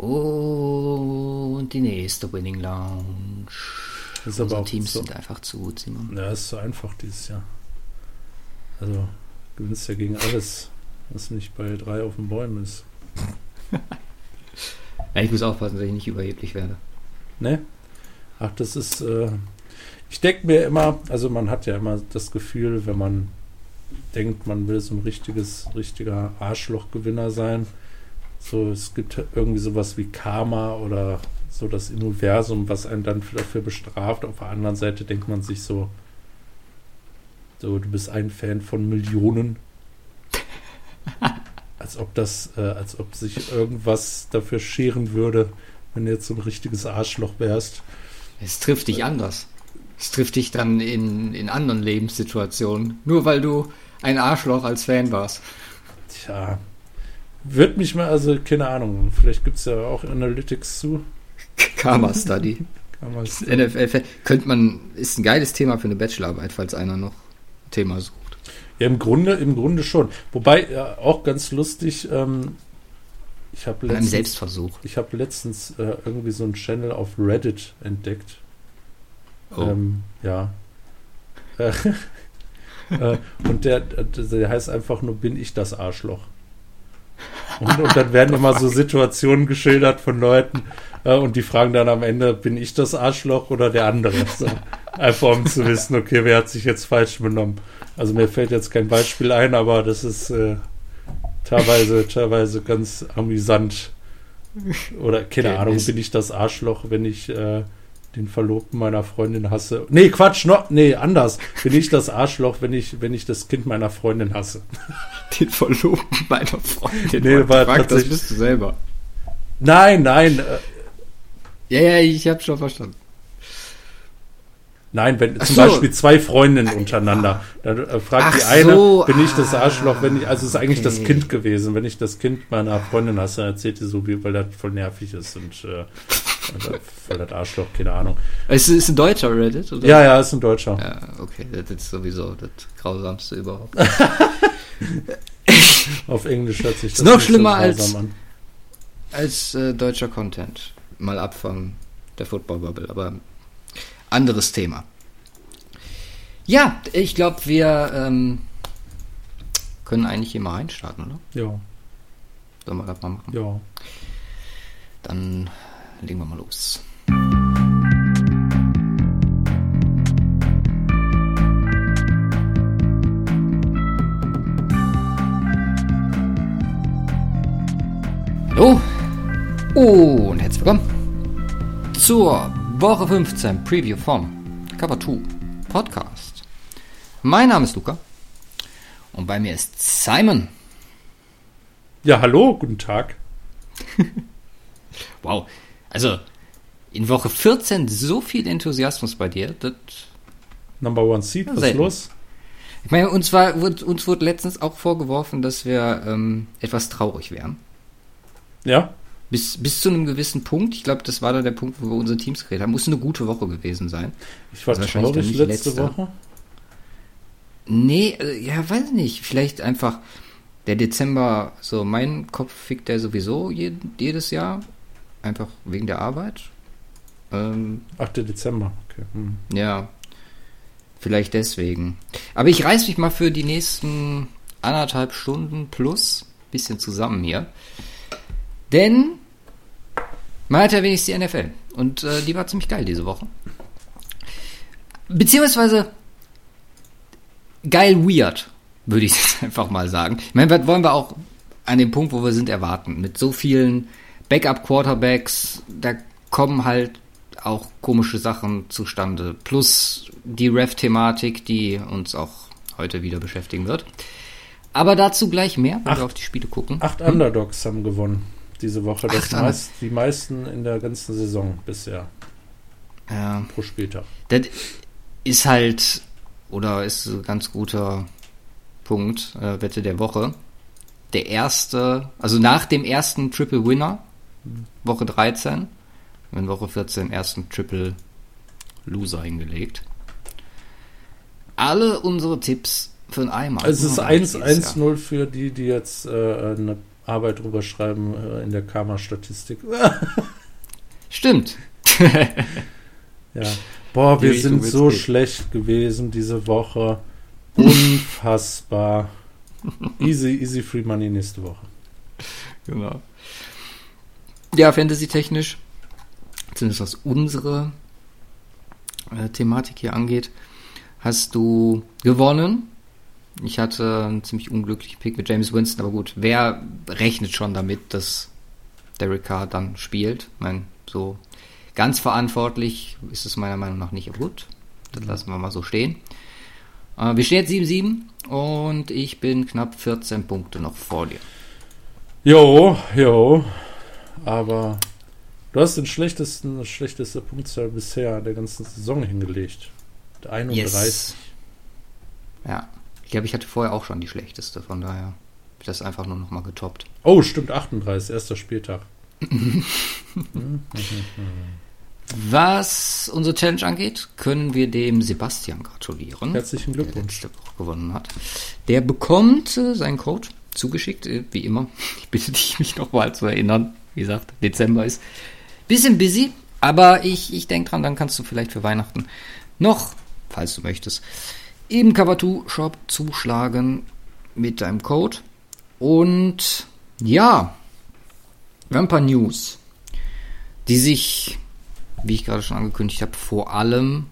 Und die nächste Winning Lounge. Das ist aber Unsere auch Teams so, sind einfach zu gut, Simon. ja, ist so einfach dieses Jahr. Also, gewinnst ja gegen alles, was nicht bei drei auf den Bäumen ist. Ja, ich muss aufpassen, dass ich nicht überheblich werde. Ne? Ach, das ist. Äh, ich denke mir immer, also man hat ja immer das Gefühl, wenn man denkt, man will so ein richtiges, richtiger Arschlochgewinner sein. So, es gibt irgendwie sowas wie Karma oder so das Universum, was einen dann dafür bestraft. Auf der anderen Seite denkt man sich so, so, du bist ein Fan von Millionen. Als ob das, äh, als ob sich irgendwas dafür scheren würde, wenn du jetzt so ein richtiges Arschloch wärst. Es trifft dich anders. Es trifft dich dann in, in anderen Lebenssituationen. Nur weil du ein Arschloch als Fan warst. Tja, wird mich mal, also keine Ahnung, vielleicht gibt es ja auch Analytics zu. Karma Study. Man es- NFL könnte man, ist ein geiles Thema für eine Bachelorarbeit, falls einer noch ein Thema sucht. Ja, im Grunde, im Grunde schon. Wobei, ja, auch ganz lustig, ähm, ich habe letztens, Selbstversuch. ich hab letztens äh, irgendwie so einen Channel auf Reddit entdeckt. Oh. Ähm, ja. Äh, äh, und der, der heißt einfach nur, bin ich das Arschloch? Und, und dann werden immer so Situationen geschildert von Leuten äh, und die fragen dann am Ende, bin ich das Arschloch oder der andere? So, einfach um zu wissen, okay, wer hat sich jetzt falsch benommen? Also mir fällt jetzt kein Beispiel ein, aber das ist äh, teilweise, teilweise ganz amüsant. Oder keine Okay, Ahnung, bin ich das Arschloch, wenn ich äh, den Verlobten meiner Freundin hasse? Nee, Quatsch, no, nee, anders. Bin ich das Arschloch, wenn ich, wenn ich das Kind meiner Freundin hasse? Den Verlobten meiner Freundin. Nee, war fuck, das bist du selber. Nein, nein, äh, Ja, ja, ich hab schon verstanden. nein, wenn Ach zum so. Beispiel zwei Freundinnen untereinander, dann äh, fragt Ach die eine, so, bin ich das ah, Arschloch, wenn ich, also es ist eigentlich das okay. Kind gewesen, wenn ich das Kind meiner Freundin hasse, dann erzählt die so, wie, weil das voll nervig ist und äh, und, voll das Arschloch, keine Ahnung. Es ist ein deutscher Reddit, oder? Ja, ja, ist ein Deutscher. Ja, okay, das ist sowieso das grausamste überhaupt. Auf Englisch hört sich das Ist noch nicht so schlimmer als- an. Als äh, deutscher Content. Mal ab von der Football Bubble, aber anderes Thema. Ja, ich glaube, wir ähm, können eigentlich hier mal reinstarten, oder? Ja, Sollen wir das mal machen? ja. Dann legen wir mal los. Hallo und herzlich willkommen zur Woche 15 Preview vom Cover 2 Podcast. Mein Name ist Luca und bei mir ist Simon. Ja, hallo, guten Tag. Wow. Also, in Woche 14 so viel Enthusiasmus bei dir. Das, Number One Seed, was ist los? ich meine, uns, war, wurde, uns wurde letztens auch vorgeworfen, dass wir ähm, etwas traurig wären. Ja, Bis, bis zu einem gewissen Punkt. Ich glaube, das war da der Punkt, wo wir unsere Teams geredet haben. Muss eine gute Woche gewesen sein. ich war Also wahrscheinlich traurig letzte. Woche. Nee, äh, ja, weiß nicht. Vielleicht einfach der Dezember, so mein Kopf fickt der sowieso jed jedes Jahr. Einfach wegen der Arbeit. Ähm, 8. Dezember, okay. Hm. Ja, vielleicht deswegen. Aber ich reiß mich mal für die nächsten anderthalb Stunden plus bisschen zusammen hier. Denn man hat ja wenigstens die NFL. Und äh, die war ziemlich geil diese Woche. Beziehungsweise geil weird, würde ich jetzt einfach mal sagen. Ich meine, was wollen wir auch an dem Punkt, wo wir sind, erwarten? Mit so vielen Backup-Quarterbacks, da kommen halt auch komische Sachen zustande. Plus die Ref-Thematik, die uns auch heute wieder beschäftigen wird. Aber dazu gleich mehr, wenn Ach. wir auf die Spiele gucken. Acht Underdogs haben gewonnen diese Woche. Das Acht meist, die meisten in der ganzen Saison bisher Ja. pro Spieltag. Das ist halt, oder ist ein ganz guter Punkt, äh, Wette der Woche. Der erste, also nach dem ersten Triple Winner, Woche 13, in Woche 14 ersten Triple Loser hingelegt. Alle unsere Tipps für ein Eimer. Es ist Ja, 1 dieses Jahr. 1-0 für die, die jetzt äh, eine Arbeit drüber schreiben äh, in der Karma-Statistik. Stimmt. ja. Boah, wir sind so gehen. schlecht gewesen diese Woche. Unfassbar. easy, easy Free Money nächste Woche. Genau. Ja, Fantasy-technisch, zumindest was unsere äh, Thematik hier angeht, hast du gewonnen. Ich hatte einen ziemlich unglücklichen Pick mit James Winston, aber gut, wer rechnet schon damit, dass Derek Carr dann spielt? Ich meine, so ganz verantwortlich ist es meiner Meinung nach nicht. Aber gut, das lassen wir mal so stehen. Äh, wir stehen jetzt 7-7 und ich bin knapp 14 Punkte noch vor dir. Jo, jo. Aber du hast den schlechtesten, das schlechteste Punktzahl bisher der ganzen Saison hingelegt. Mit 31. Yes. Ja, ich glaube, ich hatte vorher auch schon die schlechteste, von daher habe ich das einfach nur noch mal getoppt. Oh, stimmt, 38, erster Spieltag. Was unsere Challenge angeht, können wir dem Sebastian gratulieren, Herzlichen der Glückwunsch. letzte Woche gewonnen hat. Der bekommt äh, seinen Code zugeschickt, äh, wie immer. Ich bitte dich, mich noch mal zu erinnern. Wie gesagt, Dezember ist bisschen busy, aber ich, ich denke dran, dann kannst du vielleicht für Weihnachten noch, falls du möchtest, im Cover2 Shop zuschlagen mit deinem Code. Und ja, wir haben ein paar News, die sich, wie ich gerade schon angekündigt habe, vor allem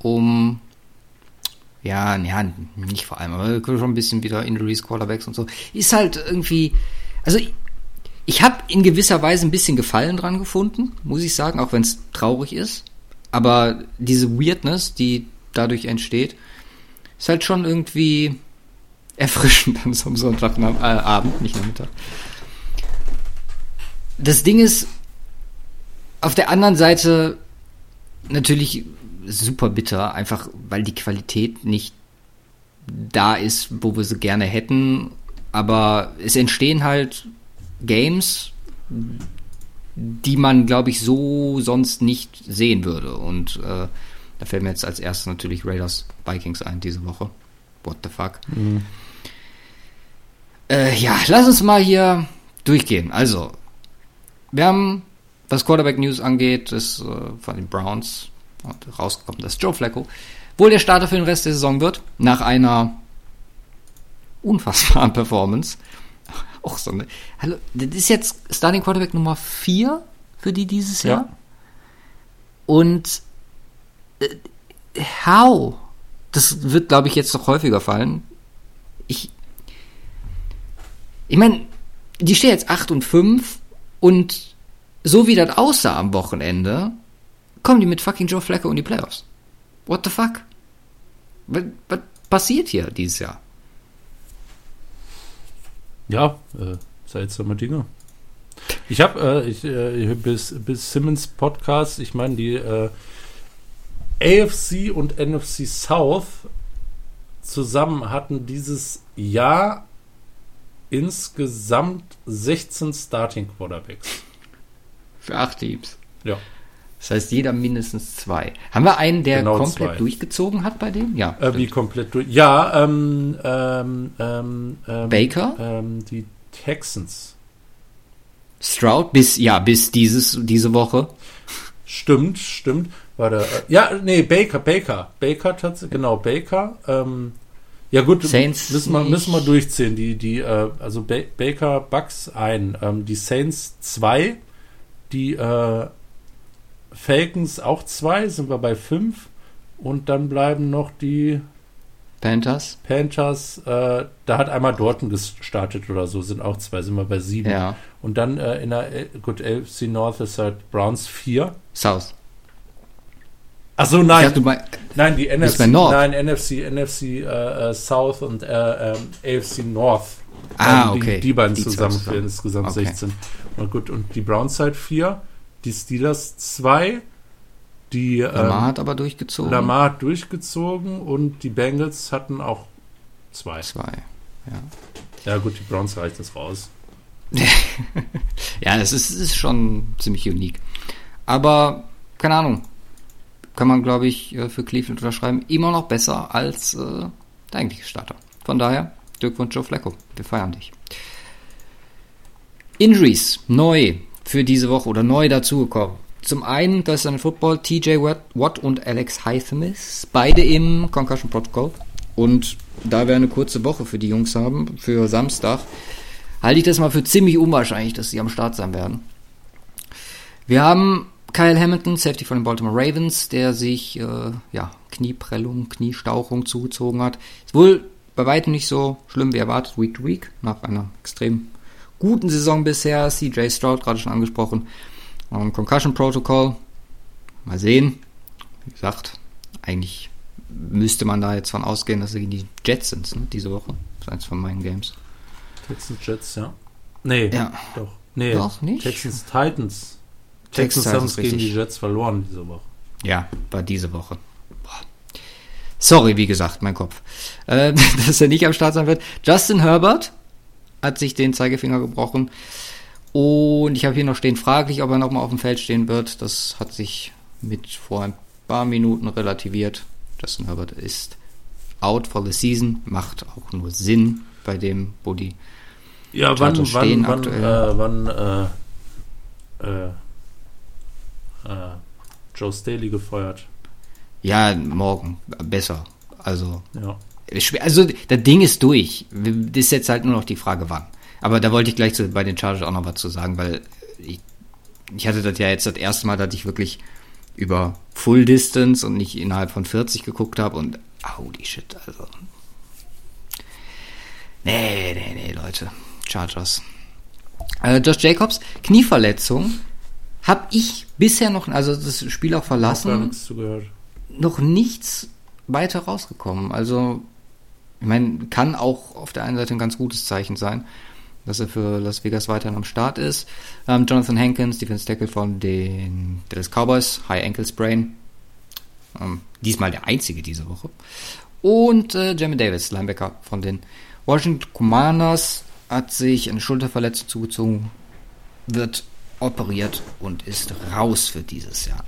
um ja, ja, nicht vor allem, aber schon ein bisschen wieder Injuries, Quarterbacks und so. Ist halt irgendwie, also ich, habe in gewisser Weise ein bisschen Gefallen dran gefunden, muss ich sagen, auch wenn es traurig ist. Aber diese Weirdness, die dadurch entsteht, ist halt schon irgendwie erfrischend an so einem Sonntagabend, nicht Nachmittag. Das Ding ist, auf der anderen Seite natürlich super bitter, einfach weil die Qualität nicht da ist, wo wir sie gerne hätten. Aber es entstehen halt Games, die man, glaube ich, so sonst nicht sehen würde. Und äh, da fällt mir jetzt als erstes natürlich Raiders Vikings ein diese Woche. What the fuck? Mhm. Äh, ja, lass uns mal hier durchgehen. Also, wir haben, was Quarterback News angeht, ist äh, von den Browns und rausgekommen, dass Joe Flacco wohl der Starter für den Rest der Saison wird, nach einer unfassbaren Performance. Auch so eine. Hallo, das ist jetzt Starting Quarterback Nummer 4 für die dieses Ja. Jahr. Und äh, how? Das wird, glaube ich, jetzt noch häufiger fallen. Ich. Ich meine, die stehen jetzt 8 und 5 und so wie das aussah am Wochenende, kommen die mit fucking Joe Flacco in die Playoffs. What the fuck? Was, was passiert hier dieses Jahr? Ja, äh, seltsame Dinge. Ich habe äh, ich, äh, bis, bis Simmons Podcast, ich meine, die äh, AFC und NFC South zusammen hatten dieses Jahr insgesamt 16 Starting Quarterbacks. Für acht Teams. Ja. Das heißt, jeder mindestens zwei. Haben wir einen, der Genau komplett zwei. durchgezogen hat bei dem? Ja. Äh, wie komplett durch. Ja, ähm, ähm, ähm, ähm, Baker? Ähm, die Texans. Stroud bis, ja, bis dieses, diese Woche. Stimmt, stimmt. War der, äh, ja, nee, Baker, Baker. Baker tatsächlich, genau, Baker. Ähm, ja gut, Saints müssen wir, müssen wir durchziehen. Die, die, äh, also ba Baker, Bucks ein, die Saints zwei, die äh, Falcons auch zwei, sind wir bei fünf. Und dann bleiben noch die Panthers. Panthers, äh, da hat einmal Dortmund gestartet oder so, sind auch zwei, sind wir bei sieben. Ja. Und dann äh, in der, L- gut, LC North ist halt Browns vier. South. Achso, nein, dachte, mein, nein, die NFC, bei North. nein, NFC, NFC äh, äh, South und äh, ähm, AFC North. Ah, Ähm, okay. Die, die beiden Die zusammen zusammen. für insgesamt Okay. 16. Und gut, und die Browns halt vier, die Steelers zwei, die ähm, Lamar hat aber durchgezogen. Lamar hat durchgezogen und die Bengals hatten auch zwei. Zwei. Ja gut, die Browns reicht das raus. Ja, das ist, ist schon ziemlich unique. Aber, keine Ahnung. Kann man, glaube ich, äh, für Cleveland unterschreiben. Immer noch besser als äh, der eigentliche Starter. Von daher, Glückwunsch Joe Flacco. Wir feiern dich. Injuries, neu für diese Woche oder neu dazugekommen. Zum einen, das ist ein Football, TJ Watt und Alex Highsmith, beide im Concussion Protocol. Und da wir eine kurze Woche für die Jungs haben, für Samstag, halte ich das mal für ziemlich unwahrscheinlich, dass sie am Start sein werden. Wir haben Kyle Hamilton, Safety von den Baltimore Ravens, der sich äh, ja, Knieprellung, Kniestauchung zugezogen hat. Ist wohl bei weitem nicht so schlimm wie erwartet, Week to Week, nach einer extrem guten Saison bisher. CJ Stroud gerade schon angesprochen. Um, Concussion Protocol. Mal sehen. Wie gesagt, eigentlich müsste man da jetzt von ausgehen, dass sie die Jets sind, ne, diese Woche. Das ist eins von meinen Games. Texans Jets, ja. Nee, ja. doch. Nee, doch nicht. Texans Titans. Texans haben es gegen die Jets verloren diese Woche. Ja, war diese Woche. Boah. Sorry, wie gesagt, mein Kopf. Äh, dass er nicht am Start sein wird. Justin Herbert hat sich den Zeigefinger gebrochen. Und ich habe hier noch stehen, fraglich, ob er nochmal auf dem Feld stehen wird. Das hat sich mit vor ein paar Minuten relativiert. Justin Herbert ist out for the season. Macht auch nur Sinn bei dem, wo die ja, wann, stehen wann, aktuell. Wann, äh, wann äh, äh, Joe Staley gefeuert? Ja, morgen. Besser. Also. Ja. Also, das Ding ist durch. Das ist jetzt halt nur noch die Frage, wann. Aber da wollte ich gleich zu, bei den Chargers auch noch was zu sagen, weil ich, ich hatte das ja jetzt das erste Mal, dass ich wirklich über Full Distance und nicht innerhalb von 40 geguckt habe und holy shit, also. Nee, nee, nee, Leute. Chargers. Äh, Josh Jacobs, Knieverletzung, habe ich bisher noch, also das Spiel auch verlassen, noch nichts weiter rausgekommen. Also, ich meine, kann auch auf der einen Seite ein ganz gutes Zeichen sein, dass er für Las Vegas weiterhin am Start ist. Ähm, Jonathan Hankins, Defense Tackle von den Dallas Cowboys, High Ankle Sprain. Ähm, diesmal der einzige diese Woche. Und äh, Jamie Davis, Linebacker von den Washington Commanders, hat sich eine Schulterverletzung zugezogen, wird operiert und ist raus für dieses Jahr.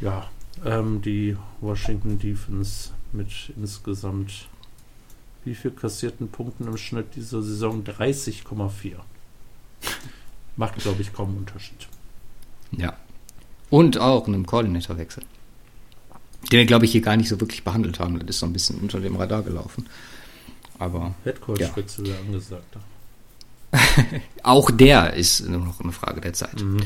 Ja, ähm, die Washington Defense mit insgesamt wie viel kassierten Punkten im Schnitt dieser Saison? 30,4. Macht, glaube ich, kaum einen Unterschied. Ja. Und auch einem Koordinatorwechsel. Den wir, glaube ich, hier gar nicht so wirklich behandelt haben. Das ist so ein bisschen unter dem Radar gelaufen. Aber. Headcoach-Wechsel ja. angesagt. auch der ist nur noch eine Frage der Zeit. Mhm.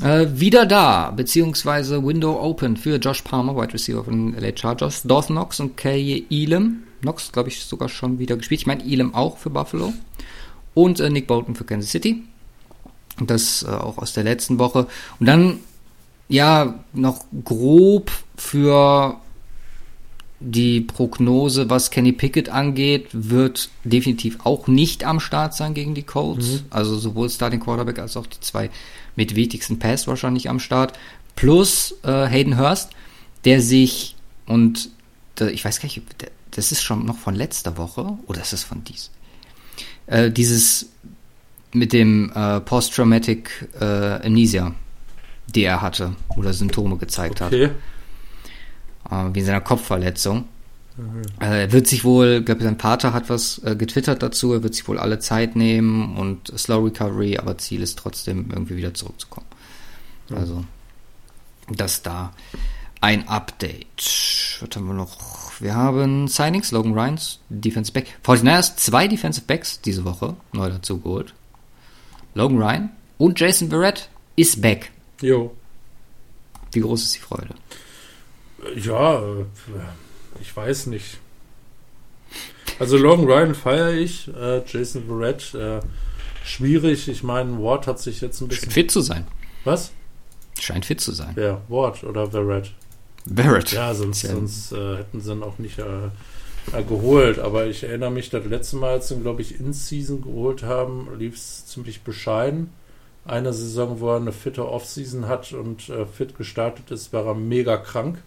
Äh, wieder da, beziehungsweise Window Open für Josh Palmer, Wide Receiver von LA Chargers, Dawson Knox und Kay Elam. Knox, glaube ich, sogar schon wieder gespielt. Ich meine, Elam auch für Buffalo. Und äh, Nick Bolton für Kansas City. Das äh, auch aus der letzten Woche. Und dann, ja, noch grob für die Prognose, was Kenny Pickett angeht, wird definitiv auch nicht am Start sein gegen die Colts. Mhm. Also sowohl Starting Quarterback als auch die zwei mit wichtigsten Pass wahrscheinlich am Start. Plus äh, Hayden Hurst, der sich und der, ich weiß gar nicht, der, das ist schon noch von letzter Woche oder ist das von dies? Äh, dieses mit dem äh, Post-Traumatic äh, Amnesia, die er hatte oder Symptome gezeigt okay. hat. Äh, wie in seiner Kopfverletzung. Mhm. Äh, er wird sich wohl, glaube sein Vater hat was äh, getwittert dazu, er wird sich wohl alle Zeit nehmen und Slow Recovery, aber Ziel ist trotzdem irgendwie wieder zurückzukommen. Mhm. Also, das da ein Update. Was haben wir noch? Wir haben Signings, Logan Ryans, Defensive Back. 49ers, zwei Defensive Backs diese Woche neu dazu geholt. Logan Ryan und Jason Verrett ist back. Jo. Wie groß ist die Freude? Ja, äh, ich weiß nicht. Also Logan Ryan feiere ich, äh, Jason Verrett äh, schwierig. Ich meine, Ward hat sich jetzt ein bisschen... Scheint fit zu sein. Was? Scheint fit zu sein. Ja, Ward oder Verrett. Barrett. Ja, sonst, ja. sonst äh, hätten sie ihn auch nicht äh, äh, geholt. Aber ich erinnere mich, das letzte Mal, als sie ihn, glaube ich, in Season geholt haben, lief es ziemlich bescheiden. Eine Saison, wo er eine fitte Offseason hat und äh, fit gestartet ist, war er mega krank.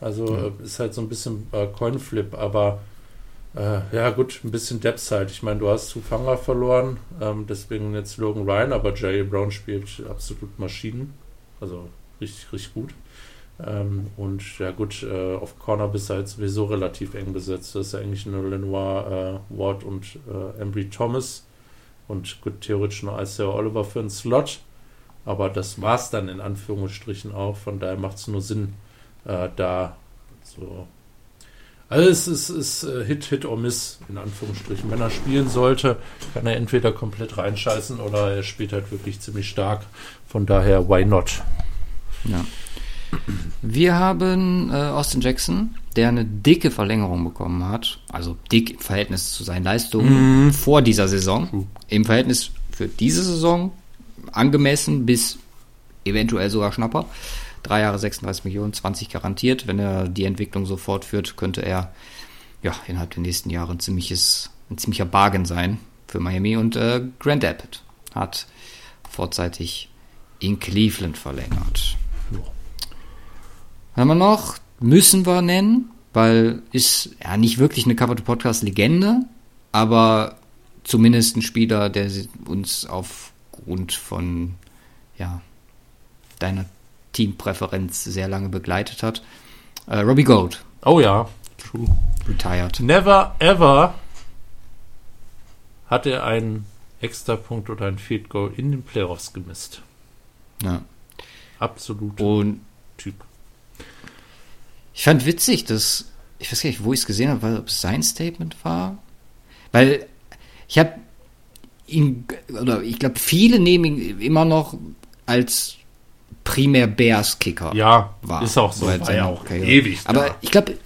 Also ja. Äh, ist halt so ein bisschen äh, Coinflip, aber äh, ja gut, ein bisschen Depth halt. Ich meine, du hast zu Fanger verloren, ähm, deswegen jetzt Logan Ryan, aber Jerry Brown spielt absolut Maschinen. Also richtig, richtig gut. Ähm, und ja gut, äh, auf Corner bist du halt sowieso relativ eng besetzt. Das ist ja eigentlich nur Lenoir, äh, Ward und äh, Embry Thomas. Und gut, theoretisch noch Isaiah Oliver für einen Slot. Aber das war es dann in Anführungsstrichen auch. Von daher macht es nur Sinn, äh, da so. Also es ist, ist äh, Hit, Hit or Miss, in Anführungsstrichen. Wenn er spielen sollte, kann er entweder komplett reinscheißen oder er spielt halt wirklich ziemlich stark. Von daher, why not? Ja. Wir haben äh, Austin Jackson, der eine dicke Verlängerung bekommen hat. Also dick im Verhältnis zu seinen Leistungen vor dieser Saison. Im Verhältnis für diese Saison angemessen bis eventuell sogar Schnapper. Drei Jahre 36 Millionen, 20 garantiert. Wenn er die Entwicklung so fortführt, könnte er ja innerhalb der nächsten Jahre ein ziemliches, ein ziemlicher Bargain sein für Miami. Und äh, Grant Abbott hat vorzeitig in Cleveland verlängert. Haben wir noch, müssen wir nennen, weil ist ja nicht wirklich eine Cover to Podcast Legende, aber zumindest ein Spieler, der uns aufgrund von ja, deiner Teampräferenz sehr lange begleitet hat. Äh, Robbie Gold, Oh ja, true. retired. Never ever hat er einen Extrapunkt oder ein Field Goal in den Playoffs gemisst. Ja. Absolut Und. Ich fand witzig, dass, ich weiß gar nicht, wo ich es gesehen habe, ob es sein Statement war. Weil ich habe ihn, oder ich glaube, viele nehmen ihn immer noch als primär Bears-Kicker. Ja, war. ist auch so. War ja auch Karriere. ewig. Aber da. ich glaube,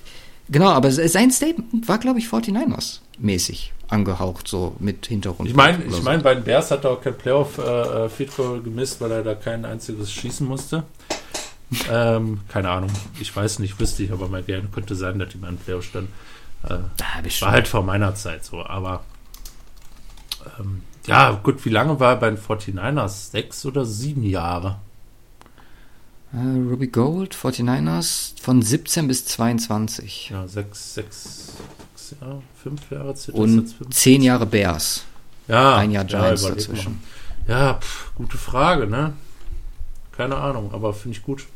genau, aber sein Statement war, glaube ich, 49ers mäßig angehaucht, so mit Hintergrund. Ich meine, ich so. mein, bei den Bears hat er auch kein Playoff äh, äh, Goal gemisst, weil er da kein einziges schießen musste. Ähm, keine Ahnung. Ich weiß nicht, wüsste ich aber mal gerne. Könnte sein, dass die mal im Playoff stand. Äh, war halt vor meiner Zeit so, aber ähm, ja, gut, wie lange war er bei den 49ers? Sechs oder sieben Jahre? Äh, Ruby Gold, 49ers, von 17 bis 22. Ja, sechs, sechs, sechs Jahre, fünf Jahre, Und? 10 Jahre Bears. Ja, ein Jahr Giants überleg dazwischen. mal. Ja, pff, gute Frage, ne? Keine Ahnung, aber finde ich gut.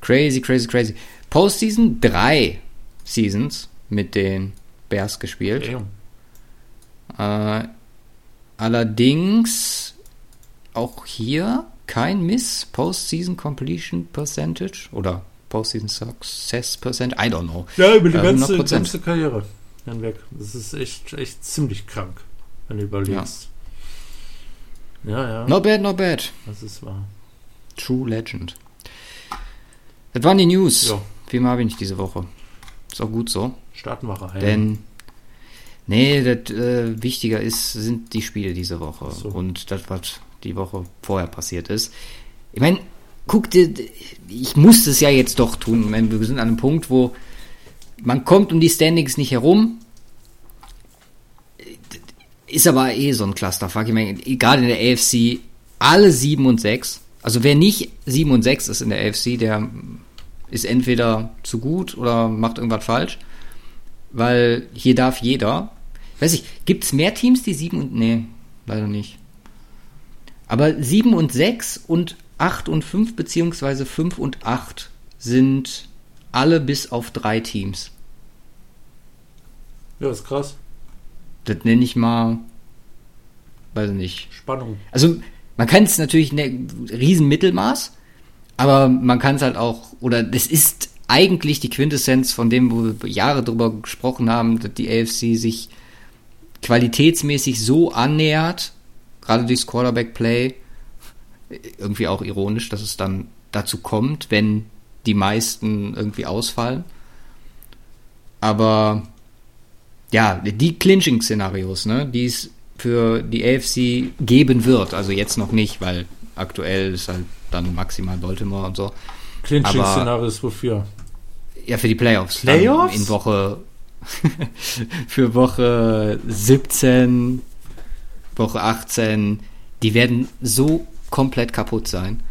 Crazy, crazy, crazy. Postseason, drei Seasons mit den Bears gespielt. Äh, allerdings auch hier kein Miss Postseason Completion Percentage oder Postseason Success Percent, I don't know. Ja, über die Äh, ganze, 100%. ganze Karriere hinweg. Das ist echt, echt ziemlich krank, wenn du überlegst. Ja, ja, Not bad, not bad. das ist wahr. True Legend. Das waren die News. Ja, Viel mehr habe ich nicht diese Woche. Ist auch gut so. starten wir rein. Denn, nee, das äh, wichtiger ist, sind die Spiele diese Woche. So. Und das, was die Woche vorher passiert ist. Ich meine, guck dir, ich muss es ja jetzt doch tun. Ich meine, wir sind an einem Punkt, wo man kommt um die Standings nicht herum. Ist aber eh so ein Clusterfuck. Ich meine, gerade in der AFC, alle 7 und 6. Also wer nicht 7 und 6 ist in der AFC, der ist entweder zu gut oder macht irgendwas falsch. Weil hier darf jeder. Weiß ich, gibt es mehr Teams, die 7 und. Nee, leider nicht. Aber 7 und 6 und 8 und 5 beziehungsweise 5 und 8 sind alle bis auf drei Teams. ja, ist krass. Das nenne ich mal. Weiß ich nicht. Spannung. Also, man kann es natürlich ne, riesen Mittelmaß, aber man kann es halt auch, oder das ist eigentlich die Quintessenz von dem, wo wir Jahre drüber gesprochen haben, dass die AFC sich qualitätsmäßig so annähert, gerade durchs Quarterback-Play, irgendwie auch ironisch, dass es dann dazu kommt, wenn die meisten irgendwie ausfallen. Aber ja, die Clinching-Szenarios, ne, die es für die AFC geben wird, also jetzt noch nicht, weil aktuell ist halt dann maximal Baltimore und so. Clinching-Szenario ist wofür? Ja, für die Playoffs. Playoffs? Dann in Woche für Woche 17, Woche 18, die werden so komplett kaputt sein.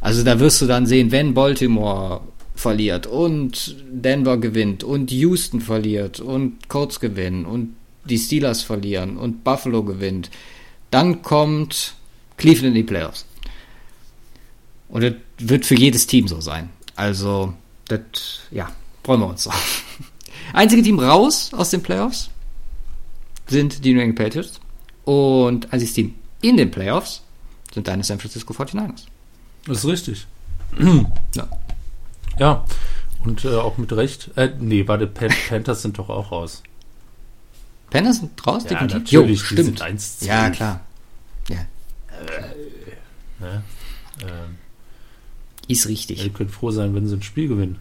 Also da wirst du dann sehen, wenn Baltimore verliert und Denver gewinnt und Houston verliert und Colts gewinnen und die Steelers verlieren und Buffalo gewinnt, dann kommt Cleveland in die Playoffs. Und das wird für jedes Team so sein. Also, das, ja, freuen wir uns drauf. Einzige Team raus aus den Playoffs? sind die New England Patriots und einziges Team in den Playoffs sind deine San Francisco 49ers. Das ist richtig. Ja. Ja, und äh, auch mit Recht. Äh, nee, warte, Pan Panthers sind doch auch raus. Panthers sind raus, Ja, definitiv. Jo, die stimmt. sind 1 zu ja, 11. klar. Ja, Ne? Ähm, ist ihr richtig. könnt froh sein, wenn sie ein Spiel gewinnen.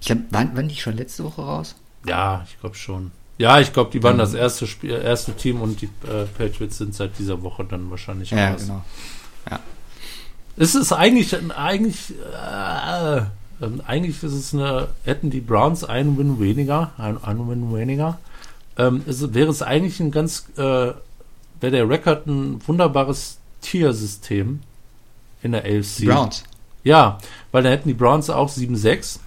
Ich glaube, waren, waren die schon letzte Woche raus? Ja, ich glaube schon. Ja, ich glaube, die waren Mhm. das erste Spiel, erste Team und die äh, Patriots sind seit dieser Woche dann wahrscheinlich Ja, raus. genau. Es ist eigentlich, eigentlich, äh, eigentlich ist es eine, hätten die Browns einen Win weniger, ein, ein Win weniger, ähm, es, wäre es eigentlich ein ganz, äh, wäre der Rekord ein wunderbares Tiersystem in der AFC. Die Browns. Ja, weil dann hätten die Browns auch 7-6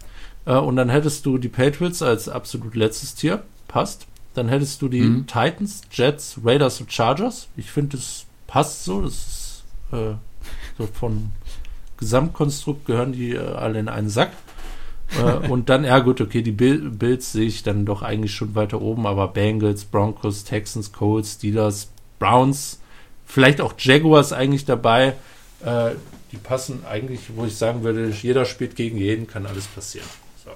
äh, und dann hättest du die Patriots als absolut letztes Tier, passt. Dann hättest du die Mhm. Titans, Jets, Raiders und Chargers. Ich finde, das passt so. Das ist äh, so von Gesamtkonstrukt gehören die äh, alle in einen Sack. Äh, und dann, ja gut, okay, die Bill Bills sehe ich dann doch eigentlich schon weiter oben, aber Bengals, Broncos, Texans, Colts, Steelers, Browns, vielleicht auch Jaguars eigentlich dabei. Äh, die passen eigentlich, wo ich sagen würde, jeder spielt gegen jeden, kann alles passieren. So.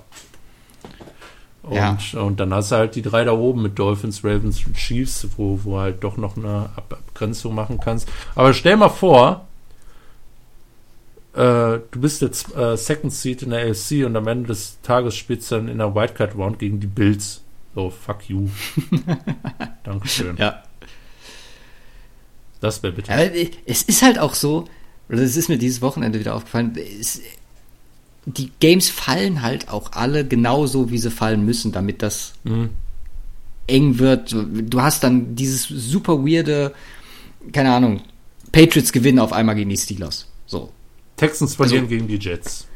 Und, Ja. und dann hast du halt die drei da oben mit Dolphins, Ravens und Chiefs, wo, wo halt doch noch eine Ab Abgrenzung machen kannst. Aber stell mal vor, äh, du bist jetzt äh, Second Seed in der AFC und am Ende des Tages spielst du dann in der Wildcard Round gegen die Bills. So, fuck you. Dankeschön. Ja. Das wäre bitte. Aber es ist halt auch so, oder es ist mir dieses Wochenende wieder aufgefallen, es, die Games fallen halt auch alle genauso, wie sie fallen müssen, damit das Mhm. eng wird. Du hast dann dieses super weirde, keine Ahnung, Patriots gewinnen auf einmal gegen die Steelers. So. Texans verlieren Also- gegen die Jets.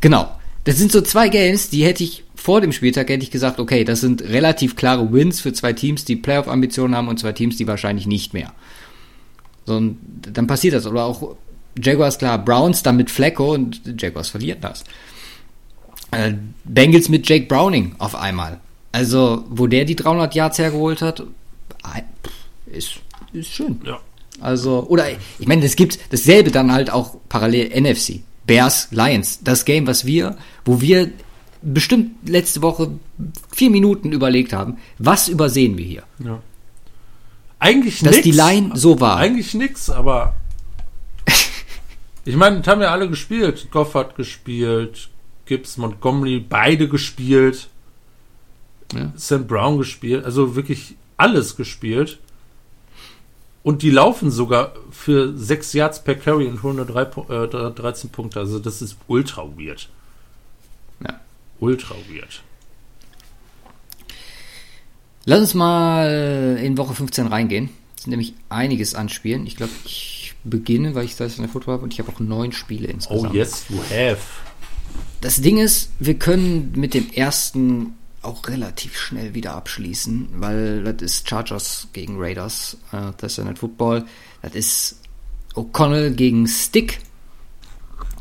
Genau. Das sind so zwei Games, die hätte ich vor dem Spieltag hätte ich gesagt, okay, das sind relativ klare Wins für zwei Teams, die Playoff-Ambitionen haben und zwei Teams, die wahrscheinlich nicht mehr. So, und dann passiert das. Oder auch Jaguars, klar, Browns dann mit Flacco und Jaguars verlieren das. Äh, Bengals mit Jake Browning auf einmal. Also, wo der die 300 Yards hergeholt hat, ist, ist schön. Ja. Also, oder ich meine, es gibt dasselbe dann halt auch parallel NFC. Bears, Lions. Das Game, was wir, wo wir bestimmt letzte Woche vier Minuten überlegt haben, was übersehen wir hier? ja. Eigentlich Dass nix. die Line so war. Eigentlich nix, aber ich meine, das haben ja alle gespielt. Goff hat gespielt, Gibbs, Montgomery, beide gespielt, Ja. St. Brown gespielt, also wirklich alles gespielt. Und die laufen sogar für 6 Yards per Carry und holen nur drei, äh, 13 Punkte. Also das ist ultra weird. Ja. Ultra weird. Lass uns mal in Woche 15 reingehen. Es sind nämlich einiges an Spielen. Ich glaube, ich beginne, weil ich das in der Foto habe und ich habe auch neun Spiele Oh insgesamt. yes, you have. Das Ding ist, wir können mit dem ersten auch relativ schnell wieder abschließen, weil das ist Chargers gegen Raiders, äh, das ist ja nicht Football. Das ist O'Connell gegen Stick.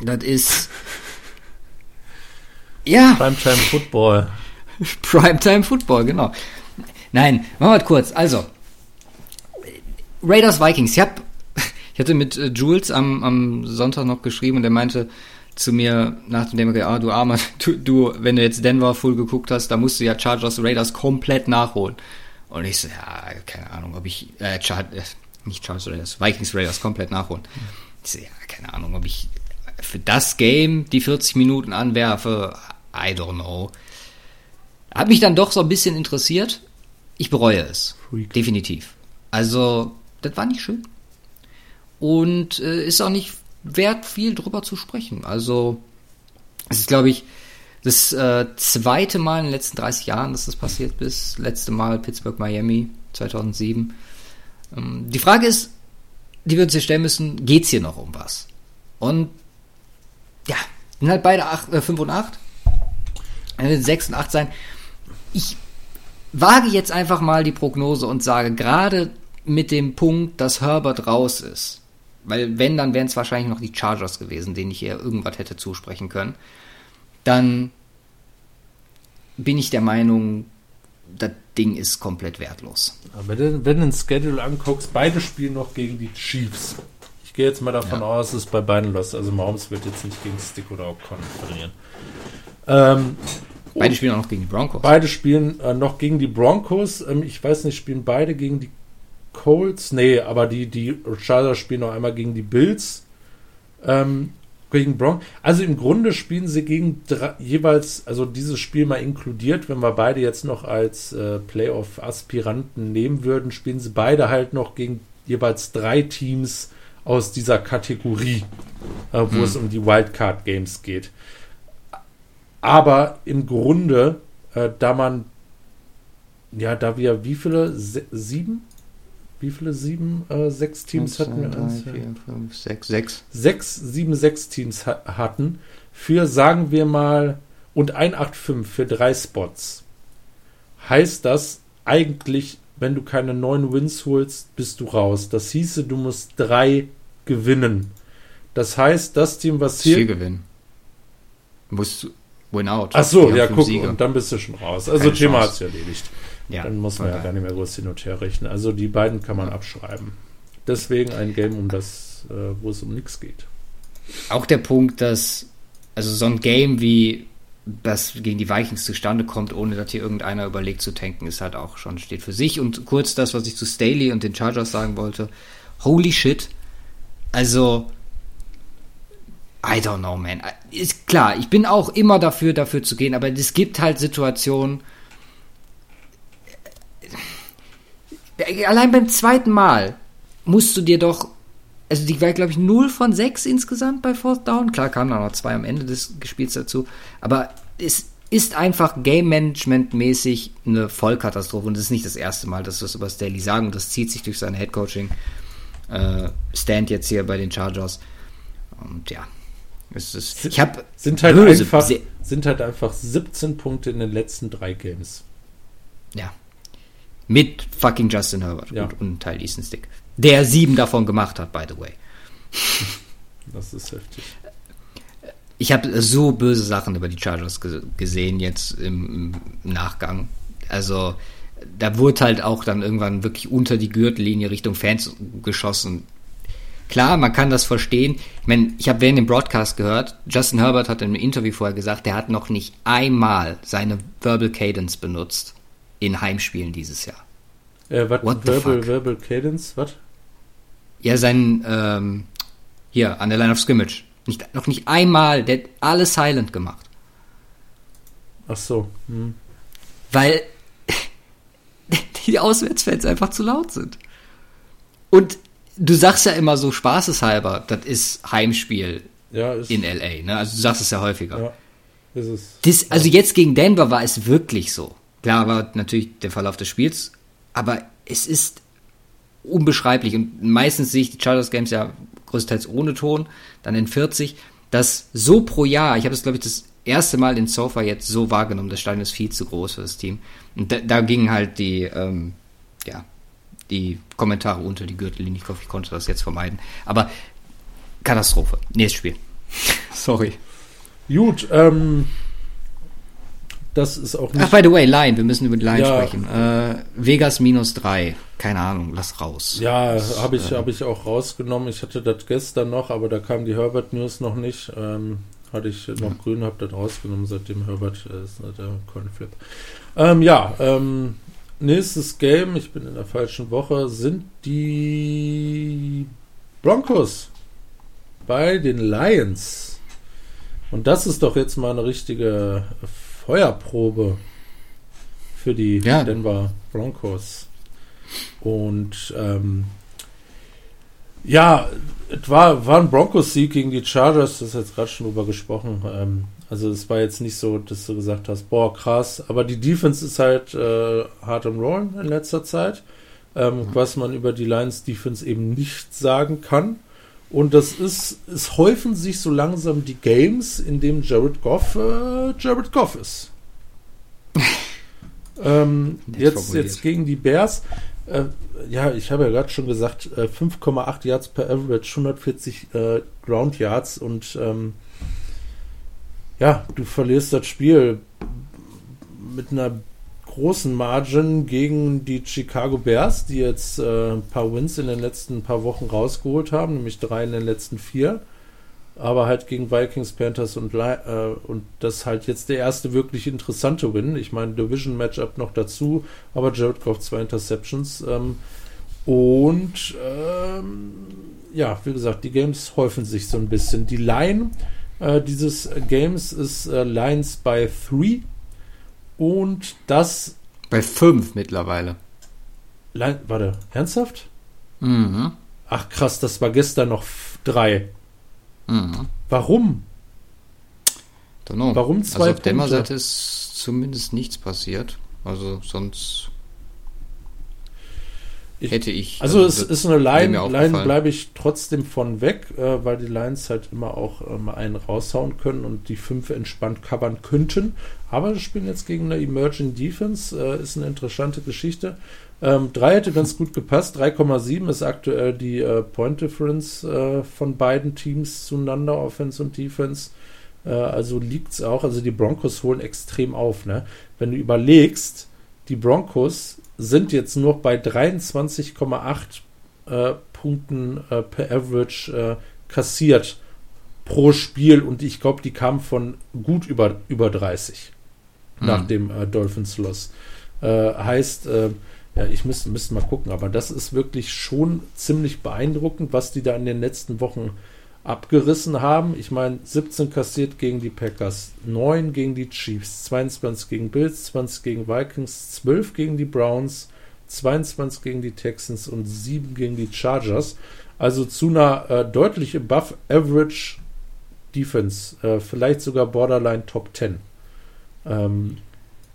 Das ist ja Primetime Football. Primetime Football, genau. Nein, machen wir kurz. Also, Raiders Vikings. Ich, hab, ich hatte mit äh, Jules am, am Sonntag noch geschrieben und der meinte zu mir nach dem Demo, ah, du Armer, du, du, wenn du jetzt Denver full geguckt hast, da musst du ja Chargers Raiders komplett nachholen. Und ich so, ja, keine Ahnung, ob ich, äh, Char äh, nicht Chargers Raiders, Vikings Raiders komplett nachholen. Ich so, ja, keine Ahnung, ob ich für das Game die 40 Minuten anwerfe, I don't know. Hat mich dann doch so ein bisschen interessiert. Ich bereue es. Freak. Definitiv. Also, das war nicht schön. Und äh, ist auch nicht wert, viel drüber zu sprechen. Also, es ist, glaube ich, das äh, zweite Mal in den letzten 30 Jahren, dass das passiert bis letzte Mal Pittsburgh, Miami 2007. Ähm, die Frage ist, die wir uns hier stellen müssen, geht's hier noch um was? Und ja, sind halt beide 8, äh, 5 und 8. Äh, 6 und 8 sein. Ich wage jetzt einfach mal die Prognose und sage, gerade mit dem Punkt, dass Herbert raus ist, weil wenn, dann wären es wahrscheinlich noch die Chargers gewesen, denen ich eher irgendwas hätte zusprechen können, dann bin ich der Meinung, das Ding ist komplett wertlos. Aber wenn, du den Schedule anguckst, beide spielen noch gegen die Chiefs. Ich gehe jetzt mal davon ja. aus, dass bei beiden los. Also Mahomes wird jetzt nicht gegen Stick oder Ocon verlieren. Ähm, beide spielen auch noch gegen die Broncos. Beide spielen äh, noch gegen die Broncos. Ähm, ich weiß nicht, spielen beide gegen die Colts? Nee, aber die, die Chargers spielen noch einmal gegen die Bills. Ähm, gegen Broncos. Also im Grunde spielen sie gegen drei, jeweils, also dieses Spiel mal inkludiert, wenn wir beide jetzt noch als äh, Playoff-Aspiranten nehmen würden, spielen sie beide halt noch gegen jeweils drei Teams aus dieser Kategorie, äh, wo hm. es um die Wildcard-Games geht. Aber im Grunde, äh, da man, ja, da wir wie viele? Se sieben? Wie viele sieben, äh, sechs Teams 1, hatten wir? 3, 4, 5, 6, 6. Sechs, sieben, sechs Teams ha hatten für, sagen wir mal, und ein 8-5 für drei Spots. Heißt das eigentlich, wenn du keine neun Wins holst, bist du raus. Das hieße, du musst drei gewinnen. Das heißt, das Team, was hier. Vier gewinnen. Musst du win out. Ach so, ja, guck, Siege. und dann bist du schon raus. Also, Thema hat es erledigt. Ja, dann muss man ja gar nicht mehr groß hin und her rechnen. Also die beiden kann man abschreiben. Deswegen ein Game, um das, äh, wo es um nichts geht. Auch der Punkt, dass also so ein Game wie das gegen die Vikings zustande kommt, ohne dass hier irgendeiner überlegt zu tanken, ist halt auch schon steht für sich. Und kurz das, was ich zu Staley und den Chargers sagen wollte. Holy shit. Also, I don't know, man. Ist klar, ich bin auch immer dafür, dafür zu gehen, aber es gibt halt Situationen, allein beim zweiten Mal musst du dir doch, also die war, glaube ich, 0 von 6 insgesamt bei Fourth Down. Klar kamen da noch zwei am Ende des Spiels dazu, aber es ist einfach Game Management mäßig eine Vollkatastrophe und es ist nicht das erste Mal, dass wir es über Staley sagen und das zieht sich durch seine Headcoaching äh, Stand jetzt hier bei den Chargers und ja. Es ist, ich habe sind halt einfach sind halt einfach 17 Punkte in den letzten drei Games. Ja, mit fucking Justin Herbert ja. und, und Teil Easton Stick. Der sieben davon gemacht hat, by the way. Das ist heftig. Ich habe so böse Sachen über die Chargers gesehen jetzt im, im, Nachgang. Also da wurde halt auch dann irgendwann wirklich unter die Gürtellinie Richtung Fans geschossen. Klar, man kann das verstehen. Ich meine, ich habe während dem Broadcast gehört, Justin Herbert hat in einem Interview vorher gesagt, der hat noch nicht einmal seine Verbal Cadence benutzt in Heimspielen dieses Jahr. Äh, was? Verbal, Verbal Cadence? Was? Ja, sein, ähm, hier, an der Line of Scrimmage. Nicht, noch nicht einmal, der hat alles silent gemacht. Ach so. Hm. Weil die Auswärtsfans einfach zu laut sind. Und du sagst ja immer so spaßeshalber, das ist Heimspiel ja, ist in LA. Ne? Also du sagst es ja häufiger. Ja, ist es. Das, also jetzt gegen Denver war es wirklich so. Klar war natürlich der Verlauf des Spiels, aber es ist unbeschreiblich. Und meistens sehe ich die Chargers Games ja größtenteils ohne Ton, dann in 40, dass so pro Jahr, ich habe es glaube ich das erste Mal in Sofa jetzt so wahrgenommen, das Stadion ist viel zu groß für das Team. Und da, da gingen halt die, ähm, ja, die Kommentare unter die Gürtellinie. Ich hoffe, ich konnte das jetzt vermeiden. Aber Katastrophe. Nächstes Spiel. Sorry. Gut, ähm, das ist auch nicht. Ach, by the way, Line, wir müssen über die Line ja. sprechen. Äh, Vegas minus 3. Keine Ahnung, lass raus. Ja, habe ich, äh, hab ich auch rausgenommen. Ich hatte das gestern noch, aber da kam die Herbert News noch nicht. Ähm, hatte ich noch ja. grün, habe das rausgenommen, seitdem Herbert äh, ist der Coinflip. Ähm, ja, ähm, nächstes Game, ich bin in der falschen Woche, sind die Broncos bei den Lions. Und das ist doch jetzt mal eine richtige Feuerprobe für die ja. Denver Broncos. Und ähm, ja, es war, war ein Broncos-Sieg gegen die Chargers, das ist jetzt gerade schon drüber gesprochen. Ähm, also es war jetzt nicht so, dass du gesagt hast, boah, krass, aber die Defense ist halt äh, hart am Rollen in letzter Zeit. Ähm, mhm. Was man über die Lions Defense eben nicht sagen kann. Und das ist, es häufen sich so langsam die Games, in denen Jared Goff äh, Jared Goff ist. ähm, jetzt, jetzt gegen die Bears. Äh, ja, ich habe ja gerade schon gesagt, äh, 5,8 Yards per Average, 140 äh, Ground Yards und ähm, ja, du verlierst das Spiel mit einer großen Margin gegen die Chicago Bears, die jetzt äh, ein paar Wins in den letzten paar Wochen rausgeholt haben, nämlich drei in den letzten vier. Aber halt gegen Vikings, Panthers und, äh, und das halt jetzt der erste wirklich interessante Win. Ich meine, Division Matchup noch dazu, aber Jared Goff zwei Interceptions. Ähm, und ähm, ja, wie gesagt, die Games häufen sich so ein bisschen. Die Line äh, dieses Games ist äh, Lines by 3 und das. Bei 5 mittlerweile. Line, warte, ernsthaft? Mhm. Ach krass, das war gestern noch 3. Mhm. Warum? Warum zwei also auf der Seite ist zumindest nichts passiert. Also sonst ich, hätte ich. Also, also es ist eine Line, Line bleibe ich trotzdem von weg, äh, weil die Lines halt immer auch äh, mal einen raushauen können und die fünf entspannt covern könnten. Aber wir spielen jetzt gegen eine Emerging Defense, äh, ist eine interessante Geschichte. Ähm, 3 hätte ganz gut gepasst. 3,7 ist aktuell die äh, Point Difference äh, von beiden Teams zueinander, Offense und Defense. Äh, also liegt es auch. Also die Broncos holen extrem auf. Ne? Wenn du überlegst, die Broncos sind jetzt nur bei 23,8 äh, Punkten äh, per Average äh, kassiert pro Spiel und ich glaube, die kamen von gut über, über 30 mhm. nach dem äh, Dolphins Loss. Äh, heißt, äh, ja, ich müsste, müsste mal gucken, aber das ist wirklich schon ziemlich beeindruckend, was die da in den letzten Wochen abgerissen haben. Ich meine, 17 kassiert gegen die Packers, 9 gegen die Chiefs, 22 gegen Bills, 20 gegen Vikings, 12 gegen die Browns, 22 gegen die Texans und 7 gegen die Chargers. Also zu einer äh, deutlich above average Defense, äh, vielleicht sogar Borderline Top 10 ähm,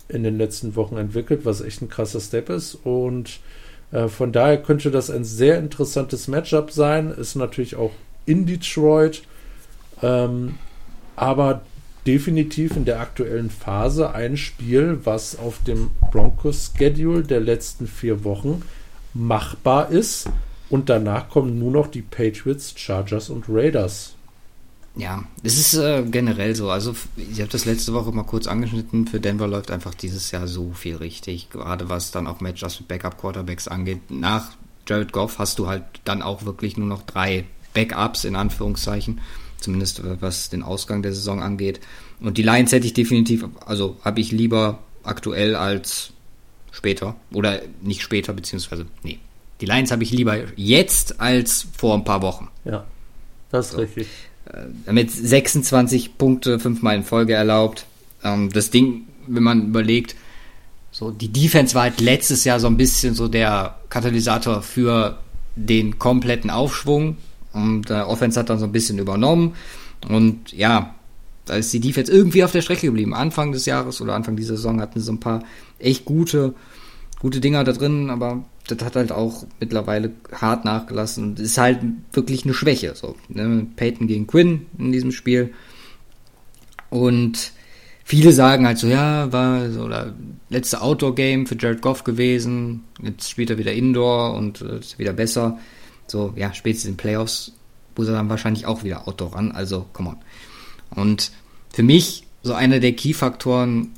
in den letzten Wochen entwickelt, was echt ein krasser Step ist. Und äh, von daher könnte das ein sehr interessantes Matchup sein. Ist natürlich auch in Detroit. Ähm, aber definitiv in der aktuellen Phase ein Spiel, was auf dem Broncos-Schedule der letzten vier Wochen machbar ist. Und danach kommen nur noch die Patriots, Chargers und Raiders. Ja, es ist äh, generell so. Also, ich habe das letzte Woche mal kurz angeschnitten. Für Denver läuft einfach dieses Jahr so viel richtig. Gerade was dann auch Matchups mit Backup-Quarterbacks angeht. Nach Jared Goff hast du halt dann auch wirklich nur noch drei Backups in Anführungszeichen, zumindest äh, was den Ausgang der Saison angeht. Und die Lions hätte ich definitiv, also habe ich lieber aktuell als später oder nicht später, beziehungsweise, nee, die Lions habe ich lieber jetzt als vor ein paar Wochen. Ja, das ist so. richtig. Äh, damit 26 Punkte fünfmal in Folge erlaubt. Ähm, das Ding, wenn man überlegt, so die Defense war halt letztes Jahr so ein bisschen so der Katalysator für den kompletten Aufschwung und der Offense hat dann so ein bisschen übernommen. Und ja, da ist die Defense irgendwie auf der Strecke geblieben. Anfang des Jahres oder Anfang dieser Saison hatten sie so ein paar echt gute, gute Dinger da drin, aber das hat halt auch mittlerweile hart nachgelassen und ist halt wirklich eine Schwäche. So, ne? Peyton gegen Quinn in diesem Spiel. Und viele sagen halt so, ja, war so oder letzte Outdoor-Game für Jared Goff gewesen. Jetzt spielt er wieder Indoor und äh, ist wieder besser. So, ja, spätestens in Playoffs muss er dann wahrscheinlich auch wieder Outdoor ran. Also, come on. Und für mich, so einer der Key-Faktoren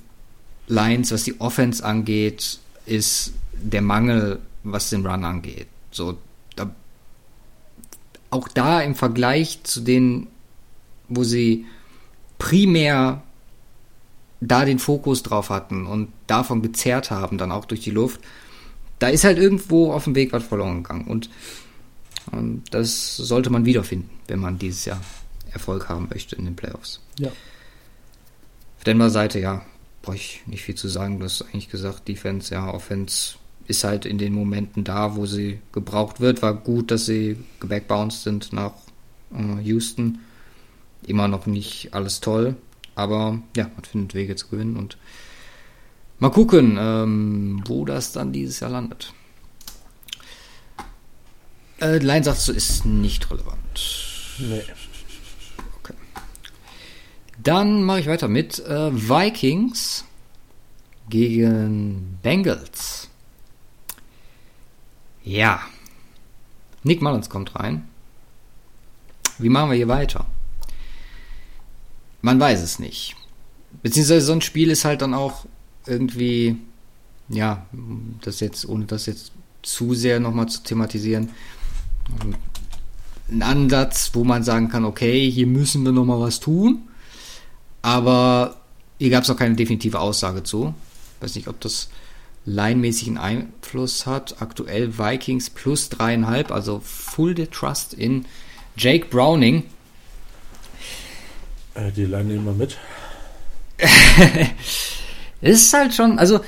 Lines, was die Offense angeht, ist der Mangel, was den Run angeht. So, da, auch da im Vergleich zu denen, wo sie primär da den Fokus drauf hatten und davon gezerrt haben, dann auch durch die Luft, da ist halt irgendwo auf dem Weg was verloren gegangen. Und und das sollte man wiederfinden, wenn man dieses Jahr Erfolg haben möchte in den Playoffs. Ja. Auf Denver Seite, ja, brauche ich nicht viel zu sagen. Du hast eigentlich gesagt, Defense, ja, Offense ist halt in den Momenten da, wo sie gebraucht wird. War gut, dass sie gebackbounced sind nach äh, Houston. Immer noch nicht alles toll, aber ja, man findet Wege zu gewinnen und mal gucken, ähm, wo das dann dieses Jahr landet. Äh, Line sagst du, ist nicht relevant. Nee. Okay. Dann mache ich weiter mit äh, Vikings gegen Bengals. Ja. Nick Mullins kommt rein. Wie machen wir hier weiter? Man weiß es nicht. Beziehungsweise so ein Spiel ist halt dann auch irgendwie ja, das jetzt, ohne das jetzt zu sehr nochmal zu thematisieren, ein Ansatz, wo man sagen kann, okay, hier müssen wir nochmal was tun, aber hier gab es auch keine definitive Aussage zu. Ich weiß nicht, ob das leinmäßigen Einfluss hat. Aktuell Vikings plus dreieinhalb, also Full the Trust in Jake Browning. Äh, die Line nehmen wir mit. es ist halt schon, also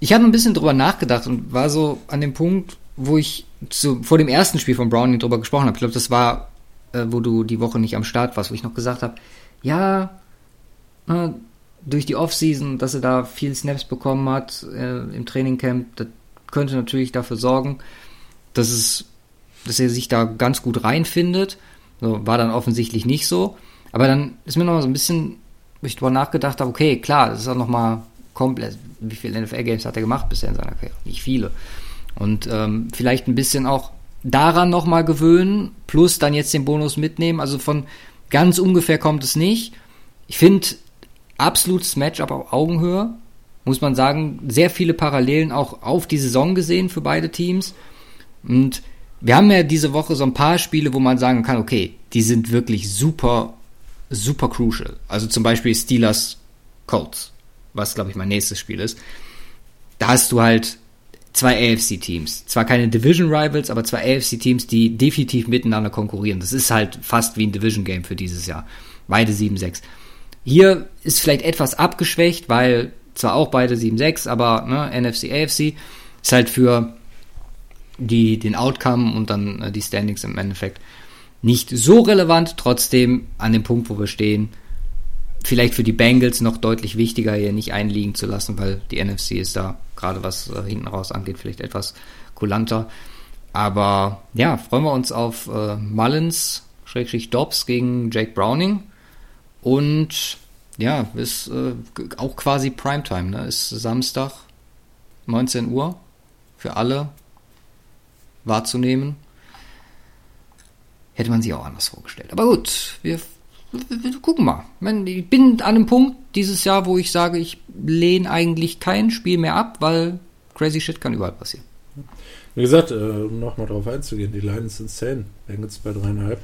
ich habe ein bisschen drüber nachgedacht und war so an dem Punkt, wo ich zu, vor dem ersten Spiel von Browning drüber gesprochen habe. Ich glaube, das war, äh, wo du die Woche nicht am Start warst, wo ich noch gesagt habe, ja, äh, durch die Offseason, dass er da viel Snaps bekommen hat äh, im Trainingcamp, das könnte natürlich dafür sorgen, dass es, dass er sich da ganz gut reinfindet. So, war dann offensichtlich nicht so. Aber dann ist mir noch mal so ein bisschen, wo ich drüber nachgedacht habe, okay, klar, das ist auch noch mal komplett, wie viele NFL-Games hat er gemacht bisher in seiner Karriere? Nicht viele. Und ähm, vielleicht ein bisschen auch daran noch mal gewöhnen, plus dann jetzt den Bonus mitnehmen. Also von ganz ungefähr kommt es nicht. Ich finde, absolutes Matchup auf Augenhöhe. Muss man sagen, sehr viele Parallelen auch auf die Saison gesehen für beide Teams. Und wir haben ja diese Woche so ein paar Spiele, wo man sagen kann, okay, die sind wirklich super, super crucial. Also zum Beispiel Steelers Colts, was glaube ich mein nächstes Spiel ist. Da hast du halt zwei AFC-Teams. Zwar keine Division-Rivals, aber zwei AFC-Teams, die definitiv miteinander konkurrieren. Das ist halt fast wie ein Division-Game für dieses Jahr. Beide 7-6. Hier ist vielleicht etwas abgeschwächt, weil zwar auch beide 7-6, aber ne, NFC, AFC ist halt für die, den Outcome und dann äh, die Standings im Endeffekt nicht so relevant, trotzdem an dem Punkt, wo wir stehen, vielleicht für die Bengals noch deutlich wichtiger, hier nicht einliegen zu lassen, weil die NFC ist da, gerade was äh, hinten raus angeht, vielleicht etwas kulanter. Aber ja, freuen wir uns auf äh, Mullins, Schrägstrich Dobbs gegen Jake Browning. Und ja, ist äh, auch quasi Primetime, ne? Ist Samstag, 19 Uhr für alle wahrzunehmen. Hätte man sich auch anders vorgestellt. Aber gut, wir, gucken mal. Ich bin an einem Punkt dieses Jahr, wo ich sage, ich lehne eigentlich kein Spiel mehr ab, weil crazy shit kann überall passieren. Wie gesagt, äh, um nochmal drauf einzugehen, die Line ist insane. Bengals bei dreieinhalb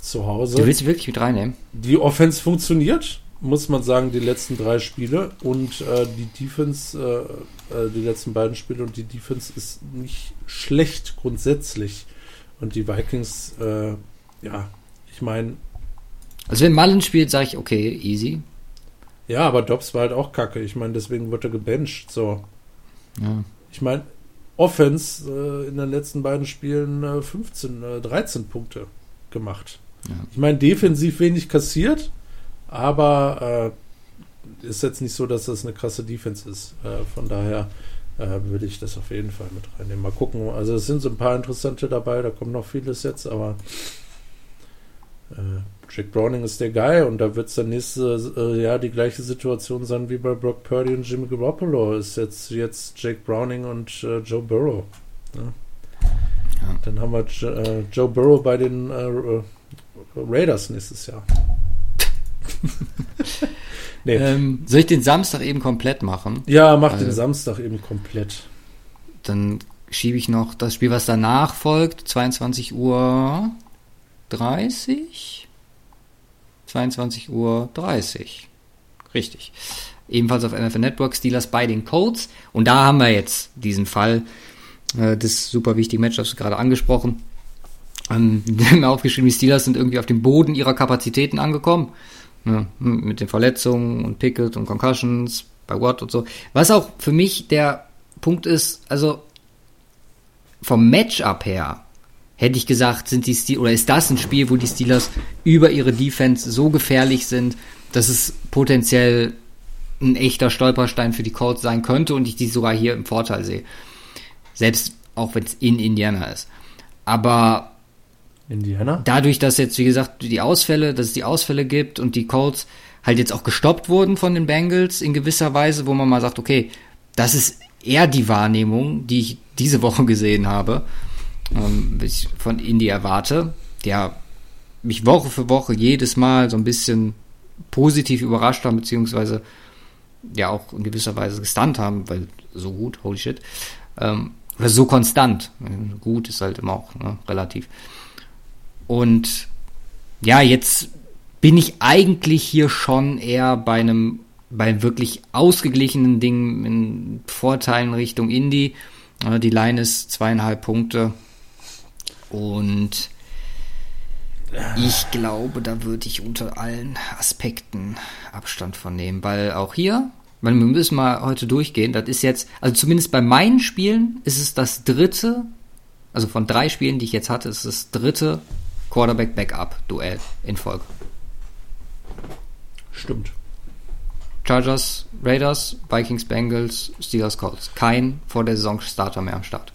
zu Hause. Du willst wirklich mit reinnehmen? Die Offense funktioniert, muss man sagen, die letzten drei Spiele und äh, die Defense, äh, äh, die letzten beiden Spiele und die Defense ist nicht schlecht grundsätzlich. Und die Vikings, äh, ja, ich meine. Also wenn Mullen spielt, sage ich, okay, easy. Ja, aber Dobbs war halt auch kacke. Ich meine, deswegen wird er gebencht. So. Ja. Ich meine, Offense äh, in den letzten beiden Spielen 15, äh, 13 Punkte gemacht. Ja. Ich meine, defensiv wenig kassiert, aber äh, ist jetzt nicht so, dass das eine krasse Defense ist. Äh, von daher äh, würde ich das auf jeden Fall mit reinnehmen. Mal gucken. Also es sind so ein paar interessante dabei, da kommt noch vieles jetzt, aber äh, Jack Browning ist der Guy und da wird es dann nächste äh, Jahr die gleiche Situation sein wie bei Brock Purdy und Jimmy Garoppolo. Ist jetzt, jetzt Jake Browning und äh, Joe Burrow. Ja. Ja. Dann haben wir äh, Joe Burrow bei den äh, Raiders nächstes Jahr. nee. ähm, soll ich den Samstag eben komplett machen? Ja, mach den Samstag eben komplett. Dann schiebe ich noch das Spiel, was danach folgt, 22 Uhr 30. 22 Uhr 30. Richtig. Ebenfalls auf NFL Network, Steelers bei den Colts. Und da haben wir jetzt diesen Fall äh, des super wichtigen Matchups gerade angesprochen. Ähm, die haben aufgeschrieben, die Steelers sind irgendwie auf dem Boden ihrer Kapazitäten angekommen. Ja, mit den Verletzungen und Pickett und Concussions bei Watt und so. Was auch für mich der Punkt ist, also vom Matchup her hätte ich gesagt, sind die Steelers, oder ist das ein Spiel, wo die Steelers über ihre Defense so gefährlich sind, dass es potenziell ein echter Stolperstein für die Colts sein könnte und ich die sogar hier im Vorteil sehe. Selbst auch wenn es in Indiana ist. Aber Indiana? Dadurch, dass jetzt, wie gesagt, die Ausfälle, dass es die Ausfälle gibt und die Colts halt jetzt auch gestoppt wurden von den Bengals in gewisser Weise, wo man mal sagt, okay, das ist eher die Wahrnehmung, die ich diese Woche gesehen habe, ähm, ich von Indy erwarte, der mich Woche für Woche jedes Mal so ein bisschen positiv überrascht haben, beziehungsweise ja auch in gewisser Weise gestunt haben, weil so gut, holy shit. Ähm, oder so konstant. Gut ist halt immer auch ne, relativ. Und ja, jetzt bin ich eigentlich hier schon eher bei einem, bei wirklich ausgeglichenen Dingen in Vorteilen Richtung Indie. Die Line ist zweieinhalb Punkte. Und ich glaube, da würde ich unter allen Aspekten Abstand von nehmen, weil auch hier, weil wir müssen mal heute durchgehen, das ist jetzt, also zumindest bei meinen Spielen ist es das dritte, also von drei Spielen, die ich jetzt hatte, ist es das dritte Quarterback-Backup-Duell in Folge. Stimmt. Chargers, Raiders, Vikings, Bengals, Steelers, Colts. Kein vor der Saison Starter mehr am Start.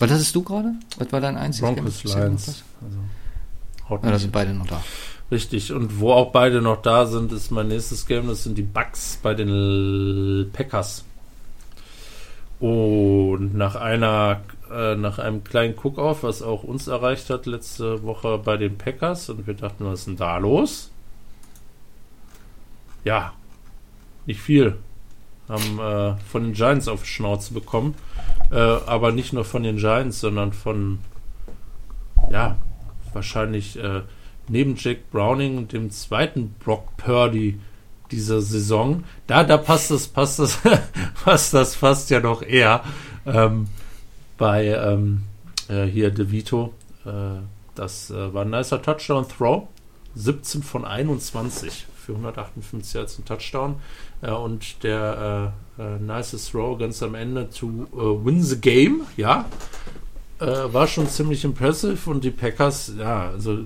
Was hattest du gerade? Was war dein einziges Broncos Lions. Also, ja, da sind beide noch da. Richtig. Und wo auch beide noch da sind, ist mein nächstes Game. Das sind die Bucks bei den Packers. Und nach einer äh, nach einem kleinen Cook-Off, was auch uns erreicht hat letzte Woche bei den Packers, und wir dachten, was ist denn da los? Ja, nicht viel. Haben äh, von den Giants auf Schnauze bekommen. Äh, aber nicht nur von den Giants, sondern von, ja, wahrscheinlich äh, neben Jack Browning und dem zweiten Brock Purdy dieser Saison. Da, da passt das, passt das, passt das fast ja noch eher. Ähm, bei ähm, äh, hier DeVito. Äh, das äh, war ein nicer Touchdown-Throw. 17 von 21 für 158 Yards ein Touchdown. Äh, und der äh, äh, nice Throw ganz am Ende to win the game, ja. war schon ziemlich impressive und die Packers, ja, also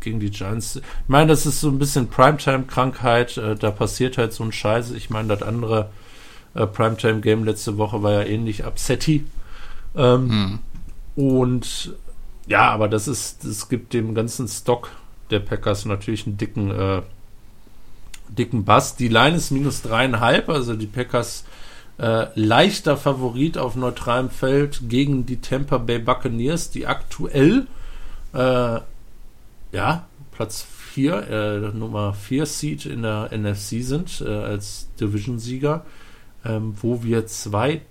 gegen die Giants. Ich meine, das ist so ein bisschen Primetime-Krankheit. da passiert halt so ein Scheiß. Ich meine, das andere Primetime-Game letzte Woche war ja ähnlich upsetty. Ähm, hm. Und ja, aber das ist, das gibt dem ganzen Stock der Packers natürlich einen dicken, äh, dicken Bass. Die Line ist minus dreieinhalb, also die Packers äh, leichter Favorit auf neutralem Feld gegen die Tampa Bay Buccaneers, die aktuell äh, ja Platz 4, äh, Nummer 4 Seed in der NFC sind äh, als Division-Sieger, ähm, wo wir zwei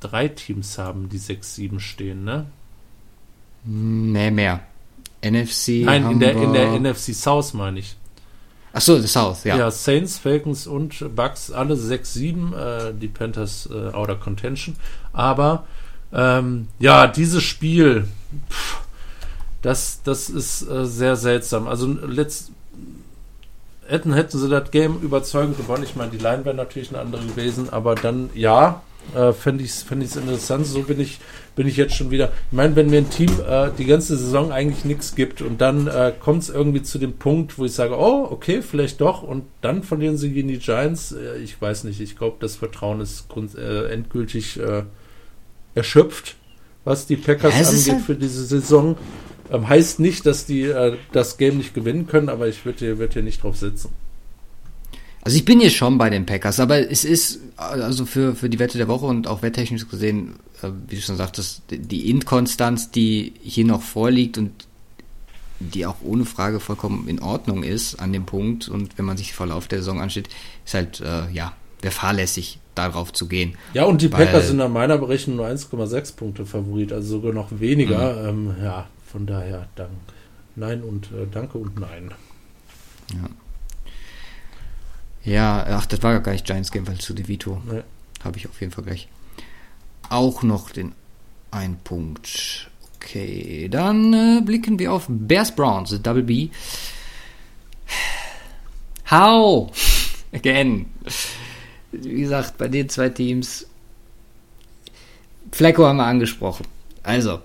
drei Teams haben, die 6-7 stehen, ne? Nee, mehr. NFC. Nein, in der, in der NFC South meine ich. Ach so, the South, ja. Ja, Saints, Falcons und Bucks, alle 6-7, äh, die Panthers äh, outer contention. Aber ähm, ja, dieses Spiel, pff, das, das ist äh, sehr seltsam. Also letzt, hätten, hätten sie das Game überzeugend gewonnen. Ich meine, die Line wäre natürlich eine andere gewesen, aber dann ja, äh, fände ich es fänd interessant. So bin ich, bin ich jetzt schon wieder. Ich meine, wenn mir ein Team äh, die ganze Saison eigentlich nichts gibt und dann äh, kommt es irgendwie zu dem Punkt, wo ich sage, oh, okay, vielleicht doch, und dann verlieren sie gegen die Giants. Äh, ich weiß nicht, ich glaube, das Vertrauen ist grund, äh, endgültig äh, erschöpft, was die Packers ja, angeht halt für diese Saison. Ähm, heißt nicht, dass die das Game nicht gewinnen können, aber ich würde hier, würd hier nicht drauf sitzen. Also ich bin hier schon bei den Packers, aber es ist also für, für die Wette der Woche und auch wetttechnisch gesehen, äh, wie du schon sagtest, die Inkonstanz, die hier noch vorliegt und die auch ohne Frage vollkommen in Ordnung ist an dem Punkt und wenn man sich den Verlauf der Saison anschaut, ist halt, äh, ja, wäre fahrlässig, darauf zu gehen. Ja, und die Packers sind nach meiner Berechnung nur 1,6 Punkte Favorit, also sogar noch weniger. Mhm. Ähm, ja, von daher dank. Nein und äh, danke und nein. Ja. Ja, ach, das war gar nicht Giants Game, weil zu DeVito nee. habe ich auf jeden Fall gleich auch noch den einen Punkt. Okay, dann äh, blicken wir auf Bears Browns, Double B. How? Again. Wie gesagt, bei den zwei Teams. Flecko haben wir angesprochen. Also,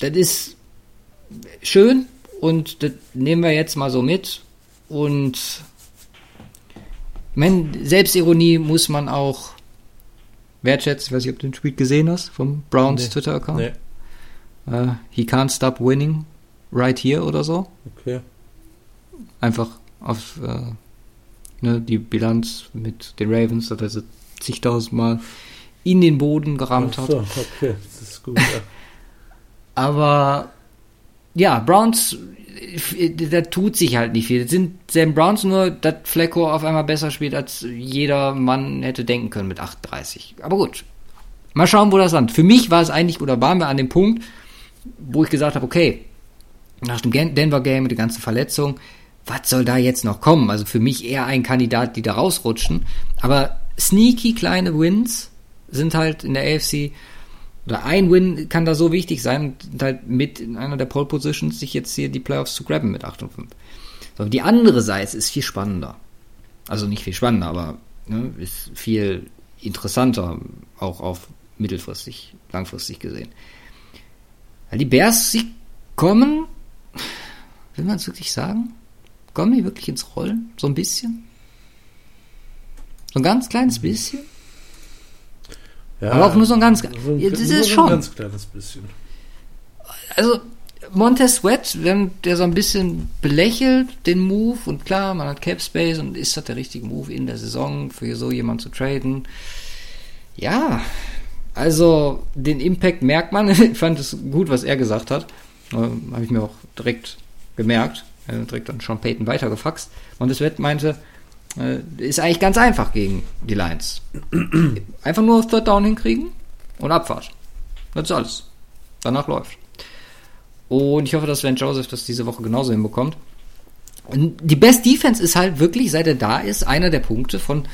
das ist schön und das nehmen wir jetzt mal so mit. Und meine, Selbstironie muss man auch wertschätzen. Ich weiß nicht, ob du den Tweet gesehen hast vom Browns nee. Twitter-Account. Nee. Uh, he can't stop winning right here oder so. Okay. Einfach auf uh, ne, die Bilanz mit den Ravens, dass er sie zigtausendmal in den Boden gerammt so, hat. Okay, das ist gut. Ja. Aber ja, Browns, da tut sich halt nicht viel. Das sind Sam Browns nur, dass Flecko auf einmal besser spielt, als jeder Mann hätte denken können mit 38. Aber gut. Mal schauen, wo das landet. Für mich war es eigentlich, oder waren wir an dem Punkt, wo ich gesagt habe, okay, nach dem Denver Game mit der ganzen Verletzung, was soll da jetzt noch kommen? Also für mich eher ein Kandidat, die da rausrutschen. Aber sneaky kleine Wins sind halt in der AFC oder ein Win kann da so wichtig sein und halt mit in einer der Pole Positions sich jetzt hier die Playoffs zu grabben mit 8 und 5. So, die andere Seite ist viel spannender. Also nicht viel spannender, aber ne, ist viel interessanter, auch auf mittelfristig, langfristig gesehen. Weil die Bears, sie kommen, will man es wirklich sagen? Kommen die wirklich ins Rollen? So ein bisschen? So ein ganz kleines bisschen? Ja, Aber auch nur so ein ganz, so ein, das ist schon. ein ganz kleines bisschen. Also, Montez Sweat, wenn der so ein bisschen belächelt, den Move, und klar, man hat Cap Space und ist das der richtige Move in der Saison, für so jemanden zu traden? Ja, also den Impact merkt man. Ich fand es gut, was er gesagt hat. Ähm, Habe ich mir auch direkt gemerkt. Er direkt an Sean Payton weitergefaxt. Montez Sweat meinte, äh, ist eigentlich ganz einfach gegen die Lions. Einfach nur Third Down hinkriegen und Abfahrt. Das ist alles. Danach läuft. Und ich hoffe, dass Van Joseph das diese Woche genauso hinbekommt. Und die Best Defense ist halt wirklich, seit er da ist, einer der Punkte, von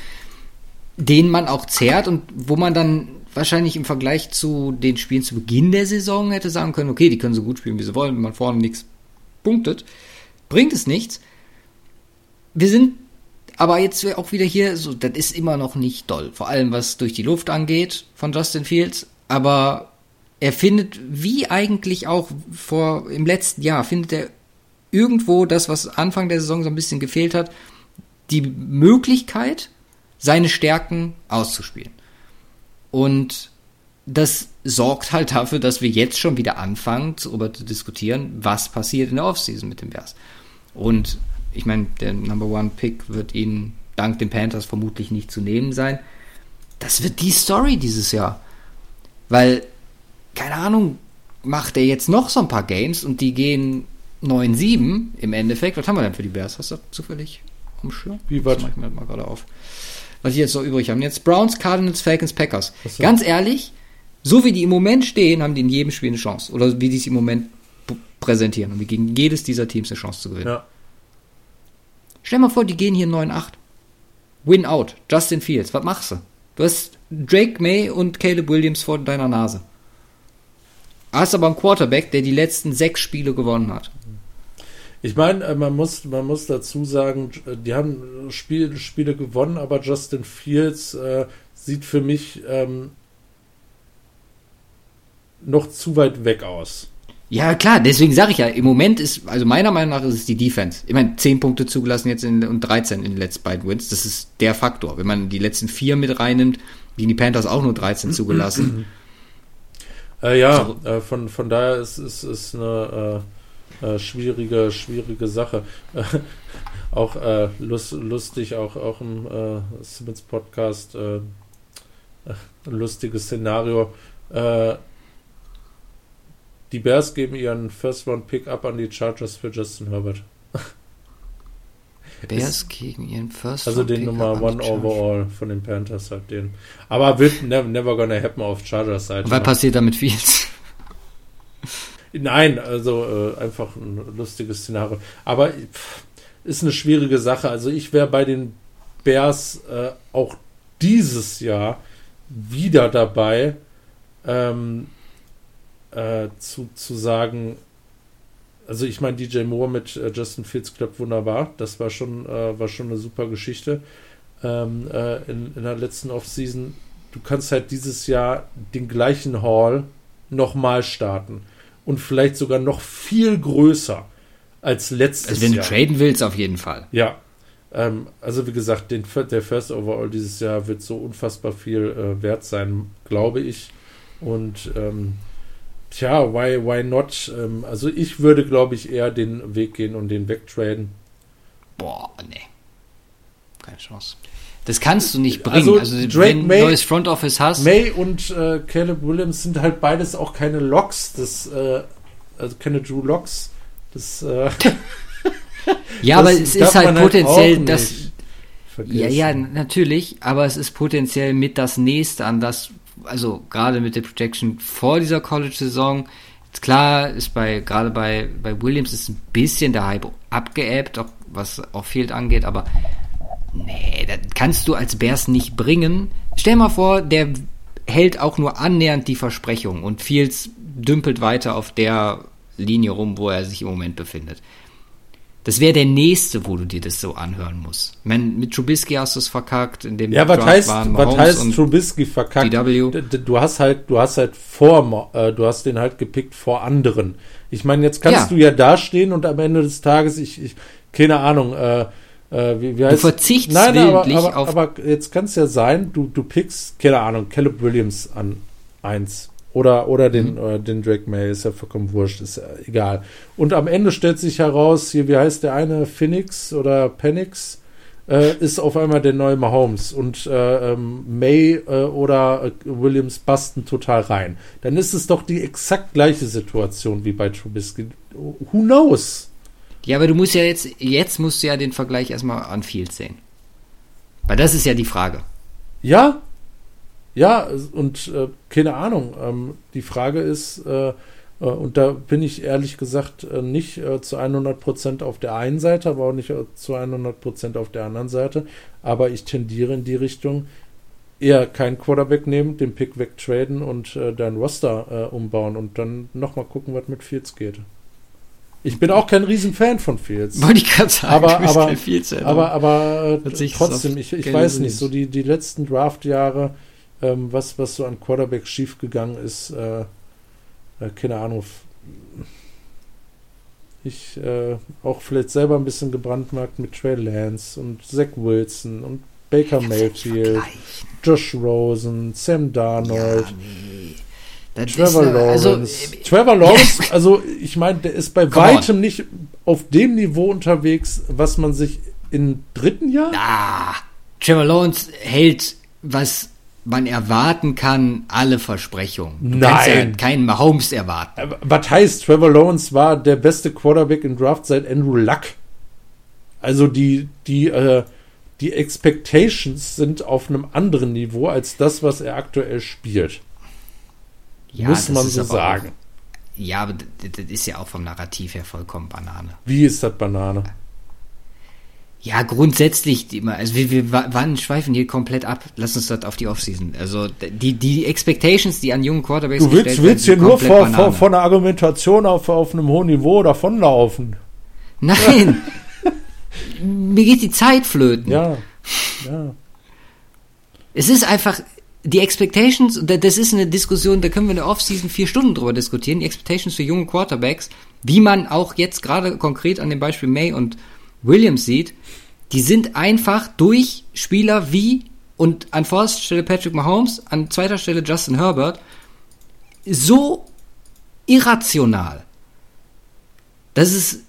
denen man auch zehrt und wo man dann wahrscheinlich im Vergleich zu den Spielen zu Beginn der Saison hätte sagen können, okay, die können so gut spielen, wie sie wollen, wenn man vorne nichts punktet, bringt es nichts. Wir sind aber jetzt auch wieder hier, so, das ist immer noch nicht doll. Vor allem was durch die Luft angeht von Justin Fields. Aber er findet, wie eigentlich auch vor im letzten Jahr, findet er irgendwo das, was Anfang der Saison so ein bisschen gefehlt hat, die Möglichkeit, seine Stärken auszuspielen. Und das sorgt halt dafür, dass wir jetzt schon wieder anfangen, darüber zu diskutieren, was passiert in der Offseason mit dem Bears. Und ich meine, der Number One Pick wird ihnen dank den Panthers vermutlich nicht zu nehmen sein. Das wird die Story dieses Jahr. Weil, keine Ahnung, macht er jetzt noch so ein paar Games und die gehen 9-7 im Endeffekt. Was haben wir denn für die Bears? Hast du zufällig umschirm? Wie was? Das ich mir mal gerade auf. Was ich jetzt noch übrig haben. Jetzt Browns, Cardinals, Falcons, Packers. So. Ganz ehrlich, so wie die im Moment stehen, haben die in jedem Spiel eine Chance. Oder wie die es im Moment präsentieren. Und gegen jedes dieser Teams eine Chance zu gewinnen. Ja. Stell mal vor, die gehen hier 9-8. Win out. Justin Fields. Was machst du? Du hast Drake May und Caleb Williams vor deiner Nase. Hast aber einen Quarterback, der die letzten sechs Spiele gewonnen hat. Ich meine, äh, man muss, man muss dazu sagen, äh, die haben Spiel, Spiele gewonnen, aber Justin Fields äh, sieht für mich ähm, noch zu weit weg aus. Ja, klar, deswegen sage ich ja, im Moment ist, also meiner Meinung nach ist es die Defense. Ich meine, 10 Punkte zugelassen jetzt in, und 13 in den letzten beiden Wins. Das ist der Faktor. Wenn man die letzten vier mit reinnimmt, gegen die Panthers auch nur 13 zugelassen. Äh, ja, So. äh, von, von daher ist es ist, eine äh, äh, schwierige, schwierige Sache. Auch äh, lust, lustig, auch, auch im äh, Simmons Podcast, lustiges Szenario. Die Bears geben ihren First Round Pick up an die Chargers für Justin Herbert. Bears gegen ihren First Also den Pick Nummer One. Overall von den Panthers halt den. Aber wird never, never gonna happen auf Chargers Seite. Und was passiert damit Fields? Nein, also äh, einfach ein lustiges Szenario. Aber pff, ist eine schwierige Sache. Also ich wäre bei den Bears äh, auch dieses Jahr wieder dabei, ähm, äh, zu, zu sagen, also ich meine, DJ Moore mit äh, Justin Fields klappt wunderbar. Das war schon, äh, war schon eine super Geschichte ähm, äh, in, in der letzten Offseason. Du kannst halt dieses Jahr den gleichen Hall nochmal starten. Und vielleicht sogar noch viel größer als letztes Also wenn du Jahr. traden willst, auf jeden Fall. Ja. Ähm, also wie gesagt, den, der First Overall dieses Jahr wird so unfassbar viel äh, wert sein, glaube ich. Und ähm, tja, why, why not? Ähm, also ich würde, glaube ich, eher den Weg gehen und den wegtraden. Boah, nee. Keine Chance. Das kannst du nicht bringen. Also, Also, Drake wenn du May- ein neues Front Office hast, May und äh, Caleb Williams sind halt beides auch keine Locks, das, äh, also keine Drew Locks. Das, äh, ja, aber das es darf ist halt halt potenziell auch das. Ja, ja, natürlich, aber es ist potenziell mit das nächste an das, also gerade mit der Projection vor dieser College-Saison. Klar ist bei, gerade bei, bei Williams ist ein bisschen der Hype abgeebbt, auch was auch Field angeht, aber nee, das kannst du als Bears nicht bringen. Stell mal vor, der hält auch nur annähernd die Versprechung und Fields dümpelt weiter auf der Linie rum, wo er sich im Moment befindet. Das wäre der nächste, wo du dir das so anhören musst. Ich mein, mit Trubisky hast du es verkackt, in dem Ja, was heißt, was heißt und Trubisky verkackt? DW? Du hast halt, du hast halt vor, äh, du hast den halt gepickt vor anderen. Ich meine, jetzt kannst Ja. du ja dastehen und am Ende des Tages, ich, ich keine Ahnung, äh, äh, wie, wie heißt verzichtst Nein, aber, aber, auf- aber jetzt kann es ja sein, du, du pickst, keine Ahnung, Caleb Williams an eins. Oder, oder den, Mhm. äh, den Drake May, ist ja vollkommen wurscht, ist ja egal. Und am Ende stellt sich heraus, hier, wie heißt der eine, Phoenix oder Penix, äh, ist auf einmal der neue Mahomes und äh, ähm, May äh, oder äh, Williams basten total rein. Dann ist es doch die exakt gleiche Situation wie bei Trubisky. Who knows? Ja, aber du musst ja jetzt, jetzt musst du ja den Vergleich erstmal an Fields sehen. Weil das ist ja die Frage. Ja, ja, und äh, keine Ahnung. Ähm, die Frage ist, äh, äh, und da bin ich ehrlich gesagt äh, nicht äh, zu 100% auf der einen Seite, aber auch nicht äh, zu 100% auf der anderen Seite. Aber ich tendiere in die Richtung, eher keinen Quarterback nehmen, den Pick wegtraden und äh, dein Roster äh, umbauen und dann nochmal gucken, was mit Fields geht. Ich bin auch kein Riesenfan von Fields. Wollte ich gerade sagen. Aber- aber- kein Fields-Fan. Aber, aber äh, trotzdem, ich, ich weiß nicht, so die, die letzten Draft-Jahre, ähm, was, was so an Quarterback schiefgegangen ist, äh, äh, keine Ahnung. Ich äh, auch vielleicht selber ein bisschen gebrandmarkt mit Trey Lance und Zach Wilson und Baker Mayfield, Josh Rosen, Sam Darnold. Das Trevor ist, äh, also, Lawrence. Trevor Lawrence, also ich meine, der ist bei Come on. weitem nicht auf dem Niveau unterwegs, was man sich im dritten Jahr Ah, Trevor Lawrence hält, was man erwarten kann, alle Versprechungen. Du kannst ja Nein. keinen Mahomes erwarten. Äh, Was heißt, Trevor Lawrence war der beste Quarterback im Draft seit Andrew Luck? Also die, die, äh, die Expectations sind auf einem anderen Niveau als das, was er aktuell spielt. Ja, muss man so sagen. Auch, ja, aber das ist ja auch vom Narrativ her vollkommen Banane. Wie ist das Banane? Ja, grundsätzlich, immer, also wir, wir wa- wann schweifen hier komplett ab. Lass uns das auf die Offseason. Also die, die Expectations, die an jungen Quarterbacks Du willst, gestellt willst hier werden, nur sind vor, vor, von der Argumentation auf, auf einem hohen Niveau davonlaufen. Nein! Mir geht die Zeit flöten. Ja, ja. Es ist einfach, die Expectations, das ist eine Diskussion, da können wir in der Offseason vier Stunden drüber diskutieren, die Expectations für junge Quarterbacks, wie man auch jetzt gerade konkret an dem Beispiel May und Williams sieht, die sind einfach durch Spieler wie, und an vorderster Stelle Patrick Mahomes, an zweiter Stelle Justin Herbert, so irrational, dass es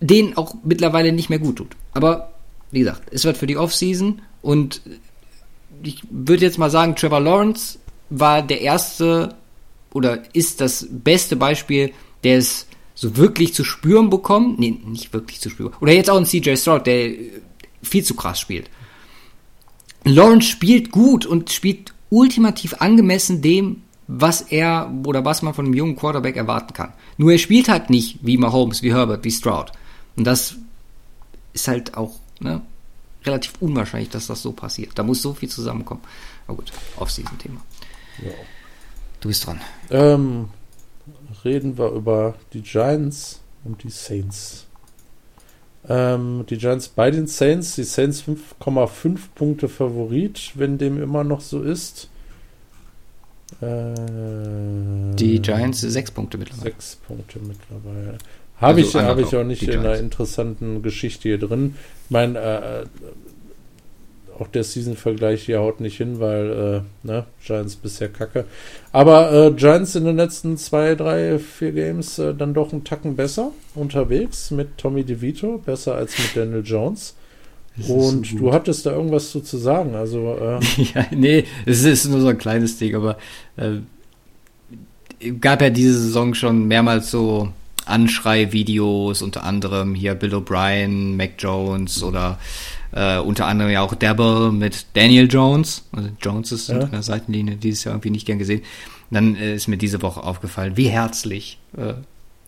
denen auch mittlerweile nicht mehr gut tut. Aber wie gesagt, es wird für die Offseason und ich würde jetzt mal sagen, Trevor Lawrence war der erste oder ist das beste Beispiel, der es so wirklich zu spüren bekommt. Nee, nicht wirklich zu spüren. Oder jetzt auch ein CJ Stroud, der äh, viel zu krass spielt. Lawrence spielt gut und spielt ultimativ angemessen dem, was er oder was man von einem jungen Quarterback erwarten kann. Nur er spielt halt nicht wie Mahomes, wie Herbert, wie Stroud. Und das ist halt auch ne, relativ unwahrscheinlich, dass das so passiert. Da muss so viel zusammenkommen. Aber gut, Off-Season-Thema. Ja. Du bist dran. Ähm, reden wir über die Giants und die Saints. Ähm, die Giants bei den Saints, die Saints 5,5 Punkte Favorit, wenn dem immer noch so ist. Äh, Die Giants sechs Punkte mittlerweile. Sechs Punkte mittlerweile. Habe Also ich, hab ich auch nicht in einer interessanten Geschichte hier drin. Ich meine, äh, auch der Season-Vergleich hier haut nicht hin, weil äh, ne, Giants bisher kacke. Aber äh, Giants in den letzten zwei, drei, vier Games äh, dann doch einen Tacken besser unterwegs mit Tommy DeVito, besser als mit Daniel Jones. Das Und so du hattest da irgendwas zu, zu sagen. Also, äh, ja, nee, es ist nur so ein kleines Ding, aber äh, gab ja diese Saison schon mehrmals so Anschrei-Videos, unter anderem hier Bill O'Brien, Mac Jones oder äh, unter anderem ja auch Dabble mit Daniel Jones. Also Jones ist ja. an der Seitenlinie dieses Jahr irgendwie nicht gern gesehen. Und dann äh, ist mir diese Woche aufgefallen, wie herzlich äh,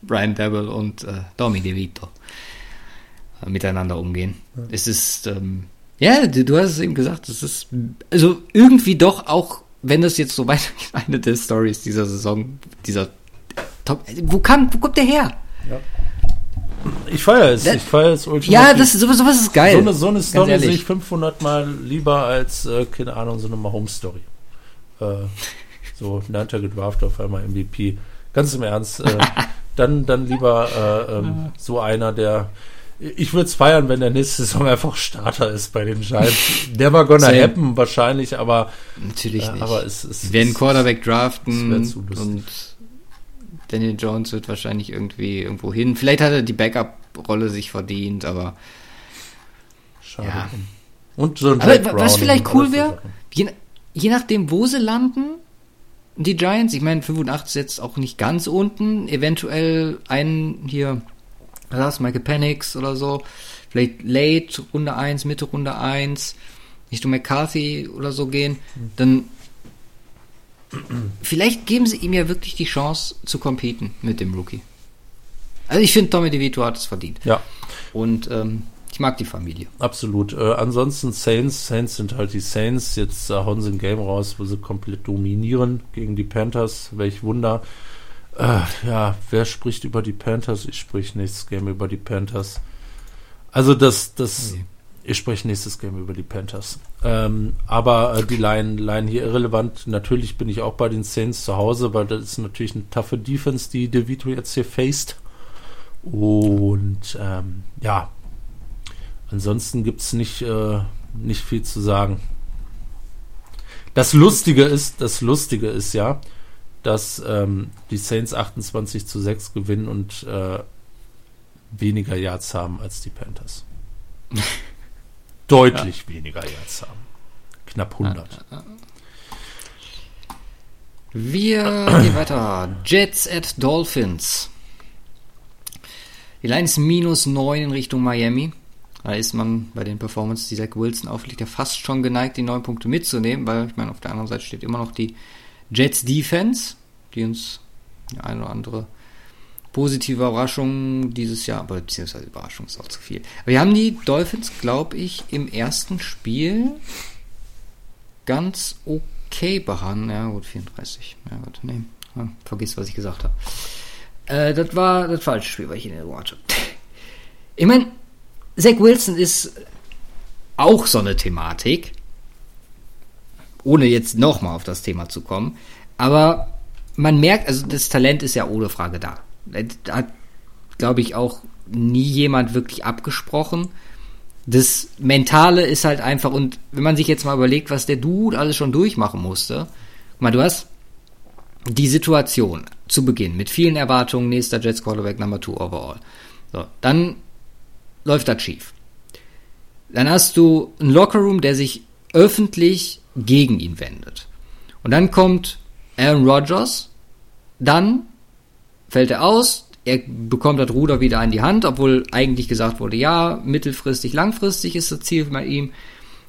Brian Dabble und äh, Domi DeVito äh, miteinander umgehen. Ja. Es ist, ähm, ja, du, du, hast es eben gesagt, es ist, also irgendwie doch auch, wenn das jetzt so weitergeht, eine der Stories dieser Saison, dieser Top, wo kam, wo kommt der her? Ja. Ich feiere es. ich feiere es ultimativ. Ja, das, sowas, sowas ist geil. So eine, so eine Story sehe ich 500 Mal lieber als, äh, keine Ahnung, so eine Mahomes-Story. Äh, so, Nanta gedraft auf einmal MVP. Ganz im Ernst. Äh, dann, dann lieber äh, ähm, so einer, der. Ich würde es feiern, wenn der nächste Saison einfach Starter ist bei den Giants. Never gonna Same. happen, wahrscheinlich, aber. Natürlich äh, nicht. Aber es, es, Sie werden Quarterback draften und Daniel Jones wird wahrscheinlich irgendwie irgendwo hin. Vielleicht hat er die Backup-Rolle sich verdient, aber. Schade. Ja. Und so ein aber Brown was vielleicht cool wäre, je, je nachdem, wo sie landen, die Giants, ich meine, 85 ist jetzt auch nicht ganz unten, eventuell einen hier, was Michael Penix oder so, vielleicht late Runde 1, Mitte Runde 1, Richtung McCarthy oder so gehen, hm. dann vielleicht geben sie ihm ja wirklich die Chance zu competen mit dem Rookie. Also ich finde, Tommy DeVito hat es verdient. Ja. Und ähm, ich mag die Familie. Absolut. Äh, ansonsten Saints, Saints sind halt die Saints. Jetzt äh, hauen sie ein Game raus, wo sie komplett dominieren gegen die Panthers. Welch Wunder. Äh, ja, wer spricht über die Panthers? Ich sprich nächstes Game über die Panthers. Also das, das, okay. Ich spreche nächstes Game über die Panthers. Ähm, aber äh, die Line, Line hier irrelevant. Natürlich bin ich auch bei den Saints zu Hause, weil das ist natürlich eine taffe Defense, die DeVito jetzt hier faced. Und ähm, ja, ansonsten gibt es nicht, äh, nicht viel zu sagen. Das Lustige ist, das Lustige ist ja, dass ähm, die Saints 28 zu 6 gewinnen und äh, weniger Yards haben als die Panthers. Deutlich ja. weniger Yards haben. Knapp 100. Wir gehen weiter. Jets at Dolphins. Die Line ist minus 9 in Richtung Miami. Da ist man bei den Performances, die Zach Wilson auflegt, ja fast schon geneigt, die neun Punkte mitzunehmen, weil ich meine, auf der anderen Seite steht immer noch die Jets Defense, die uns eine oder andere positive Überraschung dieses Jahr, aber beziehungsweise Überraschung ist auch zu viel. Aber wir haben die Dolphins, glaube ich, im ersten Spiel ganz okay behandelt. Ja, gut, 34. Ja, gut, nee, ja, vergiss, was ich gesagt habe. Äh, das war das falsche Spiel, weil ich in der hatte. Ich meine, Zach Wilson ist auch so eine Thematik, ohne jetzt nochmal auf das Thema zu kommen. Aber man merkt, also das Talent ist ja ohne Frage da. Da hat, glaube ich, auch nie jemand wirklich abgesprochen. Das Mentale ist halt einfach, und wenn man sich jetzt mal überlegt, was der Dude alles schon durchmachen musste, guck mal, du hast die Situation zu Beginn mit vielen Erwartungen, nächster Jets Quarterback Number 2 overall. So, dann läuft das schief. Dann hast du einen Lockerroom, der sich öffentlich gegen ihn wendet. Und dann kommt Aaron Rodgers, dann fällt er aus, er bekommt das Ruder wieder in die Hand, obwohl eigentlich gesagt wurde, ja, mittelfristig, langfristig ist das Ziel bei ihm.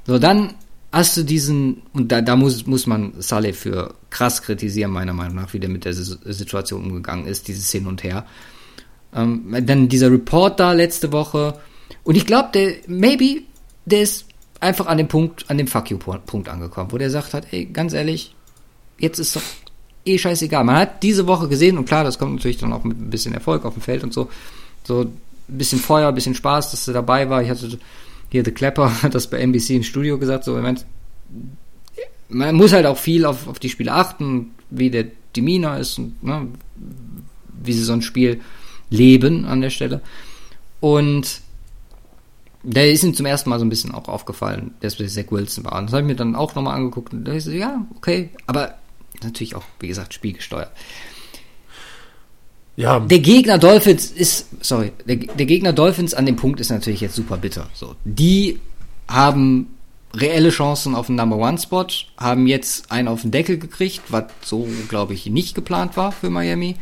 So, dann hast du diesen, und da, da muss, muss man Saleh für krass kritisieren, meiner Meinung nach, wie der mit der Situation umgegangen ist, dieses Hin und Her. Ähm, dann dieser Report da letzte Woche, und ich glaube, der, maybe, der ist einfach an dem Punkt, an dem Fuck you-Punkt angekommen, wo der sagt hat, ey, ganz ehrlich, jetzt ist doch eh scheißegal. Man hat diese Woche gesehen, und klar, das kommt natürlich dann auch mit ein bisschen Erfolg auf dem Feld und so, so ein bisschen Feuer, ein bisschen Spaß, dass er dabei war. Ich hatte hier The Clapper hat das bei NBC im Studio gesagt, so, man, man muss halt auch viel auf, auf die Spiele achten, wie der Demeanor ist und ne, wie sie so ein Spiel leben an der Stelle. Und der ist ihm zum ersten Mal so ein bisschen auch aufgefallen, dass wir Zach Wilson waren. Das habe ich mir dann auch nochmal angeguckt und da ist so, ja, okay, aber natürlich auch, wie gesagt, spielgesteuert. Ja. Der Gegner Dolphins ist, sorry, der, der, Gegner Dolphins an dem Punkt ist natürlich jetzt super bitter. So, die haben reelle Chancen auf den Number One Spot, haben jetzt einen auf den Deckel gekriegt, was so, glaube ich, nicht geplant war für Miami.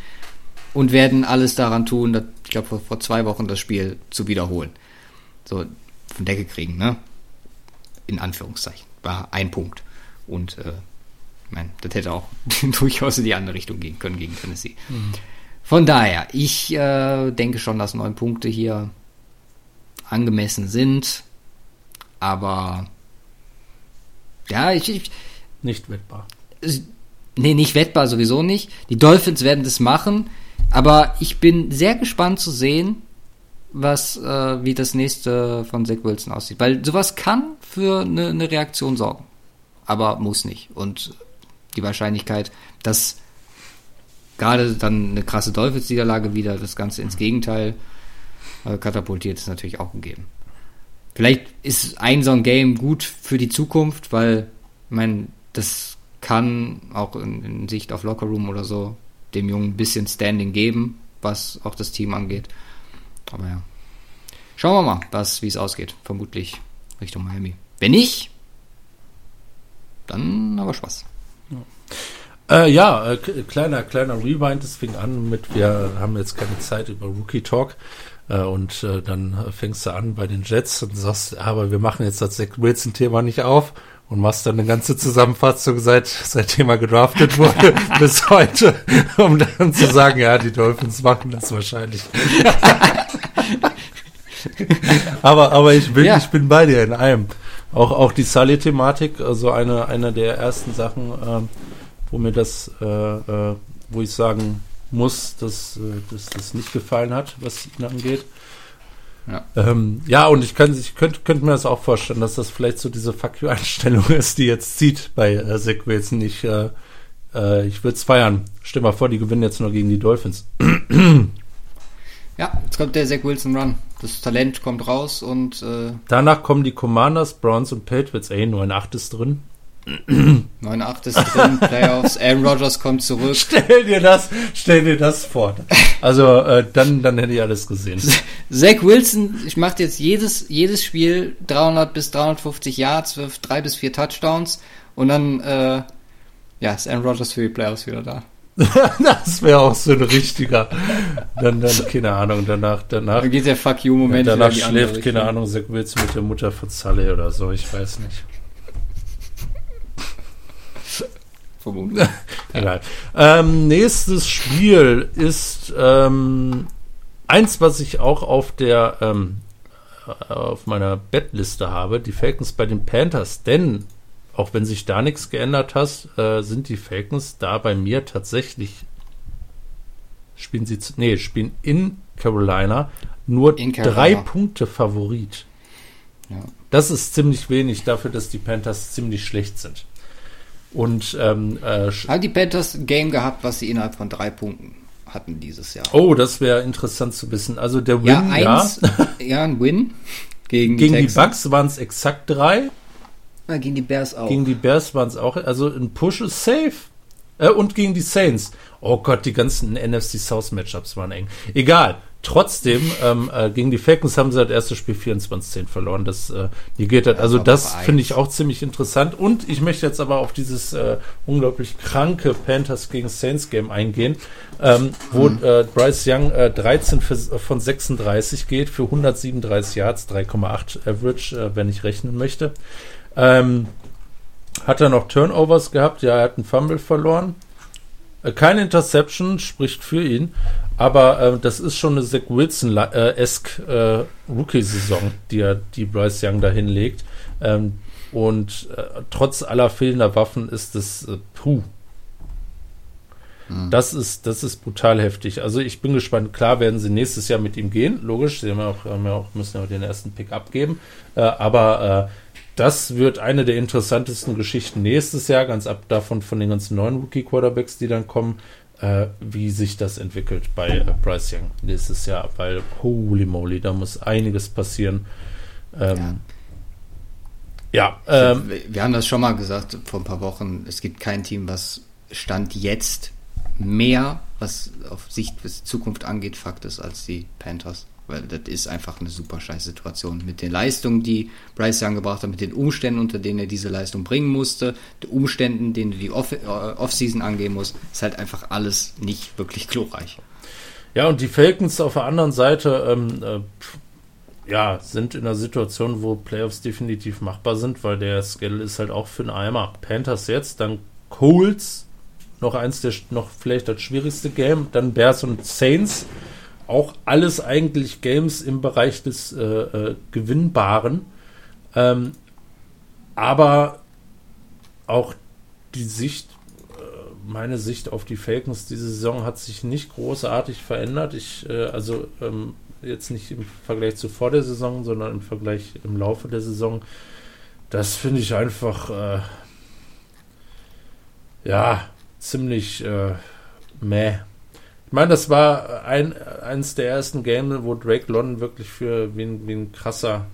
und werden alles daran tun, das, ich glaube vor, vor zwei Wochen das Spiel zu wiederholen. So von Decke kriegen, ne? In Anführungszeichen. War ein Punkt. Und äh, ich meine, das hätte auch durchaus in die andere Richtung gehen können gegen Tennessee. Mhm. Von daher, ich äh, denke schon, dass neun Punkte hier angemessen sind. Aber ja, ich, ich nicht wettbar. Nee, nicht wettbar sowieso nicht. Die Dolphins werden das machen, aber ich bin sehr gespannt zu sehen, was äh, wie das nächste von Zach Wilson aussieht, weil sowas kann für eine, eine Reaktion sorgen, aber muss nicht. Und die Wahrscheinlichkeit, dass gerade dann eine krasse Dolphins-Niederlage wieder das Ganze ins Gegenteil äh, katapultiert, ist natürlich auch gegeben. Vielleicht ist ein so ein Game gut für die Zukunft, weil, ich meine, das kann auch in, in Sicht auf Lockerroom oder so dem Jungen ein bisschen Standing geben, was auch das Team angeht. Aber ja. Schauen wir mal, was, wie es ausgeht. Vermutlich Richtung Miami. Wenn nicht, dann aber Spaß. Ja, äh, ja äh, kleiner, kleiner Rewind. Es fing an mit, wir haben jetzt keine Zeit über Rookie Talk. Äh, und äh, dann fängst du an bei den Jets und sagst, aber wir machen jetzt das Zach Wilson-Thema nicht auf und machst dann eine ganze Zusammenfassung seit seitdem er gedraftet wurde bis heute, um dann zu sagen, ja, die Dolphins machen das wahrscheinlich. aber aber ich bin ja. ich bin bei dir in einem. Auch auch die Sully-Thematik, also eine eine der ersten Sachen, äh, wo mir das, äh, äh, wo ich sagen muss, dass, äh, dass das nicht gefallen hat, was ihn angeht. Ja. Ähm, ja, und ich, kann, ich könnte könnt mir das auch vorstellen, dass das vielleicht so diese Fuck you-Einstellung ist, die jetzt zieht bei äh, Zach Wilson. Ich, äh, äh, ich würde es feiern. Stell mal vor, die gewinnen jetzt nur gegen die Dolphins. ja, jetzt kommt der Zach Wilson Run. Das Talent kommt raus und äh danach kommen die Commanders, Browns und Patriots. Ey, nur ein 8 ist drin. 9-8 ist drin, Playoffs, Aaron Rodgers kommt zurück. Stell dir das, stell dir das vor. Also äh, dann, dann hätte ich alles gesehen. Zach Wilson, ich mache jetzt jedes, jedes Spiel 300 bis 350 Yards, wirft drei bis vier Touchdowns und dann äh, ja, ist Aaron Rodgers für die Playoffs wieder da. das wäre auch so ein richtiger. Dann, dann, keine Ahnung, danach, danach. Dann geht der Fuck You-Moment. Danach schläft, keine Ahnung, Zach Wilson mit der Mutter von Sully oder so, ich weiß nicht. Vermutlich. Egal. Ähm, nächstes Spiel ist ähm, eins, was ich auch auf der ähm, auf meiner Bettliste habe, die Falcons bei den Panthers, denn auch wenn sich da nichts geändert hat, äh, sind die Falcons da bei mir tatsächlich spielen sie nee, spielen in Carolina nur in Carolina. drei Punkte Favorit. Ja. Das ist ziemlich wenig dafür, dass die Panthers ziemlich schlecht sind. Und ähm, äh, hat die Panthers ein Game gehabt, was sie innerhalb von drei Punkten hatten dieses Jahr. Oh, das wäre interessant zu wissen. Also der Win, ja, eins, ja. ja ein Win gegen, gegen die, die Bucks waren es exakt drei. Ja, gegen die Bears auch. Gegen die Bears waren es auch. Also ein Push ist safe. Äh, und gegen die Saints. Oh Gott, die ganzen NFC South Matchups waren eng. Egal. Trotzdem, ähm, äh, gegen die Falcons haben sie das erste Spiel 24-10 verloren. Das äh, negiert hat. Also das finde ich auch ziemlich interessant. Und ich möchte jetzt aber auf dieses äh, unglaublich kranke Panthers gegen Saints Game eingehen, ähm, wo mhm. äh, Bryce Young äh, 13 für, von 36 geht für 137 Yards, 3,8 Average, äh, wenn ich rechnen möchte. Ähm, hat er noch Turnovers gehabt? Ja, er hat einen Fumble verloren. Äh, keine Interception spricht für ihn, aber äh, das ist schon eine Zach Wilson-esque äh, Rookie-Saison, die er die Bryce Young da hinlegt. Ähm, und äh, trotz aller fehlender Waffen ist es äh, puh. Mhm. Das ist, das ist brutal heftig. Also ich bin gespannt. Klar werden sie nächstes Jahr mit ihm gehen. Logisch, sie haben ja auch, haben ja auch müssen ja auch den ersten Pick abgeben. Äh, aber das wird eine der interessantesten Geschichten nächstes Jahr, ganz ab davon von den ganzen neuen Rookie-Quarterbacks, die dann kommen, äh, wie sich das entwickelt bei äh, Bryce Young nächstes Jahr, weil holy moly, da muss einiges passieren. Ähm, ja, ja ähm, wir haben das schon mal gesagt vor ein paar Wochen. Es gibt kein Team, was Stand jetzt mehr, was auf Sicht, was Zukunft angeht, Fakt ist, als die Panthers. Weil das ist einfach eine super scheiß Situation. Mit den Leistungen, die Bryce Young gebracht hat, mit den Umständen, unter denen er diese Leistung bringen musste, den Umständen, denen du die äh, Offseason angehen musst, ist halt einfach alles nicht wirklich glorreich. Ja, und die Falcons auf der anderen Seite, ähm, äh, ja, sind in einer Situation, wo Playoffs definitiv machbar sind, weil der Schedule ist halt auch für einen Eimer. Panthers jetzt, dann Colts, noch eins der, noch vielleicht das schwierigste Game, dann Bears und Saints, auch alles eigentlich Games im Bereich des äh, äh, Gewinnbaren. Ähm, aber auch die Sicht, äh, meine Sicht auf die Falcons diese Saison hat sich nicht großartig verändert. Ich, äh, also ähm, jetzt nicht im Vergleich zu vor der Saison, sondern im Vergleich im Laufe der Saison. Das finde ich einfach, äh, ja, ziemlich äh, meh. Ich meine, das war ein, eines der ersten Games, wo Drake London wirklich für wie ein, wie ein krasser,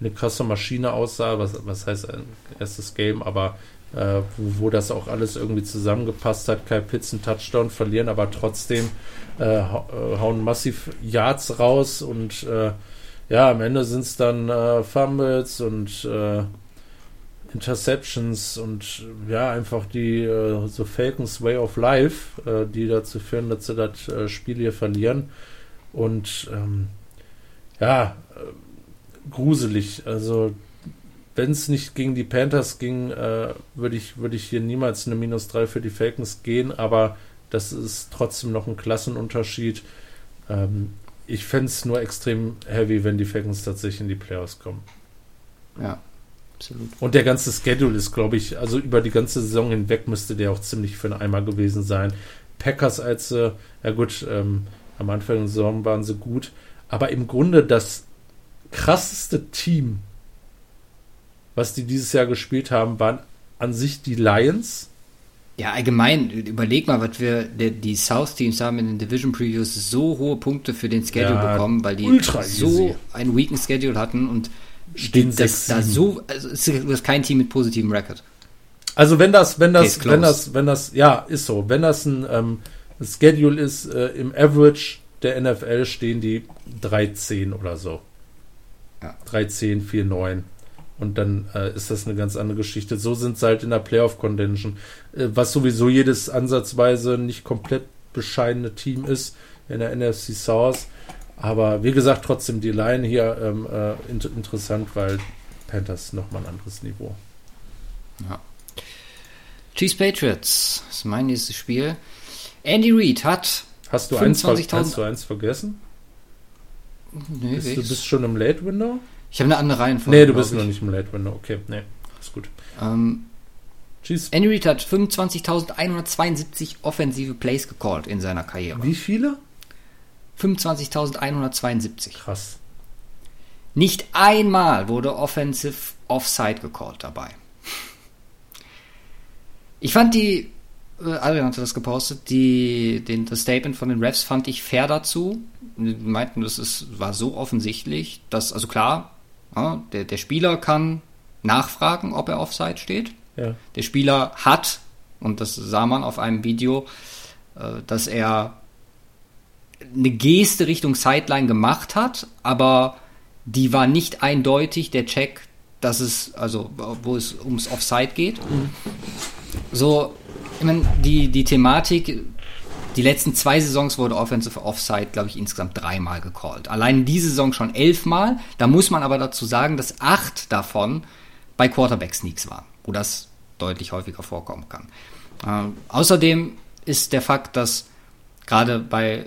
eine krasse Maschine aussah. Was, was heißt ein erstes Game, aber äh, wo, wo, das auch alles irgendwie zusammengepasst hat. Kai Pitts einen Touchdown verlieren, aber trotzdem äh, äh hauen massiv Yards raus und äh, ja, am Ende sind es dann äh, Fumbles und äh, Interceptions und ja, einfach die äh, so Falcons Way of Life, äh, die dazu führen, dass sie das äh, Spiel hier verlieren. Und ähm, ja, äh, gruselig. Also, wenn es nicht gegen die Panthers ging, äh, würde ich, würd ich hier niemals eine Minus 3 für die Falcons gehen, aber das ist trotzdem noch ein Klassenunterschied. Ähm, ich fände es nur extrem heavy, wenn die Falcons tatsächlich in die Playoffs kommen. Ja, absolut. Und der ganze Schedule ist, glaube ich, also über die ganze Saison hinweg müsste der auch ziemlich für einen Eimer gewesen sein. Packers als, äh, ja gut, ähm, am Anfang der Saison waren sie gut, aber im Grunde das krasseste Team, was die dieses Jahr gespielt haben, waren an sich die Lions. Ja, allgemein, überleg mal, was wir, die, die South-Teams haben in den Division Previews so hohe Punkte für den Schedule ja, bekommen, weil die so easy. einen weaken Schedule hatten und stehen das da so, also es ist kein Team mit positivem Record. Also wenn das, wenn das, wenn das, wenn das, ja, ist so. Wenn das ein ähm, Schedule ist, äh, im Average der NFL stehen die 3-10 oder so. Ja. 3-10, 4-9. Und dann äh, ist das eine ganz andere Geschichte. So sind sie halt in der Playoff-Contention. Äh, was sowieso jedes ansatzweise nicht komplett bescheidene Team ist in der NFC South. Aber wie gesagt, trotzdem die Line hier ähm, äh, inter interessant, weil Panthers nochmal ein anderes Niveau. Ja. Chiefs Patriots ist mein nächstes Spiel. Andy Reid hat. Hast du, eins, hast du eins vergessen? Nee, bist, du bist schon im Late Window? Ich habe eine andere Reihenfolge. Nee, du bist noch nicht im Late Window. Okay, nee, ist gut. Ähm, Chiefs. Andy Reid hat 25.172 offensive Plays gecallt in seiner Karriere. Wie viele? 25.172. Krass. Nicht einmal wurde Offensive Offside gecallt dabei. Ich fand die, äh, Adrian hatte das gepostet, die, den, das Statement von den Refs fand ich fair dazu. Die meinten, das ist, war so offensichtlich, dass, also klar, ja, der, der Spieler kann nachfragen, ob er Offside steht. Ja. Der Spieler hat, und das sah man auf einem Video, äh, dass er eine Geste Richtung Sideline gemacht hat, aber die war nicht eindeutig der Check, dass es, also wo es ums Offside geht. So, ich meine, die, die Thematik, die letzten zwei Saisons wurde Offensive Offside, glaube ich, insgesamt dreimal gecallt. Allein diese Saison schon elfmal. Da muss man aber dazu sagen, dass acht davon bei Quarterback-Sneaks waren, wo das deutlich häufiger vorkommen kann. Ähm, außerdem ist der Fakt, dass gerade bei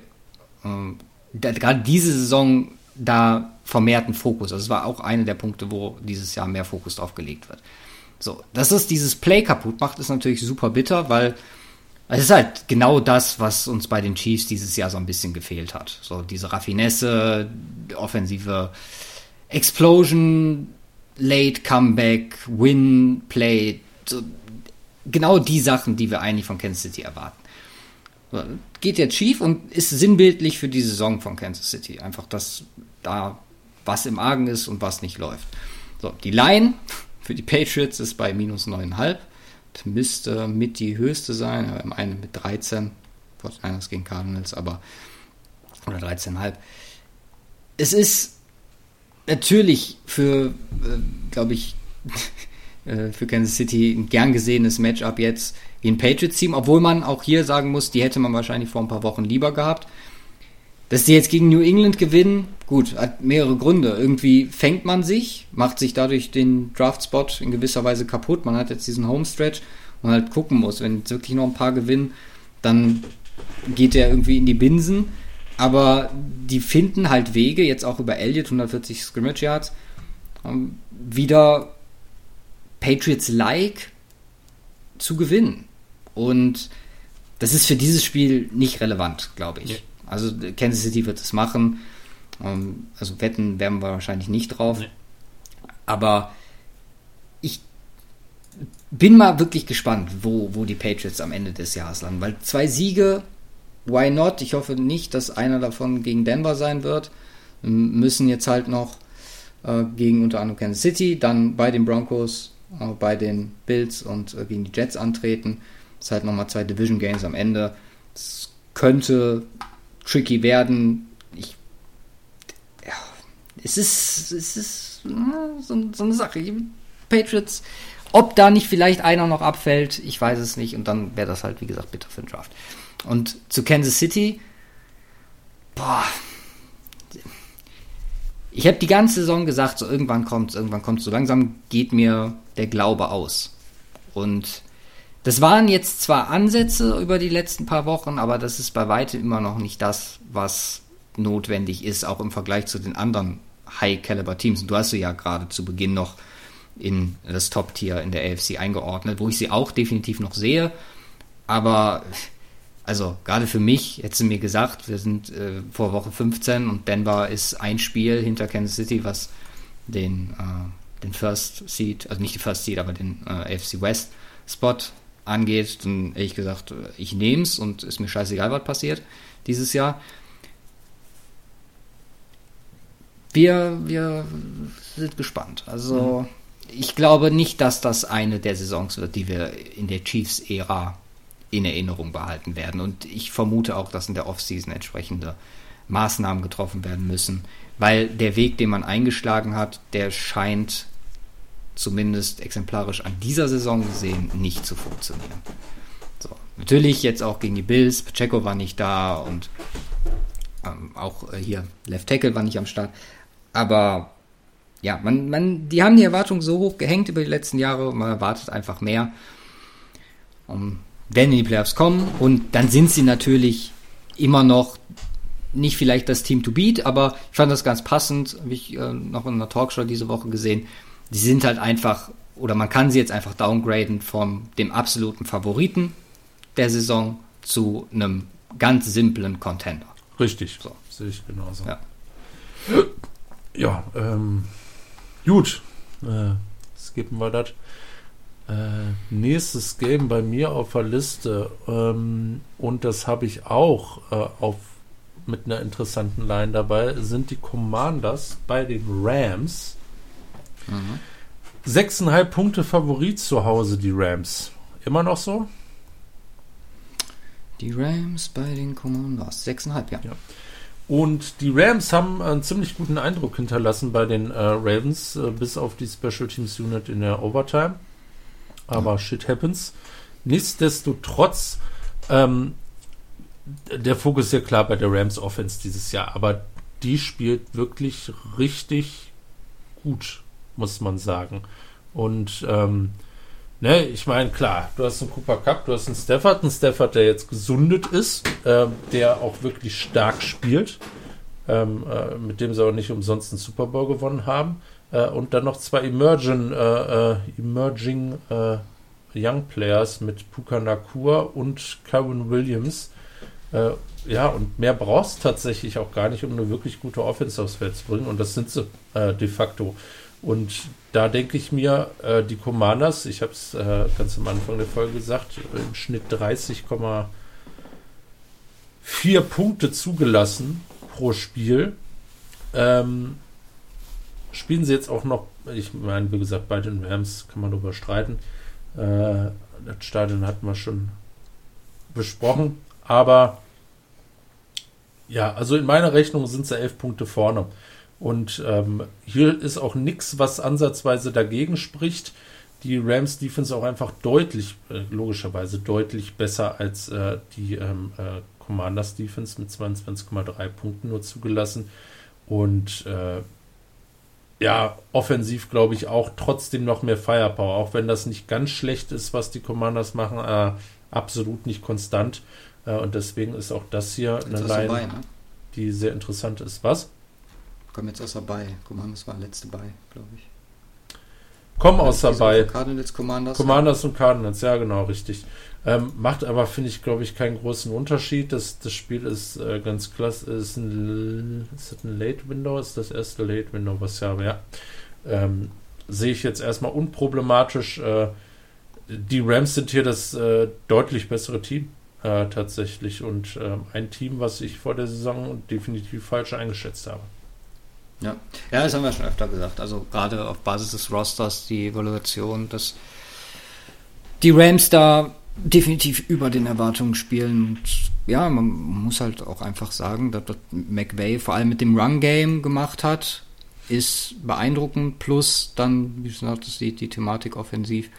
ähm, gerade diese Saison da vermehrten Fokus. Also es war auch einer der Punkte, wo dieses Jahr mehr Fokus drauf gelegt wird. So, dass es dieses Play kaputt macht, ist natürlich super bitter, weil es ist halt genau das, was uns bei den Chiefs dieses Jahr so ein bisschen gefehlt hat. So diese Raffinesse, offensive Explosion, Late Comeback, Win, Play, so, genau die Sachen, die wir eigentlich von Kansas City erwarten geht jetzt schief und ist sinnbildlich für die Saison von Kansas City. Einfach, dass da was im Argen ist und was nicht läuft. So, die Line für die Patriots ist bei minus 9,5. Das müsste mit die höchste sein. Wir haben eine mit 13. Fortinanders gegen Cardinals, aber. Oder 13,5. Es ist natürlich für, äh, glaube ich, äh, für Kansas City ein gern gesehenes Matchup jetzt wie ein Patriots-Team, obwohl man auch hier sagen muss, die hätte man wahrscheinlich vor ein paar Wochen lieber gehabt. dass die jetzt gegen New England gewinnen, gut, hat mehrere Gründe. Irgendwie fängt man sich, macht sich dadurch den Draft-Spot in gewisser Weise kaputt. Man hat jetzt diesen Homestretch und halt gucken muss, wenn jetzt wirklich noch ein paar gewinnen, dann geht der irgendwie in die Binsen. Aber die finden halt Wege, jetzt auch über Elliott, 140 Scrimmage Yards, ähm, wieder Patriots-like zu gewinnen. Und das ist für dieses Spiel nicht relevant, glaube ich. Ja. Also Kansas City wird es machen. Ähm, also wetten werden wir wahrscheinlich nicht drauf. Nee. Aber ich bin mal wirklich gespannt, wo, wo die Patriots am Ende des Jahres landen. Weil zwei Siege, why not? Ich hoffe nicht, dass einer davon gegen Denver sein wird. Wir müssen jetzt halt noch äh, gegen unter anderem Kansas City, dann bei den Broncos, bei den Bills und äh, gegen die Jets antreten. Das ist halt nochmal zwei Division Games am Ende. Es könnte tricky werden. Ich, ja, es ist, es ist na, so, so, eine Sache. Patriots, ob da nicht vielleicht einer noch abfällt, ich weiß es nicht. Und dann wäre das halt, wie gesagt, bitter für den Draft. Und zu Kansas City, boah, ich habe die ganze Saison gesagt, so irgendwann kommt irgendwann kommt so langsam geht mir der Glaube aus. Und das waren jetzt zwar Ansätze über die letzten paar Wochen, aber das ist bei weitem immer noch nicht das, was notwendig ist, auch im Vergleich zu den anderen High-Caliber-Teams. Und du hast sie ja gerade zu Beginn noch in das Top-Tier in der AFC eingeordnet, wo ich sie auch definitiv noch sehe. Aber also gerade für mich, hättest du mir gesagt, wir sind äh, vor Woche 15 und Denver ist ein Spiel hinter Kansas City, was den, äh, den First Seed, also nicht den First Seed, aber den äh, AFC West Spot angeht, dann ehrlich gesagt, ich nehme es und ist mir scheißegal, was passiert dieses Jahr. Wir, wir sind gespannt. Also mhm. ich glaube nicht, dass das eine der Saisons wird, die wir in der Chiefs-Ära in Erinnerung behalten werden. Und ich vermute auch, dass in der Offseason entsprechende Maßnahmen getroffen werden müssen, weil der Weg, den man eingeschlagen hat, der scheint zumindest exemplarisch an dieser Saison gesehen, nicht zu funktionieren. So, natürlich jetzt auch gegen die Bills, Pacheco war nicht da und ähm, auch äh, hier Left Tackle war nicht am Start. Aber ja, man, man, die haben die Erwartungen so hoch gehängt über die letzten Jahre, man erwartet einfach mehr. Um, werden in die Playoffs kommen und dann sind sie natürlich immer noch nicht vielleicht das Team to beat, aber ich fand das ganz passend, habe ich äh, noch in einer Talkshow diese Woche gesehen die sind halt einfach, oder man kann sie jetzt einfach downgraden von dem absoluten Favoriten der Saison zu einem ganz simplen Contender. Richtig, so. sehe ich genauso. Ja, ja ähm, gut, äh, skippen wir das. Äh, nächstes Game bei mir auf der Liste ähm, und das habe ich auch äh, auf mit einer interessanten Line dabei sind die Commanders bei den Rams Mhm. Sechseinhalb Punkte Favorit zu Hause, die Rams. Immer noch so? Die Rams bei den Commanders. Sechseinhalb, ja. ja. Und die Rams haben einen ziemlich guten Eindruck hinterlassen bei den äh, Ravens, äh, bis auf die Special Teams Unit in der Overtime. Aber ja. shit happens. Nichtsdestotrotz, ähm, der Fokus ist ja klar bei der Rams Offense dieses Jahr, aber die spielt wirklich richtig gut muss man sagen. Und ähm, ne, ich meine, klar, du hast einen Cooper Cup, du hast einen Stafford, einen Stafford, der jetzt gesundet ist, äh, der auch wirklich stark spielt, ähm, äh, mit dem sie auch nicht umsonst einen Super Bowl gewonnen haben. Äh, und dann noch zwei Emerging, äh, äh, Emerging äh, Young Players mit Puka Nakur und Karen Williams. ja, und mehr brauchst tatsächlich auch gar nicht, um eine wirklich gute Offense aufs Feld zu bringen. Und das sind sie de facto. Und da denke ich mir, äh, die Commanders, ich habe es äh, ganz am Anfang der Folge gesagt, im Schnitt 30,4 Punkte zugelassen pro Spiel. Ähm, spielen sie jetzt auch noch, ich meine, wie gesagt, bei den Rams kann man darüber streiten. Äh, das Stadion hatten wir schon besprochen, aber ja, also in meiner Rechnung sind sie elf Punkte vorne. Und ähm, hier ist auch nichts, was ansatzweise dagegen spricht. Die Rams Defense auch einfach deutlich, äh, logischerweise deutlich besser als äh, die ähm, äh, Commanders Defense mit 22,3 Punkten nur zugelassen. Und äh, ja, offensiv glaube ich auch trotzdem noch mehr Firepower, auch wenn das nicht ganz schlecht ist, was die Commanders machen, äh, absolut nicht konstant. Äh, und deswegen ist auch das hier eine Line, dabei, ne? die sehr interessant ist. Was? Kommen jetzt aus dabei. Commanders war letzte bei, glaube ich. Kommen aus dabei. Cardinals, Commanders. Commanders und Cardinals, ja genau, richtig. Ähm, macht aber, finde ich, glaube ich, keinen großen Unterschied. Das, das Spiel ist äh, ganz klasse. Ist, ein, ist das ein Late Window? Ist das erste Late Window, was ich habe? Ja. Ähm, Sehe ich jetzt erstmal unproblematisch. Äh, die Rams sind hier das äh, deutlich bessere Team äh, tatsächlich und ähm, ein Team, was ich vor der Saison definitiv falsch eingeschätzt habe. Ja. ja, das haben wir schon öfter gesagt. Also gerade auf Basis des Rosters die Evaluation, dass die Rams da definitiv über den Erwartungen spielen. Und ja, man muss halt auch einfach sagen, dass das McVay vor allem mit dem Run-Game gemacht hat, ist beeindruckend. Plus dann, wie gesagt, das die, die Thematik offensiv.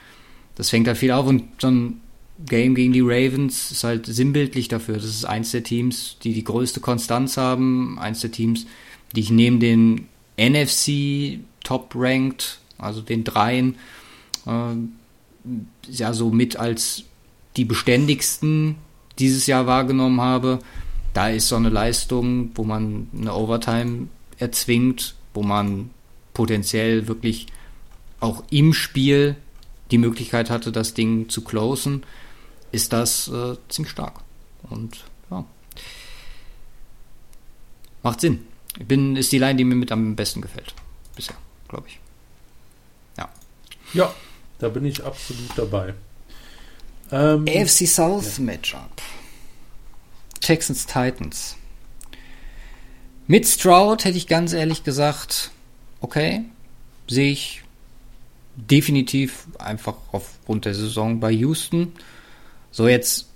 Das fängt halt viel auf und ein Game gegen die Ravens ist halt sinnbildlich dafür. Das ist eins der Teams, die die größte Konstanz haben. Eins der Teams, die ich neben den NFC top-ranked, also den dreien, äh, ja so mit als die beständigsten dieses Jahr wahrgenommen habe. Da ist so eine Leistung, wo man eine Overtime erzwingt, wo man potenziell wirklich auch im Spiel die Möglichkeit hatte, das Ding zu closen, ist das äh, ziemlich stark. Und ja. Macht Sinn. Ich bin, ist die Line, die mir mit am besten gefällt. Bisher, glaube ich. Ja. Ja, da bin ich absolut dabei. Ähm, AFC South ja. Matchup. Texans Titans. Mit Stroud hätte ich ganz ehrlich gesagt, okay, sehe ich definitiv einfach aufgrund der Saison bei Houston. So jetzt,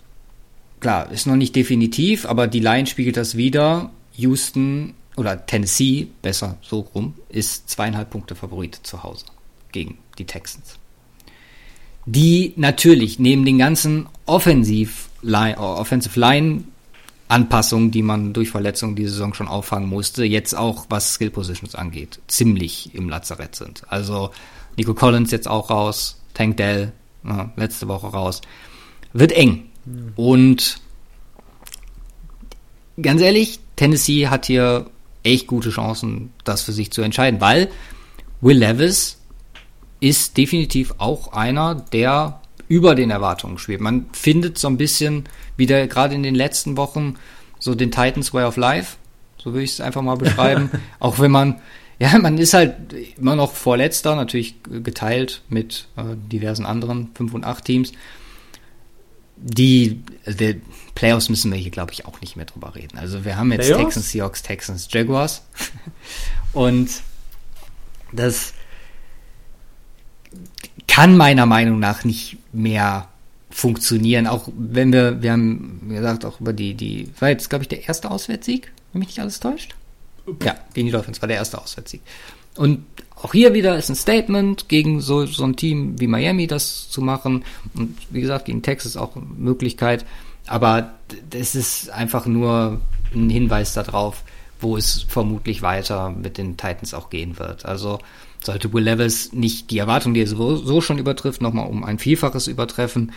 klar, ist noch nicht definitiv, aber die Line spiegelt das wieder. Houston oder Tennessee, besser so rum, ist zweieinhalb Punkte Favorit zu Hause gegen die Texans die natürlich neben den ganzen Offensiv Line, Offensive Line Anpassungen, die man durch Verletzungen diese Saison schon auffangen musste, jetzt auch was Skill Positions angeht, ziemlich im Lazarett sind. Also Nico Collins jetzt auch raus, Tank Dell ja, letzte Woche raus. Wird eng. Mhm. Und ganz ehrlich, Tennessee hat hier echt gute Chancen, das für sich zu entscheiden, weil Will Levis ist definitiv auch einer, der über den Erwartungen schwebt. Man findet so ein bisschen wieder gerade in den letzten Wochen so den Titans Way of Life, so würde ich es einfach mal beschreiben. auch wenn man, ja, man ist halt immer noch Vorletzter, natürlich geteilt mit äh, diversen anderen 5 und 8 Teams. Die, der Playoffs müssen wir hier, glaube ich, auch nicht mehr drüber reden. Also wir haben jetzt Playoffs? Texans, Seahawks, Texans, Jaguars. und das, kann meiner Meinung nach nicht mehr funktionieren. Auch wenn wir, wir haben gesagt, auch über die, die, war jetzt, glaube ich, der erste Auswärtssieg, wenn mich nicht alles täuscht. Ja, gegen die Dolphins war der erste Auswärtssieg. Und auch hier wieder ist ein Statement gegen so, so ein Team wie Miami das zu machen. Und wie gesagt, gegen Texas auch eine Möglichkeit. Aber das ist einfach nur ein Hinweis darauf, wo es vermutlich weiter mit den Titans auch gehen wird. Also sollte Will Levis nicht die Erwartung, die er so, schon übertrifft, nochmal um ein Vielfaches übertreffen,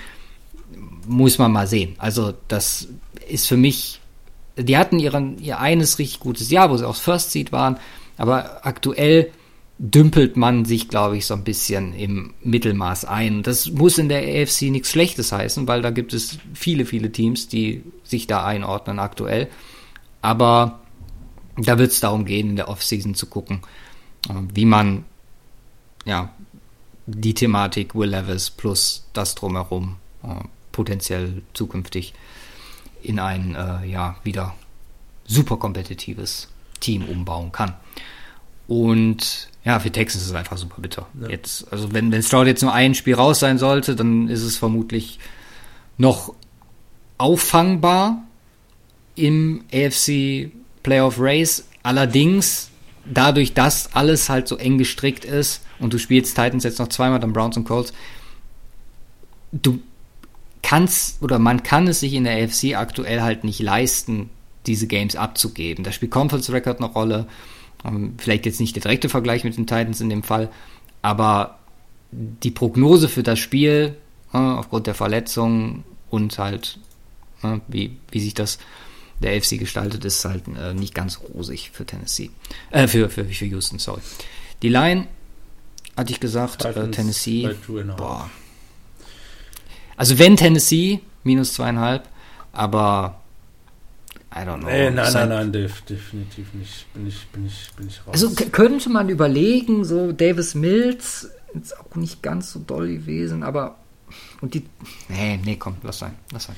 muss man mal sehen. Also das ist für mich, die hatten ihren, ihr eines richtig gutes Jahr, wo sie aufs First Seed waren, aber aktuell dümpelt man sich, glaube ich, so ein bisschen im Mittelmaß ein. Das muss in der AFC nichts Schlechtes heißen, weil da gibt es viele, viele Teams, die sich da einordnen aktuell. Aber da wird es darum gehen, in der Offseason zu gucken, äh, wie man ja, die Thematik Will Levis plus das drumherum äh, potenziell zukünftig in ein äh, ja wieder super kompetitives Team umbauen kann. Und ja, für Texas ist es einfach super bitter. Ja. Jetzt, also wenn, wenn Stroud jetzt nur ein Spiel raus sein sollte, dann ist es vermutlich noch auffangbar im AFC Playoff Race. Allerdings, dadurch, dass alles halt so eng gestrickt ist, und du spielst Titans jetzt noch zweimal, dann Browns und Colts, du kann's oder man kann es sich in der AFC aktuell halt nicht leisten, diese Games abzugeben. Da spielt Conference Record eine Rolle. Ähm, vielleicht jetzt nicht der direkte Vergleich mit den Titans in dem Fall, aber die Prognose für das Spiel äh, aufgrund der Verletzungen und halt äh, wie, wie sich das der AFC gestaltet, ist halt äh, nicht ganz rosig für Tennessee. Äh, für, für, für Houston, sorry. Die Line, hatte ich gesagt, äh, Tennessee. Boah. Also wenn Tennessee, minus zweieinhalb, aber I don't know. Nee, nein, nein, nein, definitiv nicht. Bin ich, bin ich, bin ich raus. Also könnte man überlegen, so Davis Mills ist auch nicht ganz so doll gewesen, aber und die. Nee, nee, komm, lass sein, lass sein.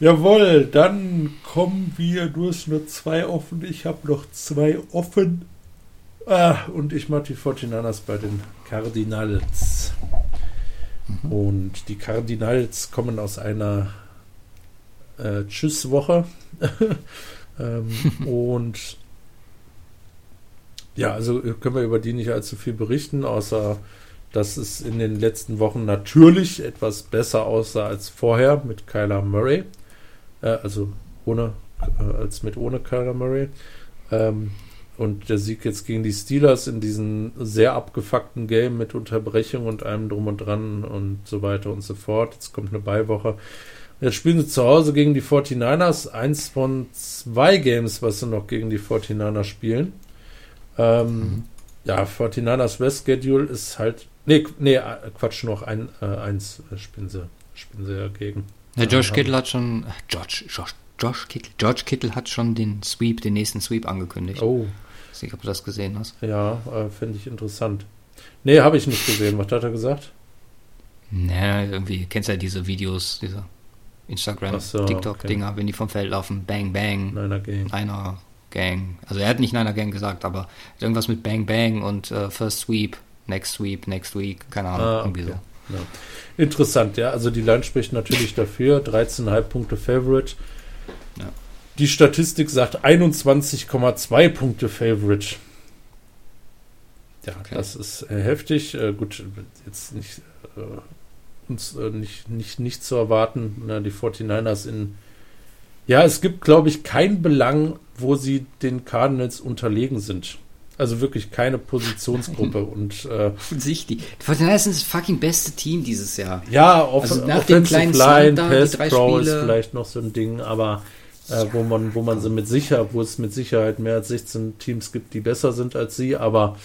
Jawohl, dann kommen wir. Du hast nur zwei offen, ich habe noch zwei offen. Ah, und ich mache die 49ers bei den Cardinals. Mhm. Und die Cardinals kommen aus einer äh, Tschüss-Woche. ähm, und ja, also können wir über die nicht allzu viel berichten, außer dass es in den letzten Wochen natürlich etwas besser aussah als vorher mit Kyler Murray. Äh, also ohne, äh, als mit ohne Kyler Murray. Ähm, und der Sieg jetzt gegen die Steelers in diesem sehr abgefuckten Game mit Unterbrechung und allem drum und dran und so weiter und so fort. Jetzt kommt eine Beiwoche. Jetzt spielen sie zu Hause gegen die 49ers. Eins von zwei Games, was sie noch gegen die 49ers spielen. Ähm, mhm. Ja, 49ers West Schedule ist halt. Nee, nee, äh, Quatsch, noch ein, äh, eins äh, spielen sie, spielen sie dagegen. Ja, Josh Kittle hat schon. Josh, Josh, Josh Kittle, George Kittle hat schon den Sweep, den nächsten Sweep angekündigt. Oh. Ich weiß nicht, ob du das gesehen hast. Ja, äh, finde ich interessant. Nee, habe ich nicht gesehen. Was hat er gesagt? Naja, irgendwie, kennst ja diese Videos, diese Instagram, so, TikTok-Dinger, okay. wenn die vom Feld laufen, Bang Bang. Niner Gang. Niner Gang. Also er hat nicht Niner Gang gesagt, aber irgendwas mit Bang Bang und uh, First Sweep, Next Sweep, Next Week, keine Ahnung, ah, irgendwie okay. so. Ja. Interessant, ja. Also die Line spricht natürlich dafür. 13,5 Punkte Favorite. Ja. Die Statistik sagt 21,2 Punkte Favorite. Ja, okay. das ist äh, heftig. Äh, gut, jetzt nicht äh, uns äh, nicht, nicht, nicht zu erwarten. Na, die 49ers in. Ja, es gibt, glaube ich, keinen Belang, wo sie den Cardinals unterlegen sind. Also wirklich keine Positionsgruppe und äh, offensichtlich. Die 49ers sind das fucking beste Team dieses Jahr. Ja, off also nach dem kleinen Line, Pass Pro ist vielleicht noch so ein Ding, aber äh, wo man, wo man sie mit sicher, wo es mit Sicherheit mehr als 16 Teams gibt, die besser sind als sie, aber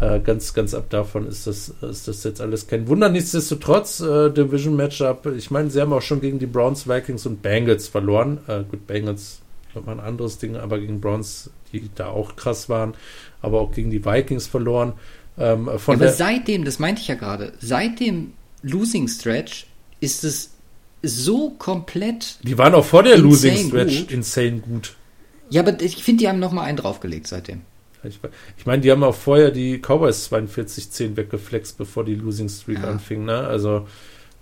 äh, ganz, ganz ab davon ist das, ist das jetzt alles kein Wunder. Nichtsdestotrotz, äh, Division Matchup, ich meine, sie haben auch schon gegen die Browns, Vikings und Bengals verloren. Äh, gut, Bengals nochmal ein anderes Ding, aber gegen Browns, die da auch krass waren, aber auch gegen die Vikings verloren. Ähm, von aber seitdem, das meinte ich ja gerade, seit dem Losing Stretch ist es so komplett. Die waren auch vor der Losing Stretch gut. insane gut. Ja, aber ich finde, die haben nochmal einen draufgelegt seitdem. Ich, ich meine, die haben auch vorher die Cowboys 42-10 weggeflext, bevor die Losing Streak ja. anfing. Ne? Also,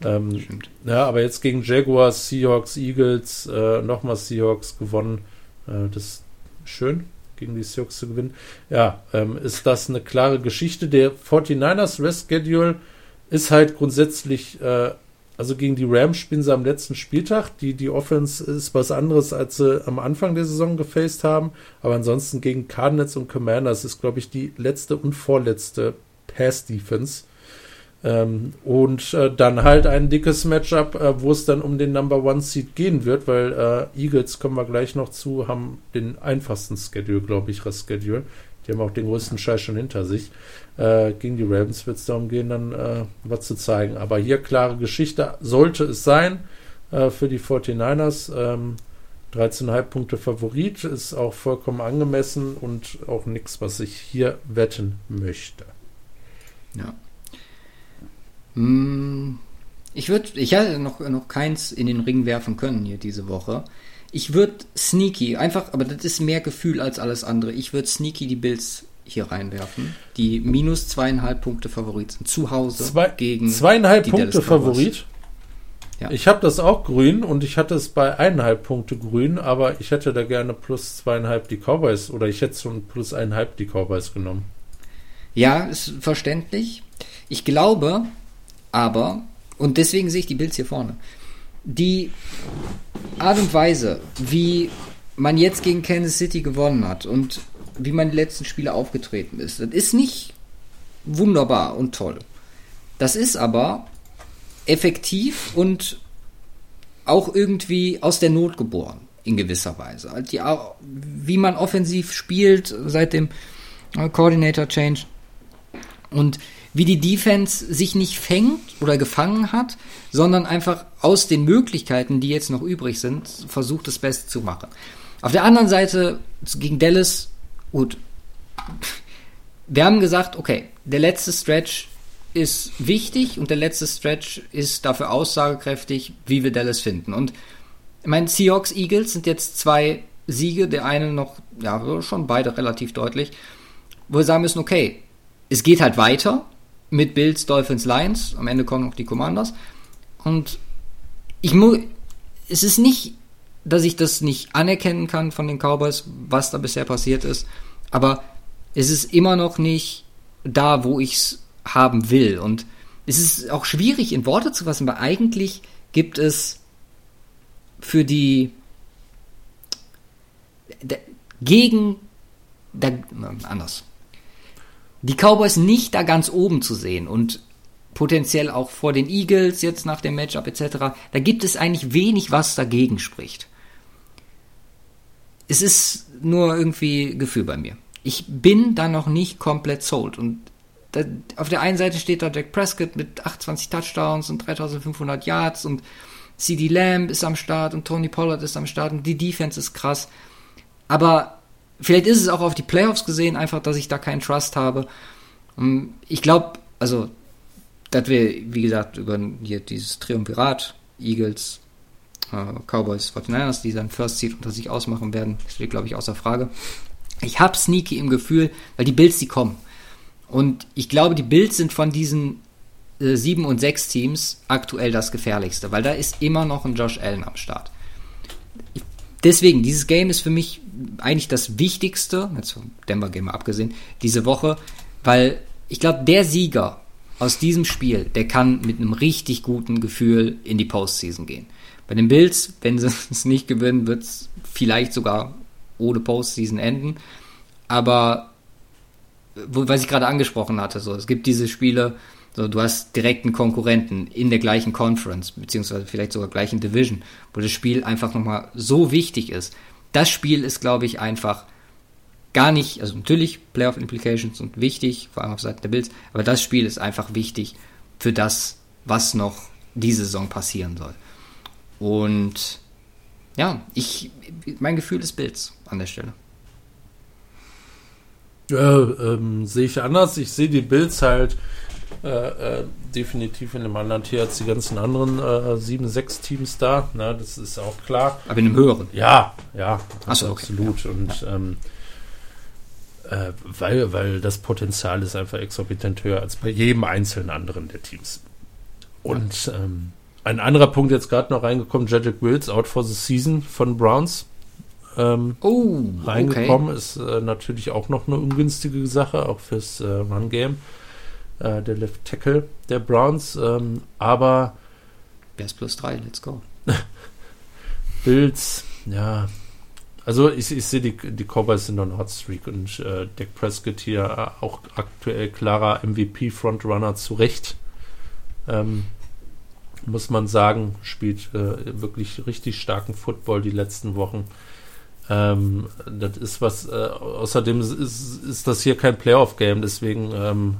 ähm, ja, aber jetzt gegen Jaguars, Seahawks, Eagles, äh, nochmal Seahawks gewonnen. Äh, das ist schön, gegen die Seahawks zu gewinnen. Ja, ähm, ist das eine klare Geschichte. Der 49ers Rest Schedule ist halt grundsätzlich äh, also gegen die Rams spielen sie am letzten Spieltag. Die, die Offense ist was anderes, als sie am Anfang der Saison gefaced haben. Aber ansonsten gegen Cardinals und Commanders ist, glaube ich, die letzte und vorletzte Pass-Defense. Ähm, und äh, dann halt ein dickes Matchup, äh, wo es dann um den Number One Seed gehen wird, weil äh, Eagles, kommen wir gleich noch zu, haben den einfachsten Schedule, glaube ich, das Schedule. Die haben auch den größten Scheiß schon hinter sich. Äh, gegen die Ravens wird es darum gehen, dann äh, was zu zeigen. Aber hier klare Geschichte sollte es sein äh, für die 49ers. Ähm, 13,5 Punkte Favorit ist auch vollkommen angemessen und auch nichts, was ich hier wetten möchte. Ja. Hm, ich würde, ich hätte noch, noch keins in den Ring werfen können hier diese Woche. Ich würde sneaky, einfach, aber das ist mehr Gefühl als alles andere. Ich würde sneaky die Bills hier reinwerfen, die minus zweieinhalb Punkte Favorit sind. Zu Hause Zwei, gegen zweieinhalb Punkte Favorit. Ja. Ich habe das auch grün und ich hatte es bei eineinhalb Punkte grün, aber ich hätte da gerne plus zweieinhalb die Cowboys oder ich hätte schon plus eineinhalb die Cowboys genommen. Ja, ist verständlich. Ich glaube aber, und deswegen sehe ich die Bills hier vorne. Die Art und Weise, wie man jetzt gegen Kansas City gewonnen hat und wie man die letzten Spiele aufgetreten ist, das ist nicht wunderbar und toll. Das ist aber effektiv und auch irgendwie aus der Not geboren, in gewisser Weise. Also die, wie man offensiv spielt seit dem Coordinator Change und wie die Defense sich nicht fängt oder gefangen hat, sondern einfach aus den Möglichkeiten, die jetzt noch übrig sind, versucht das Beste zu machen. Auf der anderen Seite gegen Dallas, gut, wir haben gesagt, okay, der letzte Stretch ist wichtig und der letzte Stretch ist dafür aussagekräftig, wie wir Dallas finden. Und ich meine, Seahawks Eagles sind jetzt zwei Siege, der eine noch, ja, schon beide relativ deutlich, wo wir sagen müssen, okay, es geht halt weiter mit Bills, Dolphins, Lions. Am Ende kommen noch die Commanders. Und ich muss, es ist nicht, dass ich das nicht anerkennen kann von den Cowboys, was da bisher passiert ist, aber es ist immer noch nicht da, wo ich es haben will. Und es ist auch schwierig in Worte zu fassen, weil eigentlich gibt es für die gegen da, anders. Die Cowboys nicht da ganz oben zu sehen und potenziell auch vor den Eagles jetzt nach dem Matchup etc. Da gibt es eigentlich wenig, was dagegen spricht. Es ist nur irgendwie Gefühl bei mir. Ich bin da noch nicht komplett sold und da, auf der einen Seite steht da Jack Prescott mit 28 Touchdowns und 3500 Yards und CD Lamb ist am Start und Tony Pollard ist am Start und die Defense ist krass. Aber vielleicht ist es auch auf die Playoffs gesehen, einfach, dass ich da keinen Trust habe. Ich glaube, also, dass wir, wie gesagt, über hier dieses Triumvirat, Eagles, äh, Cowboys, 49ers, die dann First Seed unter sich ausmachen werden, steht, glaube ich, außer Frage. Ich habe Sneaky im Gefühl, weil die Bills, die kommen. Und ich glaube, die Bills sind von diesen äh, 7 und 6 Teams aktuell das gefährlichste, weil da ist immer noch ein Josh Allen am Start. deswegen, dieses Game ist für mich eigentlich das Wichtigste, jetzt vom Denver Game abgesehen, diese Woche, weil ich glaube, der Sieger aus diesem Spiel, der kann mit einem richtig guten Gefühl in die Postseason gehen. Bei den Bills, wenn sie es nicht gewinnen, wird es vielleicht sogar ohne Postseason enden. Aber was ich gerade angesprochen hatte, so, es gibt diese Spiele, so, du hast direkten Konkurrenten in der gleichen Conference, beziehungsweise vielleicht sogar gleichen Division, wo das Spiel einfach nochmal so wichtig ist. Das Spiel ist, glaube ich, einfach gar nicht, also natürlich Playoff Implications sind wichtig, vor allem auf Seiten der Bills, aber das Spiel ist einfach wichtig für das, was noch diese Saison passieren soll. Und ja, ich, mein Gefühl ist Bills an der Stelle. Ja, ähm, sehe ich anders. Ich sehe die Bills halt äh, äh, definitiv in einem anderen Tier als die ganzen anderen äh, 7, 6 Teams da. Na, das ist auch klar. Aber in einem höheren? Ja, ja, so, okay. absolut. Ja. Und ähm, äh, weil, weil das Potenzial ist einfach exorbitant höher als bei jedem einzelnen anderen der Teams. Und ähm, ein anderer Punkt jetzt gerade noch reingekommen, Jedrick Wills out for the season von Browns ähm, oh, reingekommen. Okay. Ist äh, natürlich auch noch eine ungünstige Sache, auch fürs äh, Run-Game. Äh, der Left Tackle der Browns. Ähm, aber. Wer ist plus 3? Let's go. Bills, ja. Also ich, ich sehe die, die Cowboys sind on Hot Streak und äh, Dak Prescott hier äh, auch aktuell klarer MVP-Frontrunner zu Recht. Ähm, muss man sagen, spielt äh, wirklich richtig starken Football die letzten Wochen. Ähm, das ist was, äh, außerdem ist, ist das hier kein Playoff-Game, deswegen, ähm,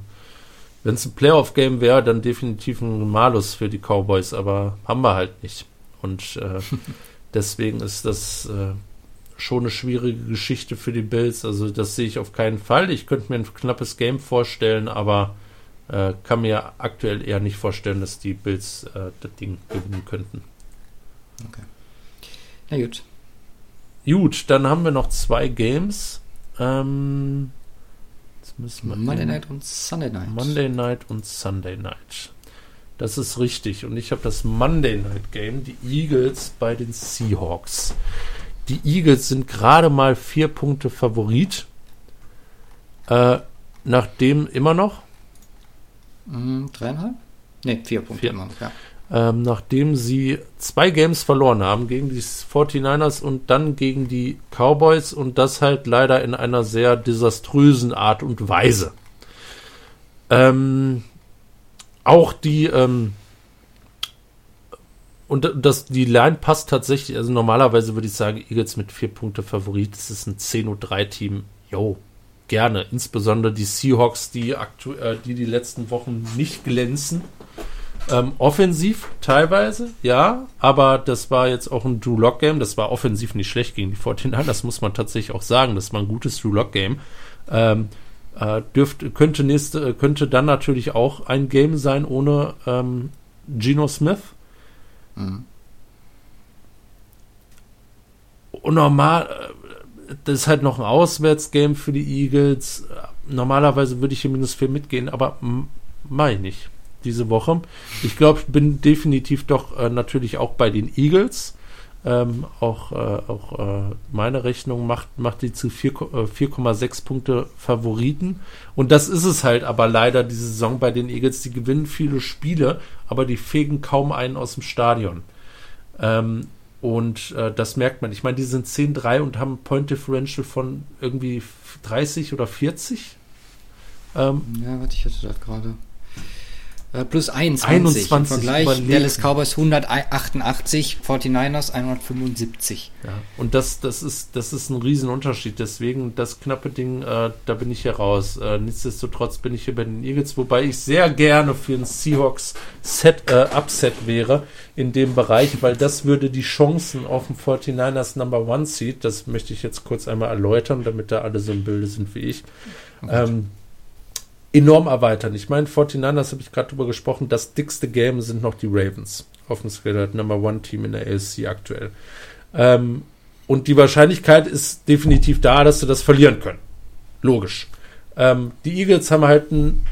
wenn es ein Playoff-Game wäre, dann definitiv ein Malus für die Cowboys, aber haben wir halt nicht. Und äh, deswegen ist das äh, schon eine schwierige Geschichte für die Bills. Also das sehe ich auf keinen Fall. Ich könnte mir ein knappes Game vorstellen, aber äh, kann mir aktuell eher nicht vorstellen, dass die Bills äh, das Ding gewinnen könnten. Okay. Na gut. Gut, dann haben wir noch zwei Games. Ähm, jetzt müssen wir Monday Night und Sunday Night. Monday Night und Sunday Night. Das ist richtig. Und ich habe das Monday Night Game, die Eagles bei den Seahawks. Die Eagles sind gerade mal vier Punkte Favorit. Äh, nachdem immer noch. Mm, dreieinhalb? Ne, vier Punkte Vier. immer noch, ja. Ähm, nachdem sie zwei Games verloren haben gegen die 49ers und dann gegen die Cowboys und das halt leider in einer sehr desaströsen Art und Weise. Ähm, auch die ähm, und das, die Line passt tatsächlich, also normalerweise würde ich sagen, Eagles mit vier Punkte Favorit, das ist ein 10-3 Team, yo, gerne. Insbesondere die Seahawks, die, aktu äh, die die letzten Wochen nicht glänzen. Ähm, offensiv teilweise, ja, aber das war jetzt auch ein Drew Lock Game. Das war offensiv nicht schlecht gegen die 49 Das muss man tatsächlich auch sagen. Das war ein gutes Drew Lock Game. Ähm, äh, dürfte, könnte, nächste, könnte dann natürlich auch ein Game sein ohne ähm, Geno Smith. Mhm. Und normal, äh, das ist halt noch ein Auswärtsgame für die Eagles. Normalerweise würde ich hier minus 4 mitgehen, aber mache ich nicht diese Woche. Ich glaube, ich bin definitiv doch äh, natürlich auch bei den Eagles. Ähm, auch äh, auch äh, meine Rechnung macht, macht die zu 4,6 äh, Punkte Favoriten. Und das ist es halt aber leider diese Saison bei den Eagles. Die gewinnen viele Spiele, aber die fegen kaum einen aus dem Stadion. Ähm, und äh, das merkt man. Ich meine, die sind 10-3 und haben Point Differential von irgendwie 30 oder 40. Ähm, ja, warte, ich hatte das gerade. Äh, plus 21. 21 Im Vergleich überlegen. Dallas Cowboys 188, 49ers 175. Ja, und das, das, ist, das ist ein Riesenunterschied. Deswegen das knappe Ding, äh, da bin ich hier raus. Äh, nichtsdestotrotz bin ich hier bei den Eagles, wobei ich sehr gerne für ein Seahawks Set, äh, Upset wäre in dem Bereich, weil das würde die Chancen auf dem 49ers Number One Seed, das möchte ich jetzt kurz einmal erläutern, damit da alle so im Bilde sind wie ich. Okay. Ähm, enorm erweitern. Ich meine, 49ers habe ich gerade drüber gesprochen, das dickste Game sind noch die Ravens. Dem Skiller Number One Team in der ASC aktuell. Ähm, und die Wahrscheinlichkeit ist definitiv da, dass sie das verlieren können. Logisch. Ähm, die Eagles haben halt ein,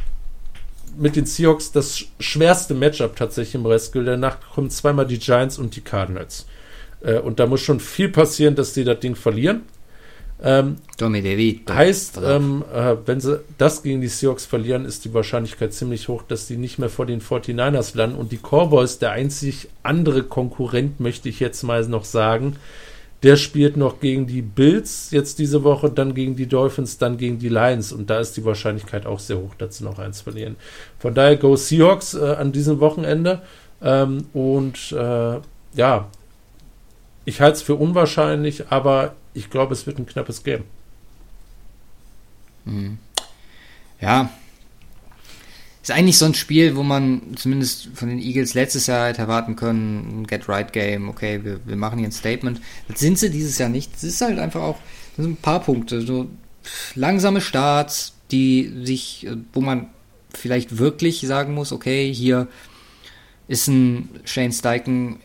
mit den Seahawks das schwerste Matchup tatsächlich im Rescue. Danach kommen zweimal die Giants und die Cardinals. Äh, und da muss schon viel passieren, dass die das Ding verlieren. Ähm, heißt, ähm, äh, wenn sie das gegen die Seahawks verlieren, ist die Wahrscheinlichkeit ziemlich hoch, dass die nicht mehr vor den 49ers landen. Und die Cowboys, der einzig andere Konkurrent, möchte ich jetzt mal noch sagen, der spielt noch gegen die Bills jetzt diese Woche, dann gegen die Dolphins, dann gegen die Lions. Und da ist die Wahrscheinlichkeit auch sehr hoch, dass sie noch eins verlieren. Von daher go Seahawks äh, an diesem Wochenende. Ähm, und äh, ja, ich halte es für unwahrscheinlich, aber ich glaube, es wird ein knappes Game. Mhm. Ja. Ist eigentlich so ein Spiel, wo man zumindest von den Eagles letztes Jahr hätte erwarten können, ein Get-Right-Game, okay, wir, wir machen hier ein Statement. Das sind sie dieses Jahr nicht. Es ist halt einfach auch das sind ein paar Punkte, so langsame Starts, die sich, wo man vielleicht wirklich sagen muss, okay, hier ist ein Shane Steichen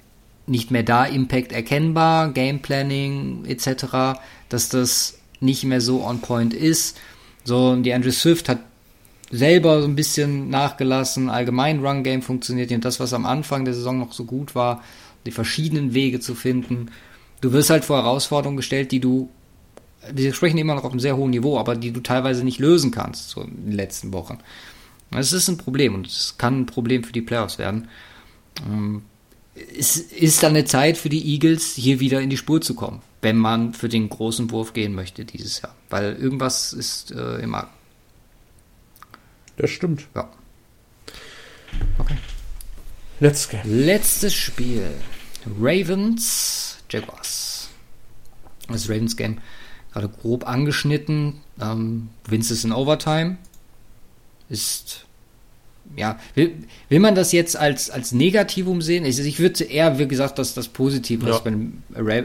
nicht mehr da, Impact erkennbar, Gameplanning etc., dass das nicht mehr so on point ist. So, die Andrew Swift hat selber so ein bisschen nachgelassen, allgemein Run-Game funktioniert und das, was am Anfang der Saison noch so gut war, die verschiedenen Wege zu finden. Du wirst halt vor Herausforderungen gestellt, die du, wir sprechen immer noch auf einem sehr hohen Niveau, aber die du teilweise nicht lösen kannst, so in den letzten Wochen. Das ist ein Problem und es kann ein Problem für die Playoffs werden. Ähm, es ist dann eine Zeit für die Eagles, hier wieder in die Spur zu kommen, wenn man für den großen Wurf gehen möchte dieses Jahr. Weil irgendwas ist äh, im Argen. Das stimmt. Ja. Okay. Letztes Game. Letztes Spiel. Ravens, Jaguars. Das Ravens Game gerade grob angeschnitten. Ähm, Vince ist in Overtime. Ist ja, will, will man das jetzt als, als Negativum sehen? Ich, ich würde eher, wie gesagt, das, das Positive, was ja. bei den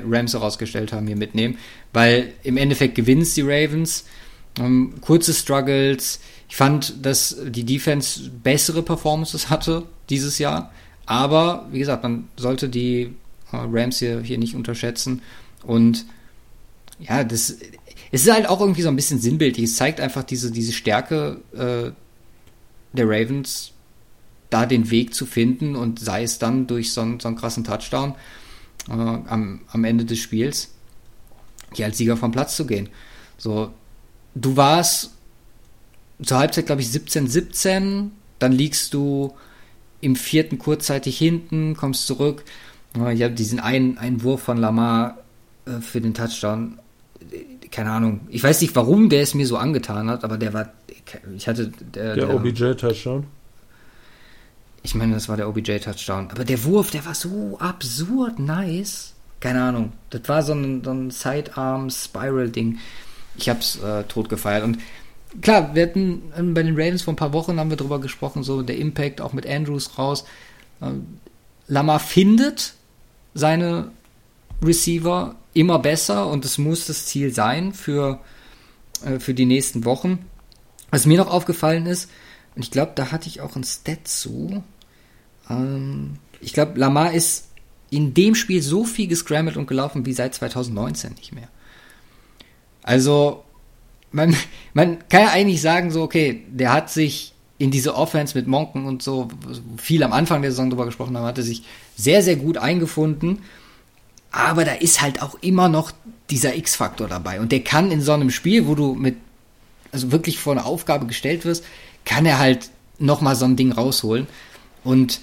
Rams herausgestellt haben, hier mitnehmen, weil im Endeffekt gewinnt die Ravens. Ähm, kurze Struggles. Ich fand, dass die Defense bessere Performances hatte dieses Jahr, aber wie gesagt, man sollte die äh, Rams hier, hier nicht unterschätzen und ja, das es ist halt auch irgendwie so ein bisschen sinnbildlich. Es zeigt einfach diese, diese Stärke äh, der Ravens da den Weg zu finden und sei es dann durch so einen, so einen krassen Touchdown äh, am, am Ende des Spiels, hier als Sieger vom Platz zu gehen. So, du warst zur Halbzeit, glaube ich, 17-17, dann liegst du im vierten kurzzeitig hinten, kommst zurück. Ich habe diesen einen, einen Wurf von Lamar äh, für den Touchdown. Keine Ahnung. Ich weiß nicht, warum der es mir so angetan hat, aber der war. Ich hatte. Der, der, der OBJ-Touchdown? Ich meine, das war der OBJ-Touchdown. Aber der Wurf, der war so absurd nice. Keine Ahnung. Das war so ein, so ein Sidearm-Spiral-Ding. Ich hab's äh, tot gefeiert. Und klar, wir hatten ähm, bei den Ravens vor ein paar Wochen haben wir drüber gesprochen, so der Impact auch mit Andrews raus. Ähm, Lamar findet seine Receiver immer besser und es muss das Ziel sein für, äh, für die nächsten Wochen. Was mir noch aufgefallen ist, und ich glaube, da hatte ich auch ein Stat zu. Ähm, ich glaube, Lamar ist in dem Spiel so viel gescrambled und gelaufen wie seit 2019 nicht mehr. Also, man, man kann ja eigentlich sagen, so, okay, der hat sich in diese Offense mit Monken und so viel am Anfang der Saison drüber gesprochen haben, hat er sich sehr, sehr gut eingefunden. Aber da ist halt auch immer noch dieser X-Faktor dabei. Und der kann in so einem Spiel, wo du mit, also wirklich vor eine Aufgabe gestellt wirst, kann er halt nochmal so ein Ding rausholen. Und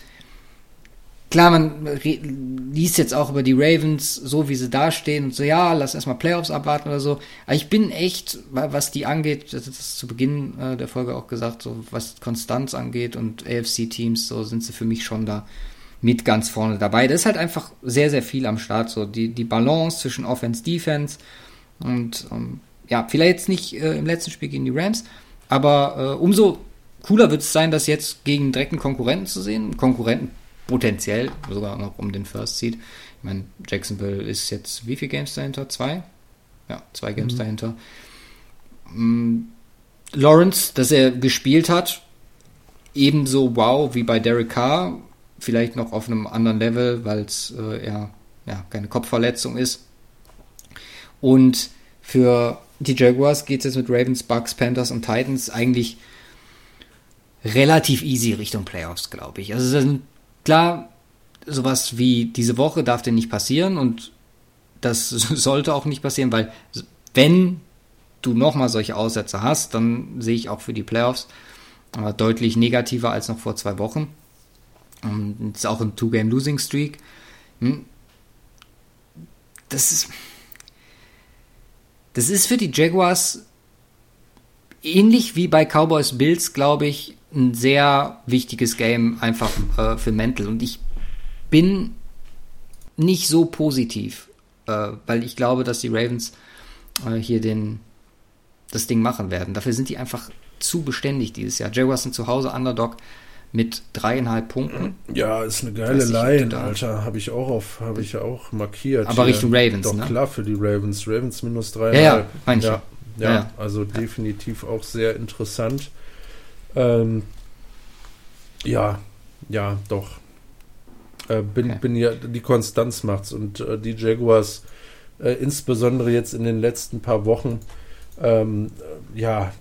klar, man liest jetzt auch über die Ravens, so wie sie dastehen und so, ja, lass erstmal Playoffs abwarten oder so. Aber ich bin echt, was die angeht, das ist zu Beginn äh, der Folge auch gesagt, so was Konstanz angeht und AFC-Teams, so sind sie für mich schon da mit ganz vorne dabei. Das ist halt einfach sehr, sehr viel am Start, so die, die Balance zwischen Offense, Defense und ähm, ja, vielleicht jetzt nicht äh, im letzten Spiel gegen die Rams, aber äh, umso cooler wird es sein, das jetzt gegen direkten Konkurrenten zu sehen. Konkurrenten potenziell sogar noch um den First Seed. Ich meine, Jacksonville ist jetzt wie viele Games dahinter? Zwei? Ja, zwei Games mhm. dahinter. Mm, Lawrence, dass er gespielt hat, ebenso wow wie bei Derek Carr, vielleicht noch auf einem anderen Level, weil es äh, ja, ja keine Kopfverletzung ist. Und für die Jaguars geht es jetzt mit Ravens, Bucks, Panthers und Titans eigentlich relativ easy Richtung Playoffs, glaube ich. Also sind Klar, sowas wie diese Woche darf dir nicht passieren und das sollte auch nicht passieren, weil wenn du nochmal solche Aussätze hast, dann sehe ich auch für die Playoffs äh, deutlich negativer als noch vor zwei Wochen. Und es ist auch ein Two-Game-Losing-Streak. Hm. Das ist, das ist für die Jaguars ähnlich wie bei Cowboys Bills, glaube ich, ein sehr wichtiges Game einfach äh, für Mental. Und ich bin nicht so positiv, äh, weil ich glaube, dass die Ravens äh, hier den, das Ding machen werden. Dafür sind die einfach zu beständig dieses Jahr. Jaguars sind zu Hause Underdog mit dreieinhalb Punkten. Ja, ist eine geile Line, Alter. Habe ich auch auf, habe ich auch markiert. Aber hier. Richtung Ravens, Doch ne? klar für die Ravens. Ravens minus dreieinhalb. Ja, ja. Ja, ja, ja, also definitiv auch sehr interessant. Ähm, ja, ja, doch. Äh, bin, okay. bin ja, die Konstanz macht's und äh, die Jaguars, äh, insbesondere jetzt in den letzten paar Wochen, ähm, ja,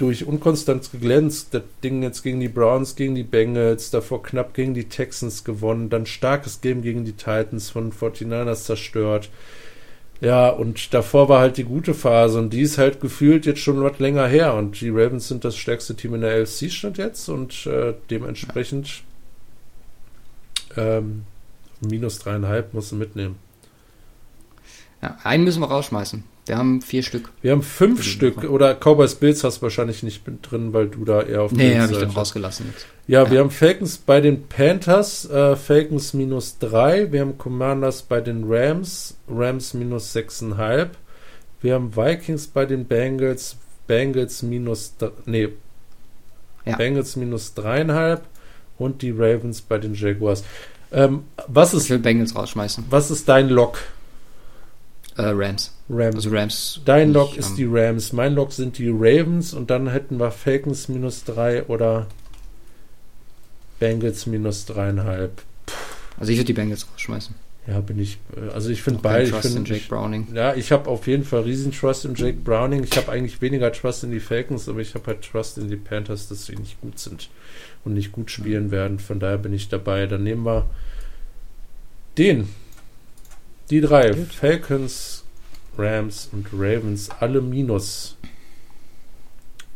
durch Unkonstanz geglänzt. Das Ding jetzt gegen die Browns, gegen die Bengals, davor knapp gegen die Texans gewonnen, dann starkes Game gegen die Titans von 49ers zerstört. Ja, und davor war halt die gute Phase und die ist halt gefühlt jetzt schon was länger her und die Ravens sind das stärkste Team in der LC stand jetzt und äh, dementsprechend ähm, minus dreieinhalb musst du mitnehmen. Ja, einen müssen wir rausschmeißen. Wir haben vier Stück. Wir haben fünf Stück. Oder Cowboys Bills hast du wahrscheinlich nicht mit drin, weil du da eher auf Nee, habe ich dann rausgelassen jetzt. Ja, ja, wir haben Falcons bei den Panthers, äh, Falcons minus drei. Wir haben Commanders bei den Rams, Rams minus sechseinhalb. Wir haben Vikings bei den Bengals, Bengals minus, nee, ja. Bengals minus dreieinhalb und die Ravens bei den Jaguars. Ähm, was ist, ich will Bengals rausschmeißen. Was ist dein Lock? Äh, Rams. Rams. Also Rams. Dein Log ist die Rams. Mein Log sind die Ravens und dann hätten wir Falcons minus 3 oder Bengals minus 3,5. Also ich würde die Bengals rausschmeißen. Ja, bin ich. Äh, also ich finde beide. Trust ich find, in Jake Browning. Ja, ich habe auf jeden Fall riesen Trust in Jake Browning. Ich habe eigentlich weniger Trust in die Falcons, aber ich habe halt Trust in die Panthers, dass sie nicht gut sind und nicht gut spielen werden. Von daher bin ich dabei. Dann nehmen wir den. Die drei. Gut. Falcons, Rams und Ravens alle minus.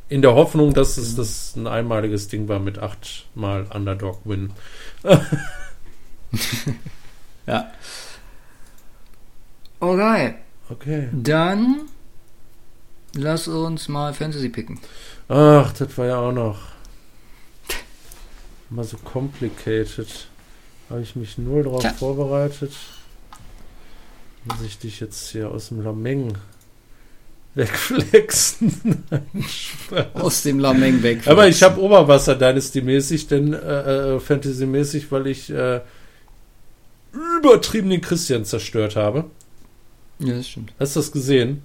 In der Hoffnung, dass es das ein einmaliges Ding war mit achtmal Underdog-Win. Ja. Alright. Okay. Dann lass uns mal Fantasy picken. Ach, das war ja auch noch mal so complicated. Habe ich mich null darauf vorbereitet. Muss ich dich jetzt hier aus dem Lameng wegflexen? Aus dem Lameng weg. Aber ich habe Oberwasser Dynasty-mäßig, denn äh, äh, Fantasy-mäßig, weil ich äh, übertrieben den Christian zerstört habe. Ja, das stimmt. Hast du das gesehen?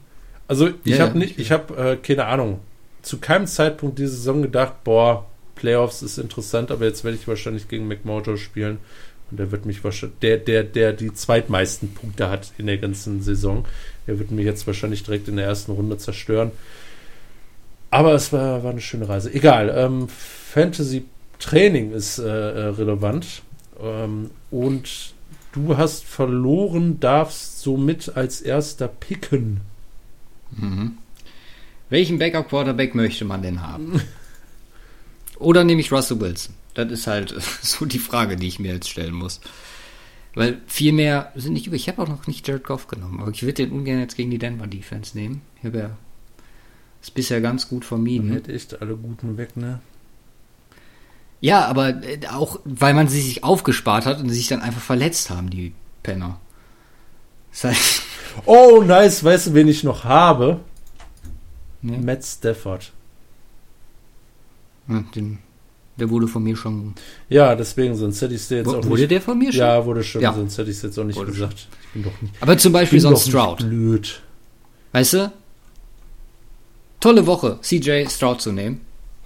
Also ich Ja, habe nicht, ich habe äh, keine Ahnung. Zu keinem Zeitpunkt diese Saison gedacht, boah, Playoffs ist interessant, aber jetzt werde ich wahrscheinlich gegen McMojo spielen und der wird mich wahrscheinlich, der, der, der die zweitmeisten Punkte hat in der ganzen Saison, der wird mich jetzt wahrscheinlich direkt in der ersten Runde zerstören. Aber es war, war eine schöne Reise. Egal, ähm, Fantasy Training ist äh, äh, relevant ähm, und du hast verloren, darfst somit als erster picken. Mhm. Welchen Backup-Quarterback möchte man denn haben? Oder nehme ich Russell Wilson? Das ist halt so die Frage, die ich mir jetzt stellen muss. Weil viel mehr sind nicht über. Ich habe auch noch nicht Jared Goff genommen, aber ich würde den ungern jetzt gegen die Denver Defense nehmen. Ich habe ja ist bisher ganz gut vermieden. hätte echt alle Guten weg, ne? Ja, aber äh, auch, weil man sie sich aufgespart hat und sie sich dann einfach verletzt haben, die Penner. Das heißt, Oh, nice. Weißt du, wen ich noch habe? ne? Matt Stafford. Ja, den, der wurde von mir schon. Ja, deswegen, sonst hätte ich es dir jetzt auch wurde nicht. der von mir schon? Ja, wurde schon, Ja. sonst hätte ich es jetzt auch nicht Wurde gesagt. Ich bin doch nicht, Aber zum Beispiel bin so ein doch nicht Stroud. blöd. Weißt du? Tolle Woche, CJ Stroud zu nehmen.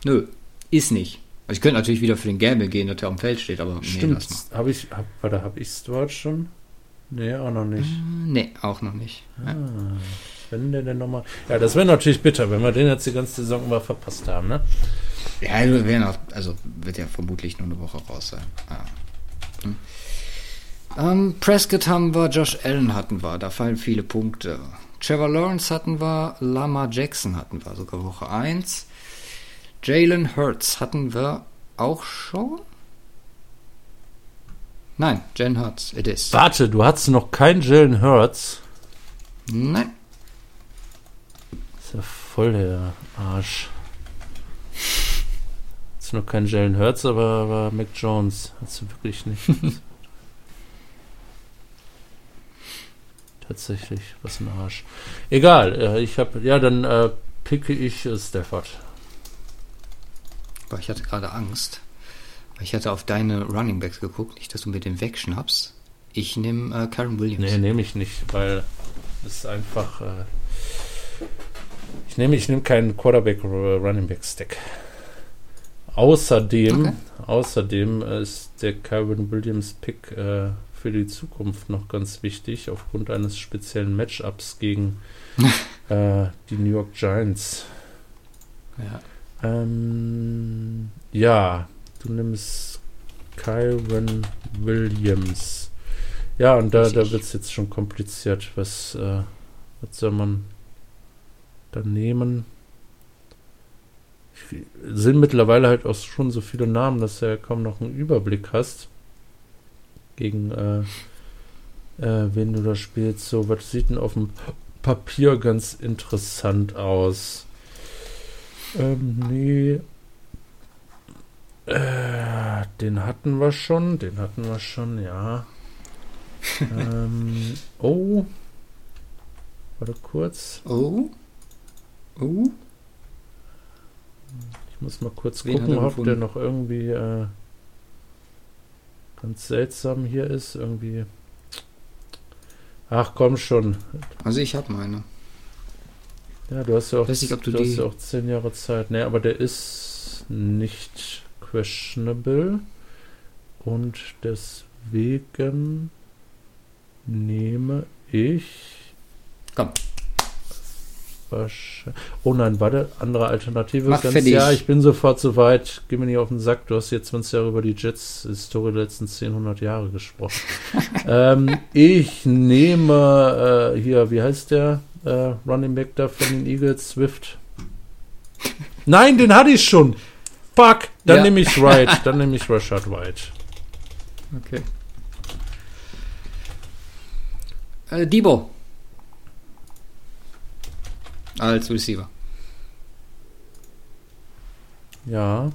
Nö, ist nicht. Also ich könnte natürlich wieder für den Gamble gehen, dass er am Feld steht, aber nee, Stimmt. lass Habe ich, hab, warte, habe ich Stuart schon? Nee, auch noch nicht. mal. Nee, auch noch nicht. Ja. Ah, wenn der denn nochmal. Ja, das wäre natürlich bitter, wenn wir den jetzt die ganze Saison über verpasst haben, ne? Ja, wir werden auch, also wird ja vermutlich nur eine Woche raus sein. Ah. Hm. Ähm, Prescott haben wir, Josh Allen hatten wir, da fallen viele Punkte. Trevor Lawrence hatten wir, Lama Jackson hatten wir, sogar Woche 1. Jalen Hurts hatten wir auch schon? Nein, Jalen Hurts, it is. Warte, du hattest noch keinen Jalen Hurts. Nein. Ist ja voll der Arsch. Hast noch keinen Jalen Hurts, aber, aber Mac Jones. Hast du wirklich nicht. Tatsächlich, was ein Arsch. Egal, äh, ich habe, ja, dann äh, picke ich äh, Stafford. Aber ich hatte gerade Angst. weil Ich hatte auf deine Running Backs geguckt, nicht, dass du mir den wegschnappst. Ich nehme äh, Karen Williams. Nee, nehme ich nicht, weil es ist einfach. Äh, ich nehme ich nehme keinen Quarterback oder Running Back Stack. Außerdem, Okay. außerdem äh, ist der Kyron Williams Pick äh, für die Zukunft noch ganz wichtig aufgrund eines speziellen Matchups gegen äh, die New York Giants. Ja. Ähm, ja, du nimmst Kyron Williams. Ja, und da, da wird es jetzt schon kompliziert. Was, äh, was soll man da nehmen? Sind mittlerweile halt auch schon so viele Namen, dass du ja kaum noch einen Überblick hast. Gegen äh, äh, wen du da spielst. So, was sieht denn auf dem Papier ganz interessant aus? Ähm, nee. Äh, den hatten wir schon, den hatten wir schon, ja. ähm, oh. Warte kurz. Oh. Oh. Ich muss mal kurz Wen gucken, ob der noch irgendwie äh, ganz seltsam hier ist. Irgendwie. Ach komm schon. Also ich habe meine. Ja, du hast ja auch, Weiß nicht, ob du du hast ja auch zehn Jahre Zeit. Nee, aber der ist nicht questionable. Und deswegen nehme ich. Komm. Oh nein, warte, andere Alternative. Mach Ganz, ja, ich bin sofort soweit. Geh mir nicht auf den Sack. Du hast jetzt 20 Jahre über die Jets-Historie der letzten 10, 100 Jahre gesprochen. ähm, ich nehme äh, hier, wie heißt der äh, Running Back da von den Eagles? Swift. Nein, den hatte ich schon. Fuck, dann Ja. nehme ich Wright. Dann nehme ich Rashad White. Okay. Äh, Debo. Als Receiver. Ja.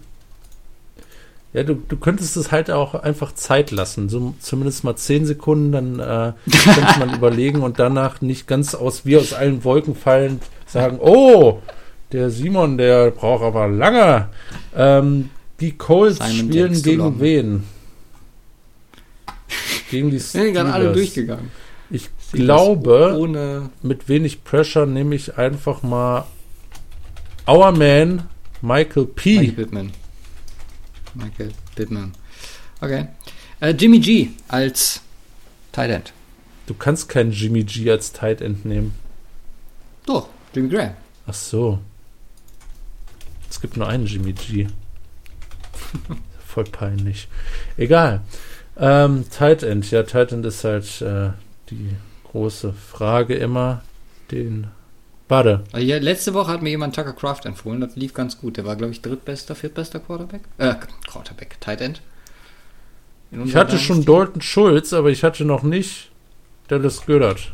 Ja, du, du könntest es halt auch einfach Zeit lassen. So zumindest mal 10 Sekunden, dann äh, könnte man überlegen und danach nicht ganz aus wie aus allen Wolken fallend sagen, oh, der Simon, der braucht aber lange. Ähm, die Colts Simon spielen gegen wen? Gegen die Wir sind gerade alle Steelers. durchgegangen. Ich glaube, mit wenig Pressure nehme ich einfach mal Our Man Michael P. Michael Pittman. Michael Pittman. Okay. Äh, Jimmy G als Tight End. Du kannst keinen Jimmy G als Tight End nehmen. Doch, Jimmy Graham. Ach so. Es gibt nur einen Jimmy G. Voll peinlich. Egal. Ähm, Tight End. Ja, Tight End ist halt äh, die große Frage immer. Den. Warte. Also ja, letzte Woche hat mir jemand Tucker Craft empfohlen. Das lief ganz gut. Der war, glaube ich, drittbester, viertbester Quarterback. Äh, Quarterback, Tight End. Ich hatte schon Dynasty. Dalton Schulz, aber ich hatte noch nicht Dallas Goddard.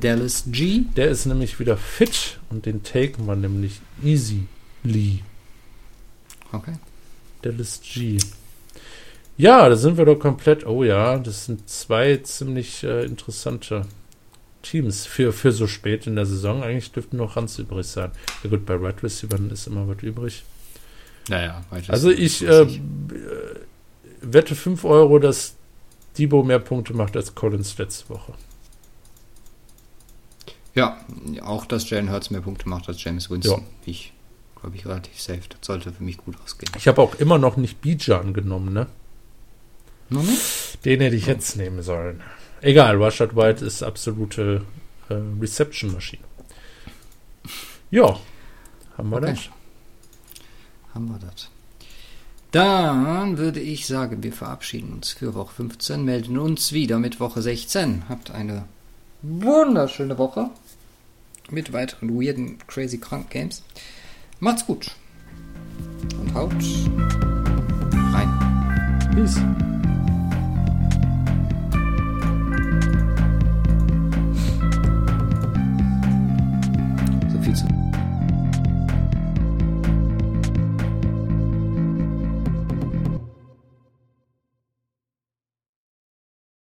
Dallas G. Der ist nämlich wieder fit und den taken wir nämlich easily. Okay. Dallas G. Ja, da sind wir doch komplett. Oh ja, das sind zwei ziemlich äh, interessante Teams für, für so spät in der Saison. Eigentlich dürften noch Ranz übrig sein. Ja gut, bei Red Receivers ist immer was übrig. Naja, weiter. Also ich äh, äh, wette 5 Euro, dass Debo mehr Punkte macht als Collins letzte Woche. Ja, auch dass Jalen Hurts mehr Punkte macht als James Winston. Ich glaube ich relativ safe. Das sollte für mich gut ausgehen. Ich habe auch immer noch nicht Bijan genommen, ne? Noch nicht? Den hätte ich jetzt nehmen sollen. Egal, Rashad White ist absolute äh, Reception-Maschine. Ja, haben wir Okay. das. Haben wir das. Dann würde ich sagen, wir verabschieden uns für Woche 15, melden uns wieder mit Woche 16. Habt eine wunderschöne Woche mit weiteren weirden, crazy krank Games. Macht's gut und haut rein. Peace. Tschüss.